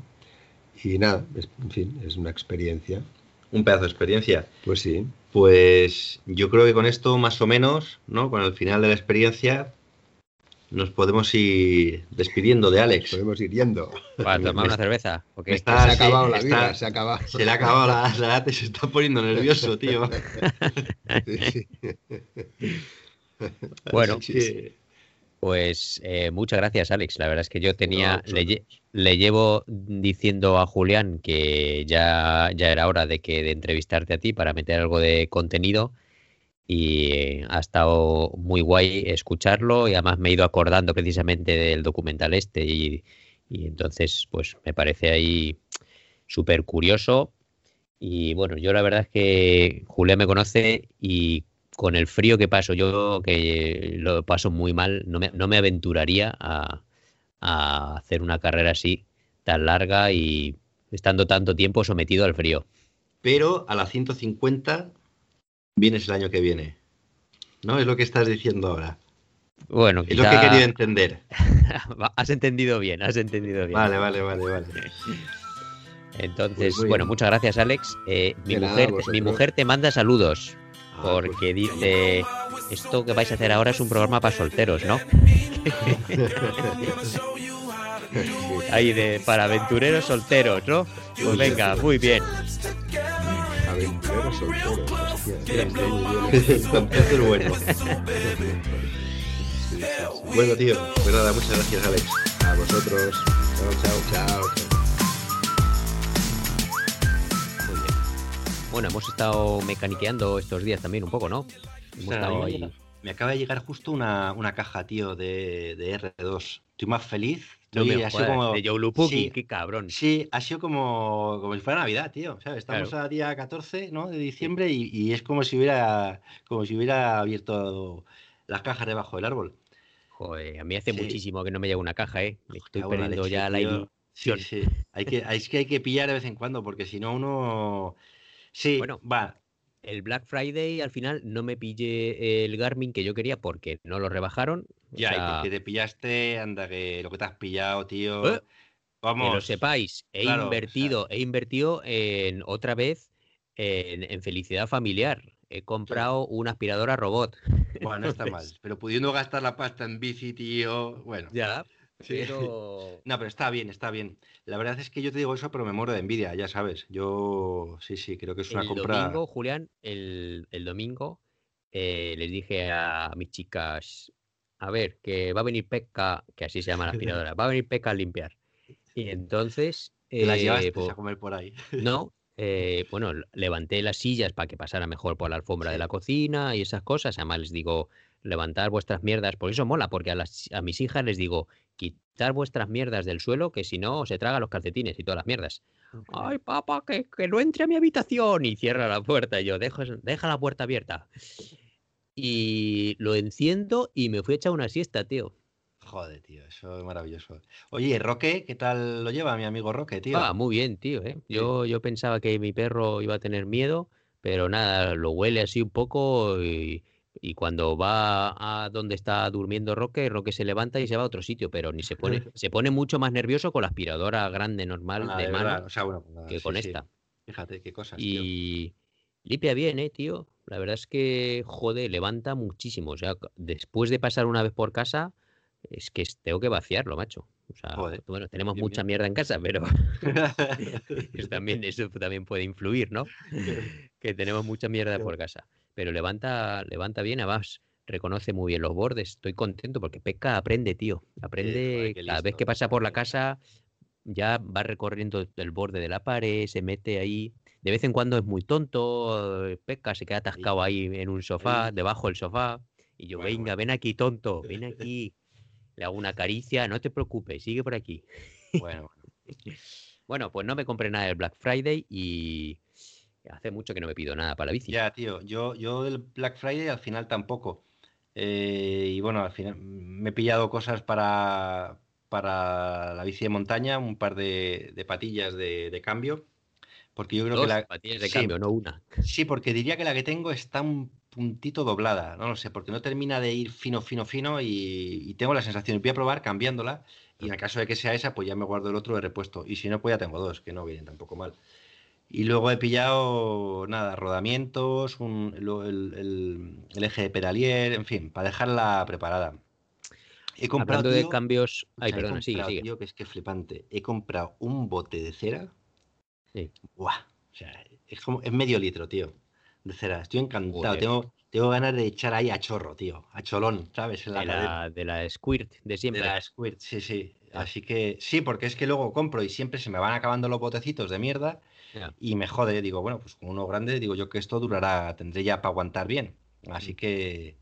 Y nada, es- en fin, es una experiencia. Un pedazo de experiencia. Pues sí, Pues yo creo que con esto, más o menos, ¿no? Con el final de la experiencia, nos podemos ir despidiendo de Alex. podemos ir yendo. Para tomar una cerveza. me está- se ha sí, acabado la está- vida, se ha acabado. Se le ha acabado la, la lata y se está poniendo nervioso, tío. [laughs] Sí, sí. Bueno, Pues eh, muchas gracias, Alex. La verdad es que yo tenía, No, le, le llevo diciendo a Julián que ya, ya era hora de que de entrevistarte a ti para meter algo de contenido y eh, ha estado muy guay escucharlo y además me he ido acordando precisamente del documental este y, y entonces pues me parece ahí súper curioso y bueno, yo la verdad es que Julián me conoce y con el frío que paso, yo que lo paso muy mal, no me, no me aventuraría a, a hacer una carrera así tan larga y estando tanto tiempo sometido al frío. Pero a las 150 vienes el año que viene. ¿No? Es lo que estás diciendo ahora. Bueno, Es lo que he quizá- querido entender. [laughs] has entendido bien, has entendido bien. Vale, vale, vale, vale. [laughs] Entonces, Pues bueno, muchas gracias, Alex. Eh, mi, nada, mujer, mi mujer te manda saludos porque dice, esto que vais a hacer ahora es un programa para solteros, ¿no? [laughs] Ahí de para aventureros solteros, ¿no? Pues venga, muy bien. Aventurero soltero. hostia, está muy bien. Esto [laughs] es bueno. [laughs] Bueno, tío, pues nada, muchas gracias, Alex. A vosotros. Chao, chao, chao. Bueno, hemos estado mecaniqueando estos días también un poco, ¿no? Hemos O sea, estado a mí ahí. me- acaba de llegar justo una, una caja, tío, de, de R2. Estoy más feliz. No me como- de Joe Lupuki, sí, qué cabrón. Sí, ha sido como, como si fuera Navidad, tío. ¿sabes? Estamos Claro. a día 14 ¿no? de diciembre y, y es como si hubiera como si hubiera abierto las cajas debajo del árbol. Joder, a mí hace Sí. muchísimo que no me llega una caja, ¿eh? Me estoy Cago en la perdiendo leche, ya la ilusión. Sí, sí. Hay que, es que hay que pillar de vez en cuando, porque si no uno. Sí, Bueno, va. El Black Friday al final no me pillé el Garmin que yo quería porque no lo rebajaron. O Ya, y sea, que te pillaste, anda, que lo que te has pillado, tío. Eh, Vamos. que lo sepáis, he claro, o sea- invertido, he invertido en otra vez en, en felicidad familiar. He comprado una aspiradora robot. Bueno, no está [laughs] mal. Pero pudiendo gastar la pasta en bici, tío. Bueno. Ya. Pero [laughs] No, pero está bien, está bien. La verdad es que yo te digo eso, pero me muero de envidia, ya sabes. Yo sí, sí, creo que es una el compra. domingo, Julián, el, el domingo eh, les dije a mis chicas, a ver, que va a venir Pekka, que así se llama la [laughs] aspiradora, va a venir Pekka a limpiar. Y entonces, las eh, llevaste pues, a comer por ahí. [laughs] no, eh, bueno, levanté las sillas para que pasara mejor por la alfombra de la cocina y esas cosas. Además les digo, levantar vuestras mierdas, por eso mola, porque a, las, a mis hijas les digo, quitar vuestras mierdas del suelo, que si no se tragan los calcetines y todas las mierdas. Ay, papá, que, que no entre a mi habitación y cierra la puerta. Y yo, dejo, deja la puerta abierta. Y lo enciendo y me fui a echar una siesta, tío. Joder, tío, eso es maravilloso. Oye, Roque, ¿qué tal lo lleva mi amigo Roque, tío? Ah, muy bien, tío. ¿eh? Yo, yo pensaba que mi perro iba a tener miedo, pero nada, lo huele así un poco y, y cuando va a donde está durmiendo Roque, Roque se levanta y se va a otro sitio, pero ni se pone, [laughs] se pone mucho más nervioso con la aspiradora grande normal Ah, de de mano verdad, o sea, bueno, nada, que sí, con sí. esta. Fíjate qué cosas, tío. Y limpia bien, eh, tío. La verdad es que, joder, levanta muchísimo. O sea, después de pasar una vez por casa, es que tengo que vaciarlo, macho. O sea, Joder, bueno, tenemos bien, mucha bien. mierda en casa, pero [laughs] [laughs] eso también, eso también puede influir, ¿no? Que tenemos mucha mierda por casa. Pero levanta, levanta bien, además reconoce muy bien los bordes. Estoy contento porque Pesca aprende, tío. Aprende qué cada vez que pasa por la casa, ya va recorriendo el borde de la pared, se mete ahí. De vez en cuando es muy tonto, eh, Pesca se queda atascado ahí en un sofá, debajo del sofá. Y yo, Bueno, venga, bueno. ven aquí, tonto, ven [laughs] aquí. Le hago una caricia, no te preocupes, sigue por aquí. Bueno, bueno. [laughs] Bueno, pues no me compré nada del Black Friday y hace mucho que no me pido nada para la bici. Ya, tío, yo, yo del Black Friday al final tampoco. Eh, y bueno, al final me he pillado cosas para, para la bici de montaña, un par de, de patillas de, de cambio. Porque yo creo Dos que la. patillas de sí, cambio, no una. Sí, porque diría que la que tengo está un puntito doblada, no lo sé, porque no termina de ir fino, fino, fino y, y tengo la sensación, voy a probar cambiándola y en el caso de que sea esa, pues ya me guardo el otro de repuesto y si no, pues ya tengo dos, que no vienen tampoco mal. Y luego he pillado, nada, rodamientos, un- el, el- el eje de pedalier, en fin, para dejarla preparada. He comprado, Hablando de tío, cambios. Ay, he perdona, sigue, comprado, sigue. tío, que es que es flipante. He comprado un bote de cera. Sí. Buah, o sea, es como, es medio litro, tío, de cera. Estoy encantado. Joder. Tengo, tengo ganas de echar ahí a chorro, tío. A cholón, ¿sabes? En la De la, de la Squirt de siempre. De la Squirt, sí, sí. Ah. Así que sí, porque es que luego compro y siempre se me van acabando los botecitos de mierda Y me jode. Digo, bueno, pues con uno grande, digo yo que esto durará, tendré ya para aguantar bien. Así que,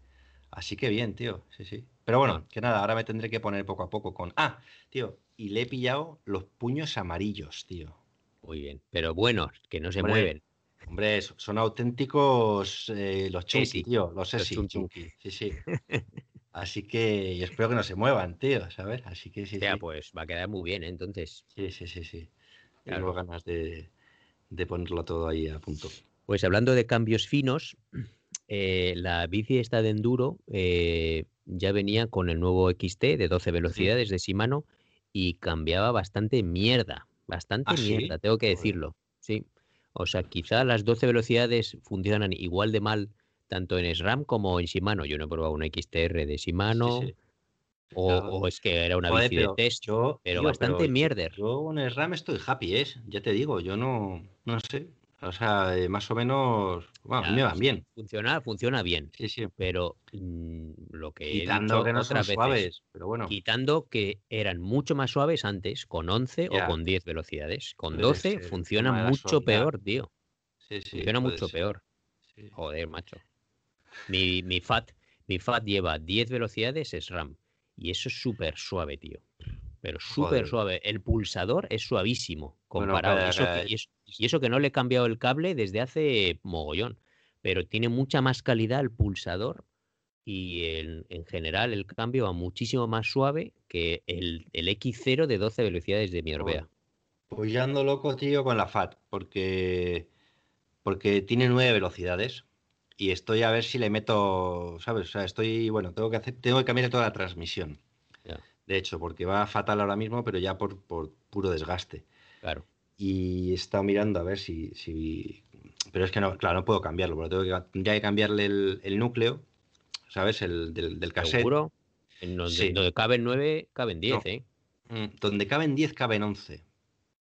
así que bien, tío. Sí, sí. Pero bueno, que nada, ahora me tendré que poner poco a poco con. Ah, tío, y le he pillado los puños amarillos, tío. Muy bien. Pero buenos, que no se Hombre, mueven. Hombre, so- son auténticos eh, los chunky, tío. Los los chunky. chunky. Sí, sí. [laughs] Así que y espero que no se muevan, tío, ¿sabes? Así que sí, O sea, sí. pues va a quedar muy bien, ¿eh? entonces. Sí, sí, sí, sí. Claro. Tengo ganas de, de ponerlo todo ahí a punto. Pues hablando de cambios finos, eh, la bici esta de enduro eh, ya venía con el nuevo XT de 12 velocidades de Shimano y cambiaba bastante mierda, bastante ¿Ah, sí? mierda, tengo que decirlo. Sí. O sea, quizá las 12 velocidades funcionan igual de mal tanto en SRAM como en Shimano. Yo no he probado una XTR de Shimano Sí, sí. O, Claro. o es que era una Joder, bici pero de test, yo, pero bastante pero mierder. Yo en el RAM estoy happy, ¿es? Ya te digo, yo no, no sé. O sea, eh, más o menos, bueno, Ya, me van bien. Funciona, funciona bien. Sí, sí. Pero mm, lo que he Quitando dicho que no son veces, suaves, pero bueno. quitando que eran mucho más suaves antes, con 11 Ya. o con 10 velocidades. Con Puede 12 ser, funciona mucho peor, tío. Sí, sí, funciona mucho ser, peor. sí. Joder, macho. Mi, mi FAT, mi FAT lleva 10 velocidades SRAM. Y eso es súper suave, tío. Pero súper suave. El pulsador es suavísimo comparado. y, eso que, y eso- y eso que no le he cambiado el cable desde hace mogollón. Pero tiene mucha más calidad el pulsador. Y el- en general el cambio va muchísimo más suave que el, el X0 de 12 velocidades de mi Orbea. Pues ya ando loco, tío, con la FAT, porque, porque tiene nueve velocidades y estoy a ver si le meto, ¿sabes? O sea, estoy, bueno, tengo que hacer, tengo que cambiar toda la transmisión. De hecho, porque va fatal ahora mismo, pero ya por, por puro desgaste. Claro. Y he estado mirando a ver si, si... Pero es que no, claro, no puedo cambiarlo, porque tengo que, tendría que cambiarle el, el núcleo, ¿sabes? El del, del cassette. ¿Seguro? En donde, Sí. donde caben 9, caben 10, No. ¿eh? Mm, Donde caben 10, caben 11.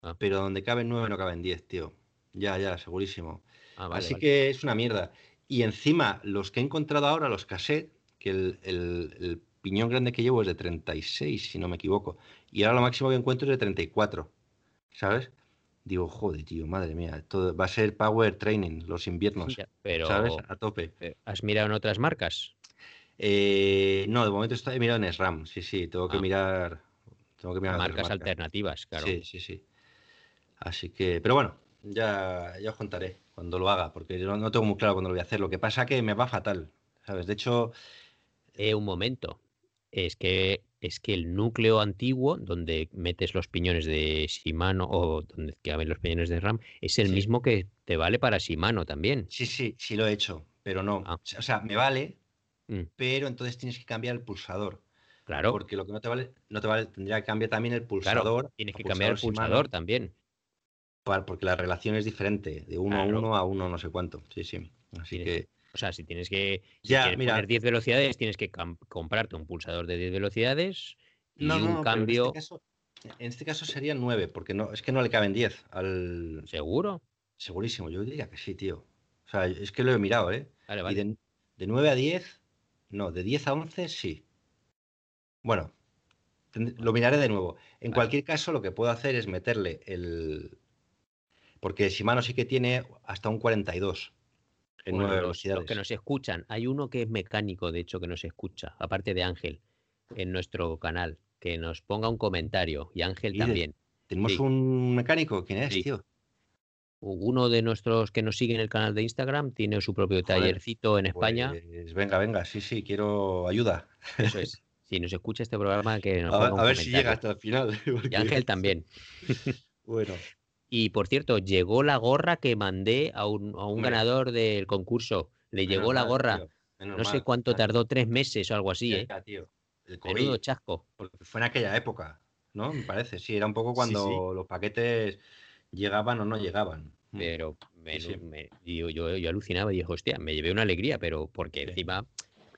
Ah. Pero donde caben 9 no caben 10, tío. Ya, ya, segurísimo. Ah, vale, Así vale. que es una mierda. Y encima, los que he encontrado ahora, los cassette, que el, el- el piñón grande que llevo es de 36, si no me equivoco. Y ahora lo máximo que encuentro es de 34. ¿Sabes? Digo, joder, tío, madre mía. Va a ser power training los inviernos. Ya, pero ¿Sabes? A tope. eh, ¿has mirado en otras marcas? Eh, no, de momento está, he mirado en SRAM. Sí, sí, tengo que Ah. mirar. Tengo que mirar otras marcas alternativas, claro. Sí, sí, sí. Así que, pero bueno, ya, ya os contaré cuando lo haga, porque yo no, tengo muy claro cuándo lo voy a hacer. Lo que pasa que me va fatal, ¿sabes? De hecho, Eh, un momento. Es que es que el núcleo antiguo, donde metes los piñones de Shimano o donde caben los piñones de RAM, es el Sí. mismo que te vale para Shimano también. sí, sí, sí lo he hecho, pero no. Ah. O sea, me vale, Mm, pero entonces tienes que cambiar el pulsador. claro, Porque lo que no te vale, no te vale, tendría que cambiar también el claro. pulsador. Tienes que cambiar el Shimano, pulsador también. Para- porque la relación es diferente, de uno Claro. a uno a uno no sé cuánto. Sí, sí. Así Tienes que, O sea, si tienes que si Ya, quieres mira. poner 10 velocidades, tienes que comprarte un pulsador de 10 velocidades y no, un no, pero cambio En este, caso, en este caso serían nueve, porque no, es que no le caben 10 al, seguro. Segurísimo, yo diría que sí, tío. O sea, es que lo he mirado, ¿eh? Vale, Y de, de 9 a 10, no, de 10 a 11, sí. Bueno, lo miraré de nuevo. En Vale. cualquier caso, lo que puedo hacer es meterle el... Porque Shimano sí que tiene hasta un 42 en Bueno, 9 los, los velocidades. que nos escuchan, hay uno que es mecánico, de hecho, que nos escucha, aparte de Ángel, en nuestro canal, que nos ponga un comentario, y Ángel ¿Y de- también. Tenemos Sí. un mecánico. ¿Quién es, Sí. tío? Uno de nuestros que nos sigue en el canal de Instagram tiene su propio Joder, tallercito en España. Pues venga, venga, sí, sí, quiero ayuda. Eso es. [laughs] Si nos escucha este programa, que nos A, ver- ponga un a ver si llega hasta el final. [laughs] porque- Y Ángel también. [laughs] Bueno, Y por cierto, llegó la gorra que mandé a un, a un ganador del concurso. Le menos llegó la gorra. No sé cuánto tardó, tres meses o algo así, ¿eh? tío. El Menudo chasco. porque fue en aquella época, ¿no? Me parece. Sí, era un poco cuando sí. los paquetes llegaban o no llegaban. Mm. Pero me, sí. me- yo, yo, yo alucinaba y dije, hostia, me llevé una alegría, pero porque encima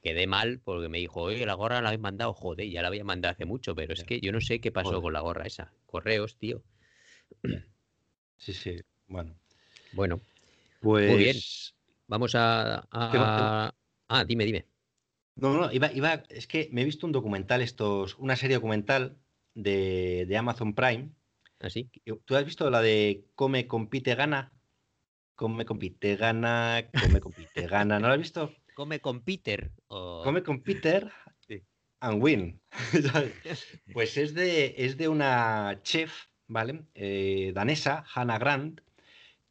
quedé mal porque me dijo, oye, la gorra la habéis mandado, joder, ya la había mandado hace mucho, pero es que yo no sé qué pasó Joder. con la gorra esa. Correos, tío. Sí, sí. Bueno, Bueno, pues. bien. vamos a... Ah, dime, dime. No, no, iba, iba, es que me he visto un documental, estos, una serie documental de, de Amazon Prime. ¿Así? ¿Tú has visto la de Come, compite, gana? Come, compite, gana, come, compite, gana. ¿No la has visto? [laughs] Come con Peter. o- Come con Peter and win. [laughs] pues es de, es de una chef, ¿vale? Eh, danesa, Hannah Grant,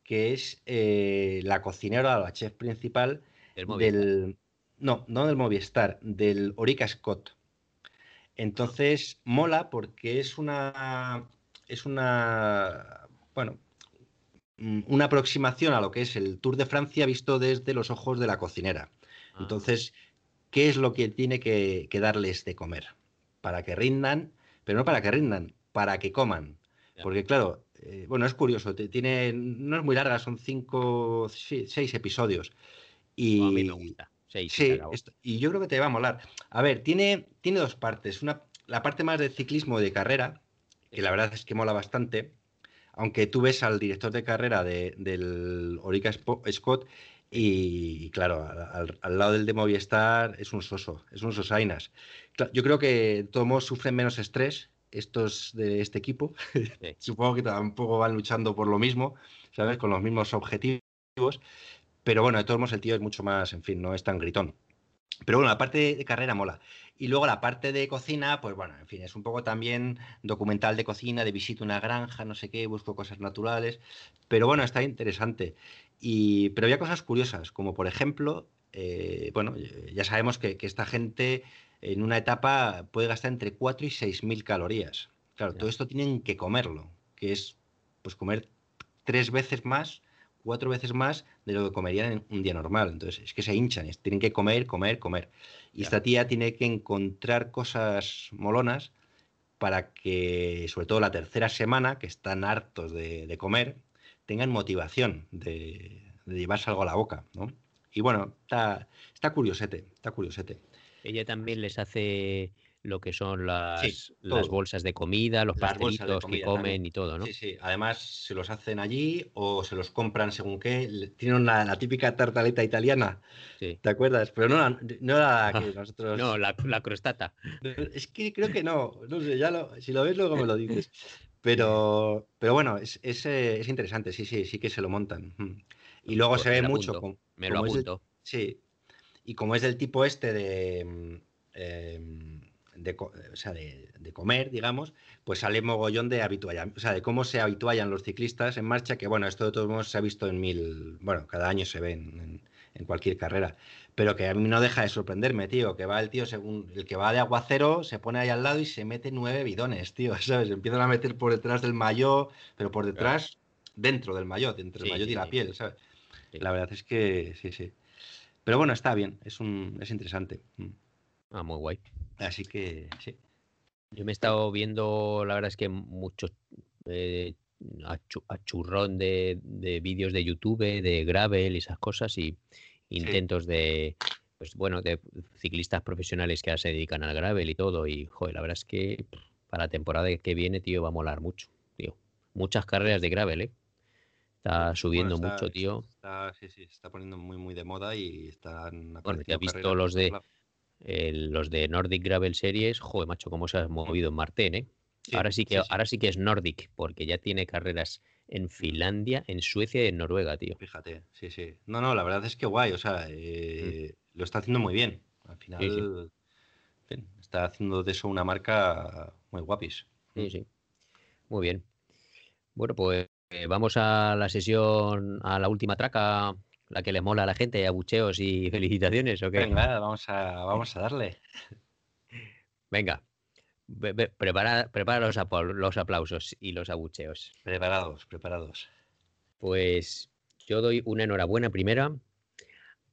que es eh, la cocinera la chef principal del. No, no del Movistar, del Orica Scott. Entonces, mola porque es una. Es una. Bueno. mm, Una aproximación a lo que es el Tour de Francia visto desde los ojos de la cocinera. Ah, Entonces, ¿qué es lo que tiene que, que darles de comer? Para que rindan, pero no para que rindan, para que coman. Porque, claro, eh, bueno, es curioso, tiene, no es muy larga, son cinco, sí, seis episodios. Y, a mí me gusta. Seis, Sí, esto- y yo creo que te va a molar. A ver, tiene, tiene dos partes. Una, la parte más de ciclismo de carrera, que la verdad es que mola bastante. Aunque tú ves al director de carrera de- del Orica Scott y, claro, al, lado del de Movistar es un soso, es un sosainas. Yo creo que todos sufren menos estrés estos de este equipo. Sí. [laughs] Supongo que tampoco van luchando por lo mismo, ¿sabes? Con los mismos objetivos. Pero bueno, de todos modos el tío es mucho más, en fin, no es tan gritón. Pero bueno, la parte de carrera mola. Y luego la parte de cocina, pues bueno, en fin, es un poco también documental de cocina, de visita a una granja, no sé qué, busco cosas naturales. Pero bueno, está interesante. Y, pero había cosas curiosas, como por ejemplo, eh, bueno, ya sabemos que, que esta gente en una etapa puede gastar entre 4 y 6 mil calorías. Claro, todo esto tienen que comerlo, que es pues comer tres veces más, cuatro veces más de lo que comerían en un día normal. Entonces, es que se hinchan, es- tienen que comer, comer, comer. Y esta tía tiene que encontrar cosas molonas para que, sobre todo la tercera semana, que están hartos de, de comer, tengan motivación de, de llevarse algo a la boca, ¿no? Y bueno, está, está curiosete, está curiosete. Ella también les hace lo que son las, las bolsas de comida, los Las que comen también. y todo, ¿no? Sí, sí. Además, se los hacen allí o se los compran según qué. Tienen una, la típica tartaleta italiana, Sí. ¿te acuerdas? Pero no, la- no la que [laughs] nosotros. No, la, la crostata. [laughs] Es que creo que no. No sé, ya lo, si lo ves, luego me lo dices. [laughs] Pero, pero bueno, es, es, eh, es interesante, sí, sí, sí que se lo montan. Mm. Y luego Pues se me ve mucho. apunto, Me lo como apunto. Sí. Y como es del tipo este de, mm, em, de, co- o sea, de, de comer, digamos, pues sale mogollón de habituallamiento, o sea, de cómo se habituallan los ciclistas en marcha, que bueno, esto de todos modos se ha visto en mil, bueno, cada año se ve en, en- en cualquier carrera, pero que a mí no deja de sorprenderme, tío, que va el tío, según el que va de aguacero, se pone ahí al lado y se mete nueve bidones, tío, [laughs] ¿sabes? Empiezan a meter por detrás del maillot, pero por detrás, dentro del maillot, entre el Sí, maillot sí, y la sí. piel, ¿sabes? La verdad es que sí, sí. Pero bueno, está bien, es un, es interesante. Mm. Ah, muy guay. Así que sí. Yo me he estado viendo, la verdad es que muchos eh, a, churrón de, de vídeos de YouTube, de gravel y esas cosas, y intentos de, pues bueno, de ciclistas profesionales que se dedican al gravel y todo. Y joder, la verdad es que para la temporada que viene, tío, va a molar mucho, tío. Muchas carreras de gravel, ¿eh? Está subiendo Bueno, está- mucho, tío. Está, sí, sí, se está poniendo muy, muy de moda y están Bueno, ¿te apareciendo has visto los de-. El- los de Nordic Gravel Series, joder, macho, cómo se ha movido en Marten, ¿eh? Sí, ahora sí que, sí, sí. ahora sí que es Nordic, porque ya tiene carreras en Finlandia, en Suecia y en Noruega, tío. Fíjate, sí, sí. No, no, la verdad es que guay, o sea, eh, lo está haciendo muy bien. Al final, está haciendo de eso una marca muy guapis. Sí, sí. Muy bien. Bueno, pues eh, vamos a la sesión, a la última traca, la que les mola a la gente, abucheos y [laughs] felicitaciones, ¿o qué? Venga, vamos a, vamos a darle. Venga, ve- ve- prepara, prepara los, apl- los aplausos y los abucheos. Preparados, preparados. Pues yo doy una enhorabuena primera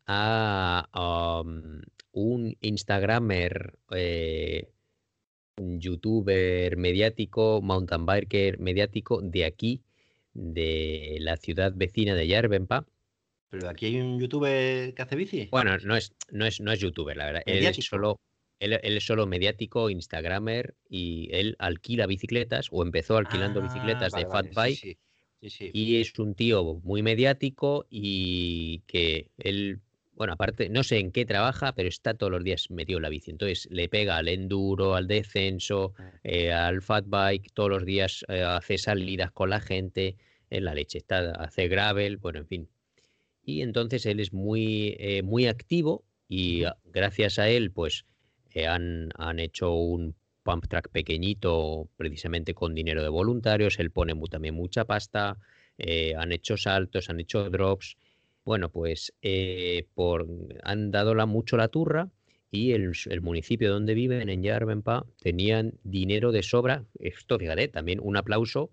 a um, un Instagramer, eh, un youtuber mediático, mountain biker mediático de aquí, de la ciudad vecina de Yarbenpa. Pero aquí hay un youtuber que hace bici. Bueno, no es, no es, no es youtuber, la verdad. Él es solo, él, él es solo mediático, Instagramer, y él alquila bicicletas, o empezó alquilando Ah, bicicletas de vale, Fat Bike. Sí, sí, sí, sí. Y es un tío muy mediático y que él, bueno, aparte, no sé en qué trabaja, pero está todos los días metido en la bici. Entonces le pega al enduro, al descenso, eh, al fat bike, todos los días eh, hace salidas con la gente en la leche. Está, hace gravel, bueno, en fin. Y entonces él es muy, eh, muy activo y ah, gracias a él, pues eh, han, han hecho un pump track pequeñito, precisamente con dinero de voluntarios. Él pone también mucha pasta. eh, han hecho saltos, han hecho drops. Bueno, pues eh, por, han dado la, mucho la turra y el, el municipio donde viven, en Yarbenpa, tenían dinero de sobra. Esto, fíjate, también un aplauso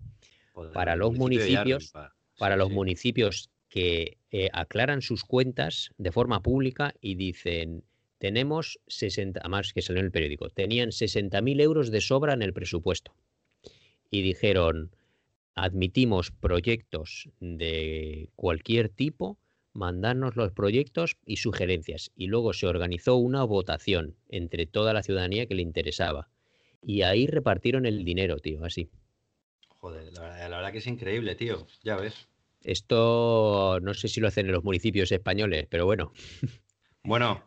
Joder, para los municipios, para los sí. municipios que eh, aclaran sus cuentas de forma pública y dicen, tenemos 60, además que salió en el periódico, tenían 60.000 euros de sobra en el presupuesto. Y dijeron, admitimos proyectos de cualquier tipo, mandarnos los proyectos y sugerencias. Y luego se organizó una votación entre toda la ciudadanía que le interesaba. Y ahí repartieron el dinero, tío, así. Joder, la verdad, la verdad que es increíble, tío. Ya ves. Esto no sé si lo hacen en los municipios españoles, pero bueno, Bueno.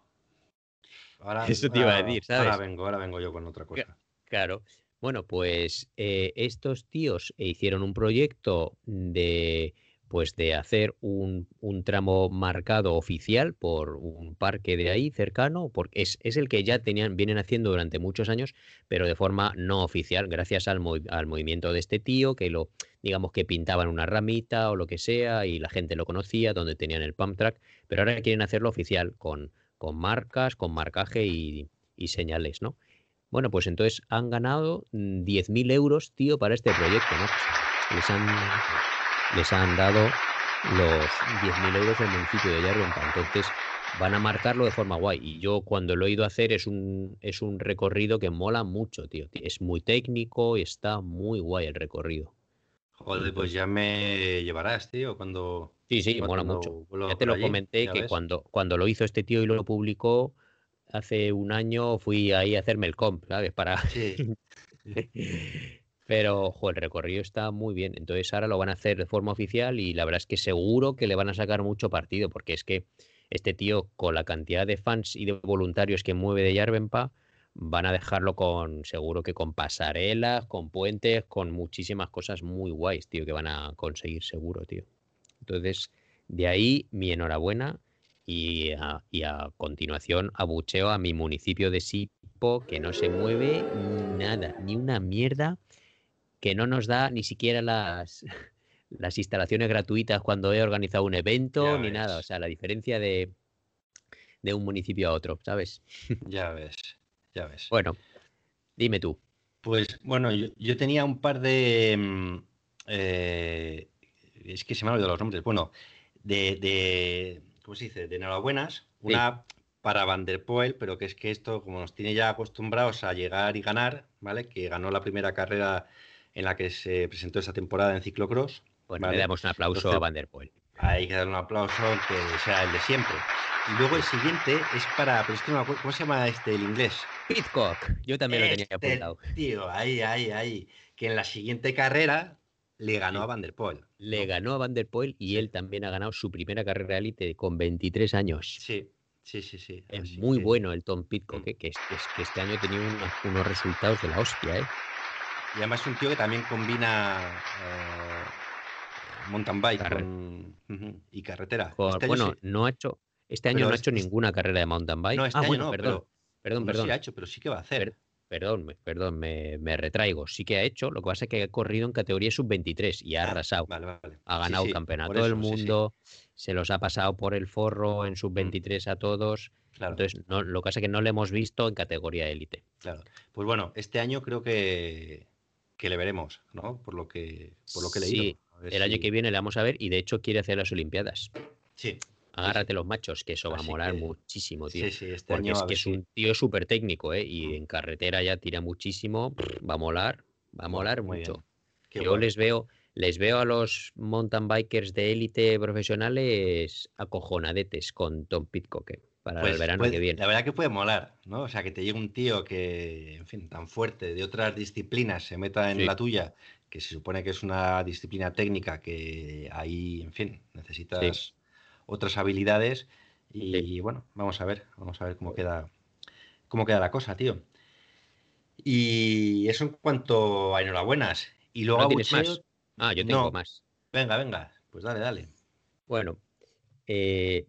Ahora, [laughs] Eso te iba a decir, ¿sabes? Ahora vengo, ahora vengo yo con otra cosa. claro. Bueno, pues eh, estos tíos hicieron un proyecto de pues de hacer un, un tramo marcado oficial por un parque de ahí cercano, porque es, es el que ya tenían, vienen haciendo durante muchos años, pero de forma no oficial, gracias al, movi- al movimiento de este tío, que lo, digamos que pintaban una ramita o lo que sea, y la gente lo conocía, donde tenían el pump track, pero ahora quieren hacerlo oficial, con, con marcas, con marcaje y, señales, ¿no? Bueno, pues entonces han ganado mm, 10.000 euros, tío, para este proyecto, ¿no? Les han, les han dado los 10.000 euros del municipio de Yarbenpa. Entonces van a marcarlo de forma guay. Y yo cuando lo he ido a hacer es un, es un recorrido que mola mucho, tío. Es muy técnico y está muy guay el recorrido. Joder, pues ya me llevarás, tío, cuando... Sí, sí, mola mucho. Ya te lo allí, comenté que ves. cuando, cuando lo hizo este tío y lo publicó hace un año fui ahí a hacerme el comp, ¿sabes? Para, Sí, [laughs] [laughs] Pero, el recorrido está muy bien. Entonces ahora lo van a hacer de forma oficial y la verdad es que seguro que le van a sacar mucho partido, porque es que este tío, con la cantidad de fans y de voluntarios que mueve de Yarbenpa, van a dejarlo con, seguro que con pasarelas, con puentes, con muchísimas cosas muy guays, tío, que van a conseguir seguro, tío. Entonces, de ahí mi enhorabuena y a, y a continuación abucheo a mi municipio de Sipo, que no se mueve nada, ni una mierda que no nos da ni siquiera las, [laughs] las instalaciones gratuitas cuando he organizado un evento, Ya ni ves. nada. O sea, la diferencia de, de un municipio a otro, ¿sabes? [laughs] ya ves, ya ves. Bueno, dime tú. Pues bueno, yo, yo tenía un par de... mm, eh, es que se me han olvidado los nombres. Bueno, de, de- ¿Cómo se dice? De enhorabuenas. Una para Van der Poel, pero que es que esto, como nos tiene ya acostumbrados a llegar y ganar, ¿vale? Que ganó la primera carrera en la que se presentó esa temporada en ciclocross. Bueno, Vale. le damos un aplauso Entonces- a Van der Poel. Hay que darle un aplauso, que sea el de siempre. Y luego el siguiente es para... Pero es que no me acuerdo, ¿Cómo se llama este, el inglés? Pitcock, yo también lo tenía Este apuntado. Tío, ahí, ahí, ahí. Que en la siguiente carrera le ganó a Van der Poel. Le ganó a Van der Poel y él también ha ganado su primera carrera élite con 23 años. Sí, sí, sí, sí. Es Así muy que- bueno el Tom Pitcock, Mm. eh, que es- que este año ha tenido unos, unos resultados de la hostia, ¿eh? Y además es un tío que también combina eh, mountain bike Carre- con, ujú, y carretera. Este bueno, sí- no ha hecho, este año Pero no ha hecho ninguna carrera de mountain bike. no, este ah, año bueno, no, perdón, pero perdón, no perdón. sí ha hecho, pero sí que va a hacer. Per- perdón, me- perdón, me, me retraigo. Sí que ha hecho, lo que pasa es que ha corrido en categoría sub-23 y ha Ah, arrasado. Vale, vale. Ha ganado sí, campeonato del sí, mundo, se los ha pasado por el forro en sub-23 a todos. claro. Entonces, no, lo que pasa es que no le hemos visto en categoría élite. Claro. Pues bueno, este año creo que, que le veremos, ¿no? Por lo que, por lo que he. Sí, El año que viene le vamos a ver y de hecho quiere hacer las Olimpiadas. Sí, Agárrate los machos, que eso va a molar que- muchísimo, tío. sí, sí, este Porque año es que es un tío súper técnico, ¿eh? Y en carretera ya tira muchísimo. Va a molar, va a molar muy mucho. Yo les veo, les veo a los mountain bikers de élite profesionales acojonadetes con Tom Pitcock eh, para Pues el verano puede- que viene. La verdad que puede molar, ¿no? O sea, que te llegue un tío que, en fin, tan fuerte de otras disciplinas se meta en Sí. la tuya, que se supone que es una disciplina técnica que ahí, en fin, necesitas otras habilidades. Y Sí. bueno, vamos a ver, vamos a ver cómo queda, cómo queda la cosa, tío. Y eso en cuanto a enhorabuenas. Y luego ¿No tienes más? Ah, yo tengo No. más. Venga, venga, pues dale, dale. Bueno, eh,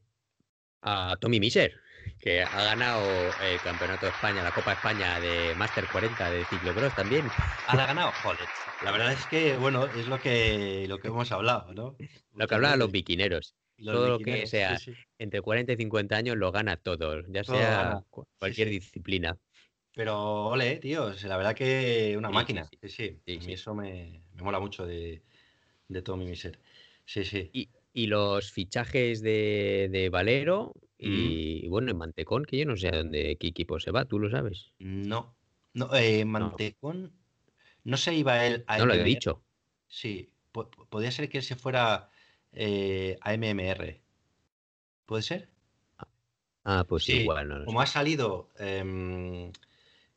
a Tommy Miser, que ha ganado el Campeonato de España, la Copa España de Master 40 de ciclocross también. ¿Ha ganado? Joder. La verdad es que, bueno, es lo que, lo que hemos hablado, ¿no? Lo que hablaban los biquineros. Los todo lo que sea sí, sí. Entre 40 y 50 años lo gana todo, ya Todo sea gana. cualquier sí. disciplina. Pero, ole, tío, la verdad que una máquina. sí, Sí, A mí eso me, me mola mucho de, de Tommy Miser. Sí, sí. Y, y los fichajes de, de Valero y, y bueno, en Mantecón, que yo no sé a dónde, qué equipo se va, tú lo sabes. No, no, eh, Mantecón, no se iba él a No lo he dicho. Sí, po- podría ser que él se fuera eh, a MMR. ¿Puede ser? Ah, pues Sí, igual, no Como sé. ha salido, em,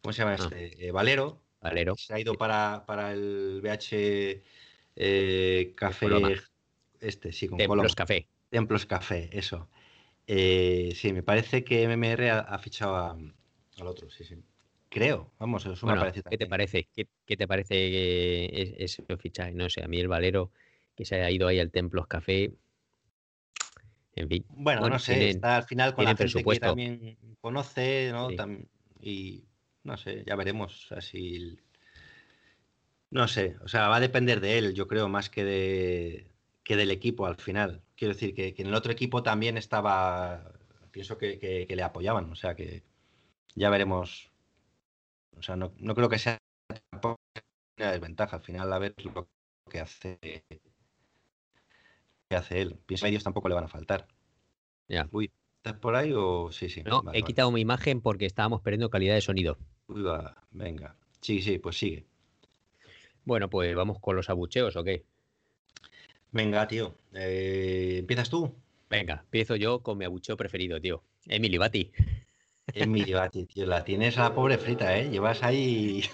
¿cómo se llama Ah. este? Eh, Valero. Valero. Se ha ido para, para el BH eh, Café. Coloma. Este, sí, con Templos. Café. Templos Café, eso. Eh, sí, me parece que MMR ha, ha fichado a- al otro, sí, sí. Creo, vamos, eso me parece ¿qué te también. parece? ¿Qué, qué te parece eh, es- ese fichaje? No sé, a mí el Valero que se ha ido ahí al Templos Café. En fin. Bueno, Bueno, no sé, tienen- está al final con la gente que también conoce, ¿no? Sí. Y no sé, ya veremos. El- No sé, o sea, va a depender de él, yo creo, más que de que del equipo al final. Quiero decir que, que en el otro equipo también estaba, pienso que, que- que le apoyaban, o sea que ya veremos. O sea, no, no creo que sea tampoco una desventaja. Al final, a ver lo que hace, que hace él. Pienso que medios tampoco le van a faltar. Ya. Uy, ¿estás por ahí o sí, sí? No, vale, he vale. quitado mi imagen porque estábamos perdiendo calidad de sonido. Uy, va, venga. Sí, sí, pues sigue. Bueno, pues vamos con los abucheos, ¿o qué? Venga, tío. Eh, ¿Empiezas tú? Venga, empiezo yo con mi abucheo preferido, tío. Emily Bati. Emily Bati, tío. La tienes a la pobre frita, ¿eh? Llevas ahí. [laughs]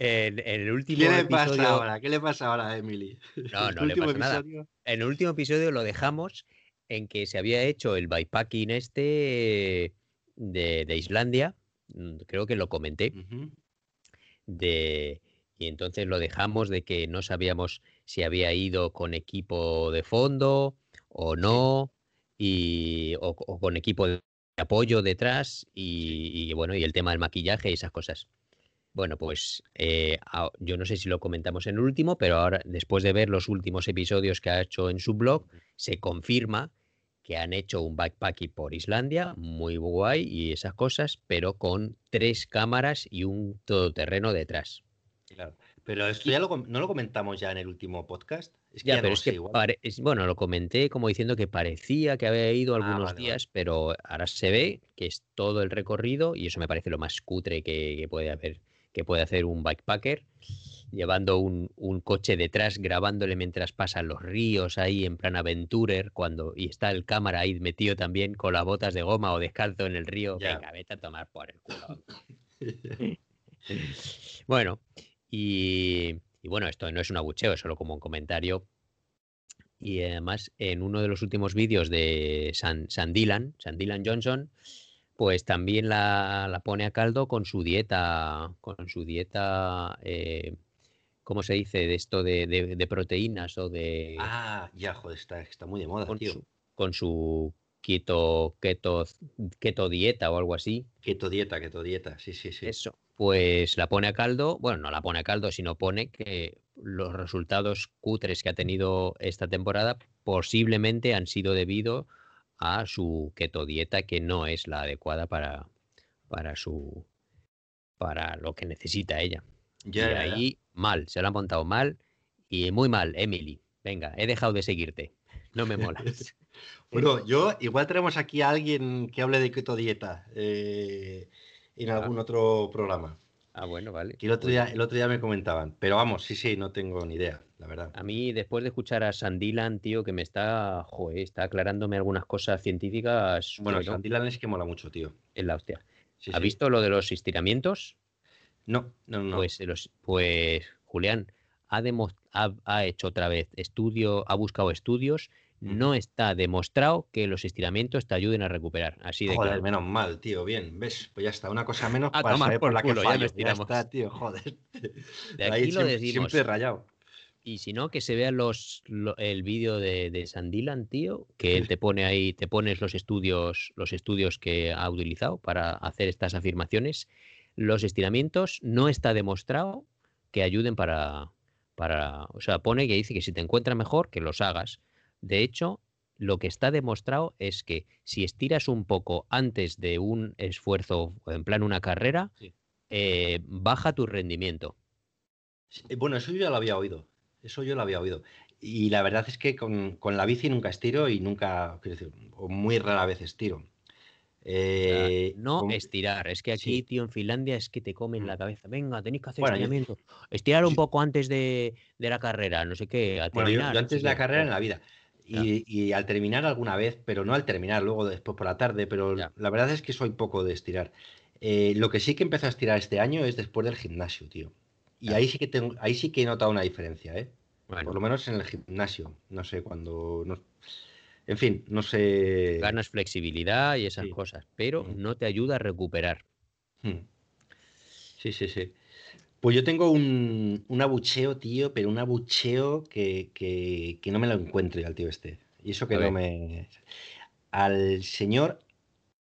En, en el último ¿Qué le episodio. pasa ahora? ¿Qué le pasa ahora a Emily? No, ¿El no [laughs] le pasa nada. episodio? En el último episodio lo dejamos en que se había hecho el bikepacking este de, de Islandia. mm, Creo que lo comenté. De y entonces lo dejamos de que no sabíamos si había ido con equipo de fondo o no y o, o con equipo de apoyo detrás y, y, bueno y el tema del maquillaje y esas cosas. Bueno pues eh, yo no sé si lo comentamos en el último pero ahora después de ver los últimos episodios que ha hecho en su blog se confirma que han hecho un backpacking por Islandia, muy guay y esas cosas, pero con tres cámaras y un todoterreno detrás. Claro. Pero esto ya lo, no lo comentamos ya en el último podcast. Es que Ya, ya pero no es que, igual. pare- es- bueno, lo comenté como diciendo que parecía que había ido Ah, algunos vale, días, pero ahora se ve que es todo el recorrido y eso me parece lo más cutre que, que puede haber, que puede hacer un bikepacker, llevando un, un coche detrás, grabándole mientras pasan los ríos ahí en plan aventurer, cuando, y está el cámara ahí metido también con las botas de goma o descalzo en el río. Ya. Venga, vete a tomar por el culo. [laughs] Bueno, y, y bueno, esto no es un abucheo, es solo como un comentario. Y además, en uno de los últimos vídeos de San, San Dylan, San Dylan Johnson, pues también la, la pone a caldo con su dieta, con su dieta, eh, ¿cómo se dice? De esto de, de- de proteínas o de... Ah, ya, joder, está, está muy de moda, con, tío. su, con su keto, keto, keto dieta o algo así. Keto dieta, keto dieta, sí, sí, sí. Eso. Pues la pone a caldo, bueno, no la pone a caldo, sino pone que los resultados cutres que ha tenido esta temporada posiblemente han sido debido a su keto dieta que no es la adecuada para, para su para lo que necesita ella. Y ahí mal, se lo ha montado mal y muy mal, Emily. Venga, he dejado de seguirte. No me [laughs] molas. Bueno, yo igual tenemos aquí a alguien que hable de keto dieta eh, en Ah. algún otro programa. Ah, bueno, vale. Que el otro, día, el otro día me comentaban. Pero vamos, sí, sí, no tengo ni idea, la verdad. A mí, después de escuchar a Sandilan, tío, que me está, joder, está aclarándome algunas cosas científicas. Bueno, bueno, Sandilan es que mola mucho, tío. en la hostia. Sí, ¿Has sí. visto lo de los estiramientos? No, no, no. Pues, los, pues Julián ha, ha, ha hecho otra vez estudio, ha buscado estudios. No está demostrado que los estiramientos te ayuden a recuperar. Así de Joder, claro. menos mal, tío. Bien, ¿ves? Pues ya está, una cosa menos A para tomar saber por la que culo, ya no fallo. Ya, estiramos. está, tío, joder. [laughs] De Ahí aquí lo siempre, decimos. siempre rayado. Y si no, que se vea los, lo- el vídeo de, de Sandilan, tío, que él te pone ahí, te pones los estudios, los estudios que ha utilizado para hacer estas afirmaciones. Los estiramientos no está demostrado que ayuden para, para, o sea, pone que dice que si te encuentras mejor, que los hagas. De hecho, lo que está demostrado es que si estiras un poco antes de un esfuerzo, en plan una carrera, Sí. eh, baja tu rendimiento. Eh, Bueno, eso yo ya lo había oído. Eso yo lo había oído. Y la verdad es que con, con la bici nunca estiro y nunca, quiero decir, o muy rara vez estiro. Eh, no con- estirar. Es que aquí, sí. tío, en Finlandia es que te comen Mm. la cabeza. Venga, tenéis que hacer Bueno, yo-. Estirar un poco antes de, de la carrera, no sé qué. a Bueno, yo, antes de la carrera en la vida. Y, y al terminar alguna vez, pero no al terminar, luego después por la tarde, pero Ya. la verdad es que soy poco de estirar. Eh, lo que sí que empecé a estirar este año es después del gimnasio, tío. Y Ya. ahí sí que tengo, ahí sí que he notado una diferencia, ¿eh? Bueno, Por lo menos en el gimnasio. No sé, cuando. no- En fin, no sé. ganas flexibilidad y esas Sí. cosas, pero Mm. no te ayuda a recuperar. Hmm. Sí, sí, sí. Pues yo tengo un, un abucheo, tío, pero un abucheo que, que- que no me lo encuentro ya al tío este. Y eso que no me... Al señor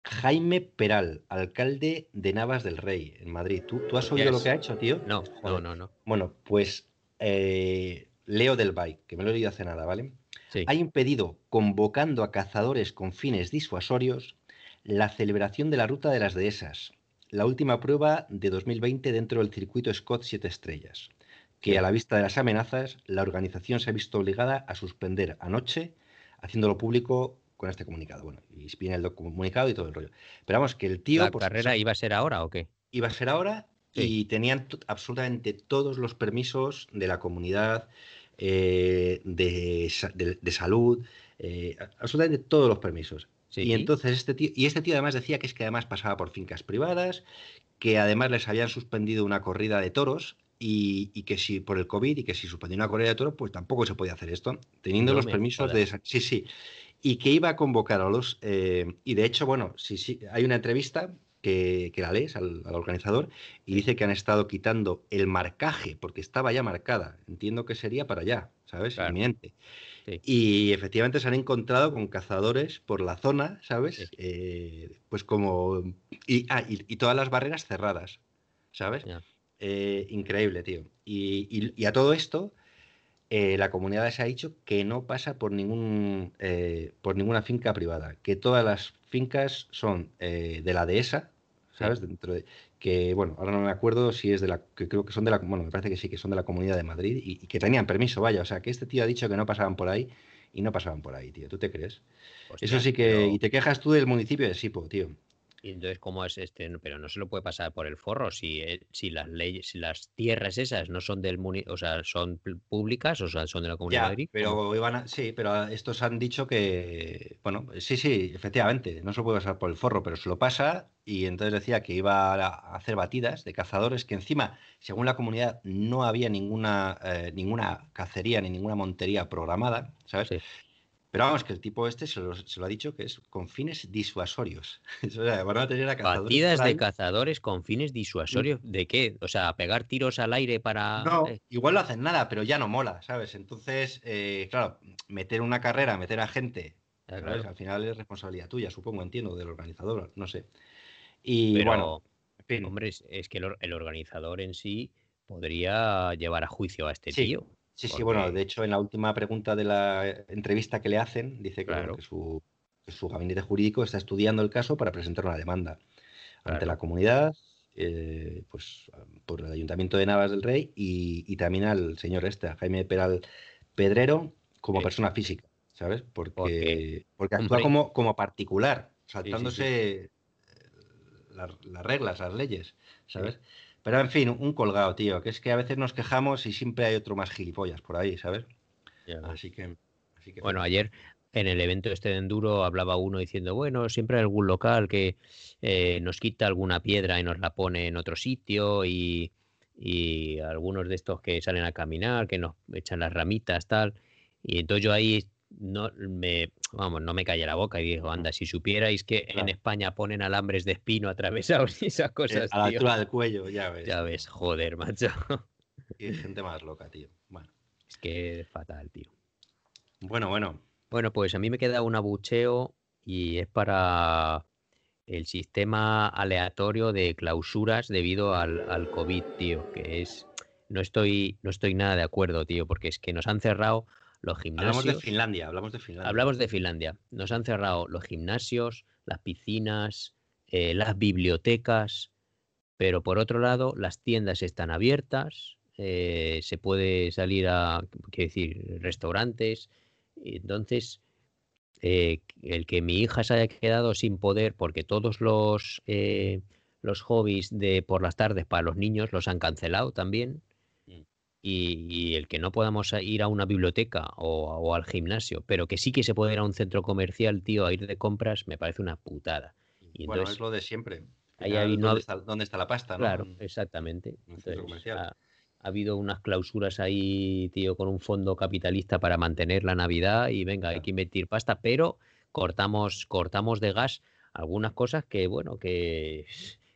Jaime Peral, alcalde de Navas del Rey, en Madrid. ¿Tú, tú has oído Yes. lo que ha hecho, tío? No, no, Joder. no, no. Bueno, pues eh, Leo del Bay, que me lo he leído hace nada, ¿vale? Sí. ha impedido, convocando a cazadores con fines disuasorios, la celebración de la Ruta de las Dehesas, la última prueba de 2020 dentro del circuito Scott 7 Estrellas, que a la vista de las amenazas, la organización se ha visto obligada a suspender anoche, haciéndolo público con este comunicado. Bueno, y viene el comunicado y todo el rollo. Pero vamos, que el tío... ¿La pues, carrera iba a ser ahora o qué? iba a ser ahora Sí. y tenían absolutamente todos los permisos de la comunidad eh, de, sa- de- de salud, eh, absolutamente todos los permisos. Sí. Y entonces este tío, y este tío además decía que es que además pasaba por fincas privadas, que además les habían suspendido una corrida de toros y, y que si por el COVID y que si suspendía una corrida de toros, pues tampoco se podía hacer esto, teniendo No los permisos jodas. de esa- sí, sí. Y que iba a convocar a los eh, y de hecho, bueno, sí, sí, hay una entrevista que, que la lees al, al organizador y dice que han estado quitando el marcaje porque estaba ya marcada. Entiendo que sería para allá, ¿sabes? Claro. Inminente. Sí. Y efectivamente se han encontrado con cazadores por la zona, ¿sabes? Sí. Eh, pues como... Y, ah, y, y todas las barreras cerradas, ¿sabes? Eh, increíble, tío. Y, a todo esto, eh, la comunidad se ha dicho que no pasa por ningún eh, por ninguna finca privada, que todas las fincas son de la dehesa, ¿sabes? Dentro de que bueno, ahora no me acuerdo si es de la que creo que son de la bueno, me parece que sí que son de la Comunidad de Madrid y, y que tenían permiso, vaya, o sea, que este tío ha dicho que no pasaban por ahí y no pasaban por ahí, tío. ¿Tú te crees? Hostia, Eso sí que pero- y te quejas tú del municipio de Sipo, tío. Y entonces, ¿cómo es este? Pero no se lo puede pasar por el forro si, eh, si las leyes, si las tierras esas no son del o sea, son públicas, o sea, son de la Comunidad Ya. ¿cómo? pero iban a- sí, pero estos han dicho que, bueno, sí, sí, efectivamente, no se lo puede pasar por el forro, pero se lo pasa y entonces decía que iba a a hacer batidas de cazadores que encima, según la comunidad, no había ninguna, eh, ninguna cacería ni ninguna montería programada, ¿sabes? Sí. Pero vamos, que el tipo este se lo, se lo ha dicho que es con fines disuasorios. [laughs] O sea, van a tener a cazadores Batidas por de cazadores con fines disuasorios. ¿De qué? O sea, pegar tiros al aire para. No, eh, igual no hacen nada, pero ya no mola, ¿sabes? Entonces, eh, claro, meter una carrera, meter a gente ¿sabes? Al final es responsabilidad tuya, supongo, entiendo, del organizador, no sé. Y Pero, bueno, en fin, hombre, es, es que el, or- el organizador en sí podría llevar a juicio a este Sí, tío. Sí, sí, bueno, de hecho, en la última pregunta de la eh, entrevista que le hacen, dice que, bueno, Claro. que su, que su gabinete jurídico está estudiando el caso para presentar una demanda ante la comunidad, eh, pues por el Ayuntamiento de Navas del Rey y, y también al señor este, a Jaime Peral Pedrero, como Sí. persona física, ¿sabes? Porque, Porque, porque actúa hombre. como, como particular, sí, saltándose eh, las, las reglas, las leyes, ¿sabes? Pero en fin, un colgado, tío, que es que a veces nos quejamos y siempre hay otro más gilipollas por ahí, ¿sabes? Que... Así que Bueno, ayer en el evento este de Enduro hablaba uno diciendo, bueno, siempre hay algún local que eh, nos quita alguna piedra y nos la pone en otro sitio y, y algunos de estos que salen a caminar, que nos echan las ramitas, tal. Y entonces yo ahí no me, vamos, no me callé la boca y digo, anda, si supierais que en. España ponen alambres de espino atravesados y esas eh, cosas, a la tío. altura del cuello, ya ves. Ya ves, joder, macho. [laughs] Y gente más loca, tío. Bueno, Es que es fatal, tío. bueno, bueno. Bueno, pues a mí me queda un abucheo y es para el sistema aleatorio de clausuras debido al, al COVID, tío, que es... No estoy, no estoy nada de acuerdo, tío, porque es que nos han cerrado los Hablamos de Finlandia, hablamos de Finlandia. Hablamos de Finlandia. Nos han cerrado los gimnasios, las piscinas, eh, las bibliotecas, pero por otro lado las tiendas están abiertas, eh, se puede salir a, quiero decir, restaurantes. Entonces, eh, el que mi hija se haya quedado sin poder porque todos los, los hobbies de por las tardes para los niños los han cancelado también. Mm. Y, y el que no podamos ir a una biblioteca o, o al gimnasio, pero que sí que se puede ir a un centro comercial, tío, a ir de compras, me parece una putada. Y bueno, entonces, es lo de siempre. Ahí hay- no ¿dónde, hab- está, dónde está la pasta? ¿no? Claro, Mm, exactamente. un centro Entonces, comercial. ha, ha habido unas clausuras ahí, tío, con un fondo capitalista para mantener la Navidad y venga, hay que invertir pasta, pero cortamos, cortamos de gas algunas cosas que, bueno, que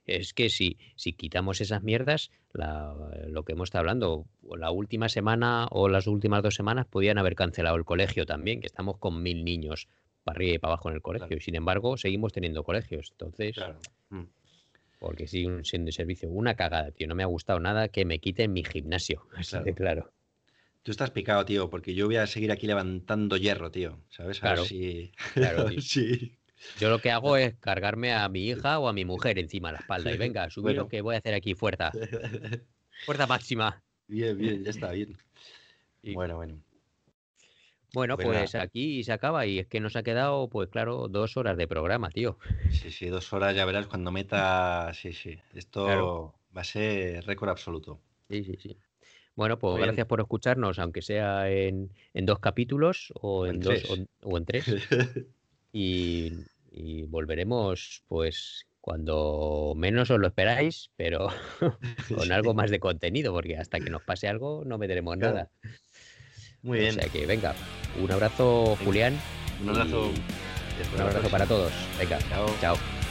es que si, si quitamos esas mierdas, la- lo que hemos estado hablando, la última semana o las últimas dos semanas podían haber cancelado el colegio también, que estamos con mil niños para arriba y para abajo en el colegio, Claro. y sin embargo seguimos teniendo colegios. Entonces, Claro. Mm. porque sigue un- siendo de servicio. Una cagada, tío. No me ha gustado nada que me quiten mi gimnasio. [laughs] Así de claro. Tú estás picado, tío, porque yo voy a seguir aquí levantando hierro, tío. ¿Sabes? A ver Claro. si... Claro, [laughs] tío. si- Yo lo que hago [laughs] es cargarme a mi hija o a mi mujer encima de la espalda. Y venga, subir Bueno. lo que voy a hacer aquí, fuerza. [laughs] Fuerza máxima. Bien, bien, ya está bien. Y- Bueno, bueno. Bueno, Pues pues aquí se acaba y es que nos ha quedado, pues claro, dos horas de programa, tío. Sí, sí, dos horas ya verás cuando meta. Sí, sí. Esto Claro. va a ser récord absoluto. Sí, sí, sí. Bueno, pues bien. gracias por escucharnos, aunque sea en, en dos capítulos o en, en dos o, o en tres. [laughs] y, y volveremos pues cuando menos os lo esperáis, pero [laughs] [laughs] con algo más de contenido, porque hasta que nos pase algo no meteremos Claro. nada. Muy O bien. sea que venga, un abrazo Julián, Un abrazo. un abrazo para todos. Venga, Chao. chao.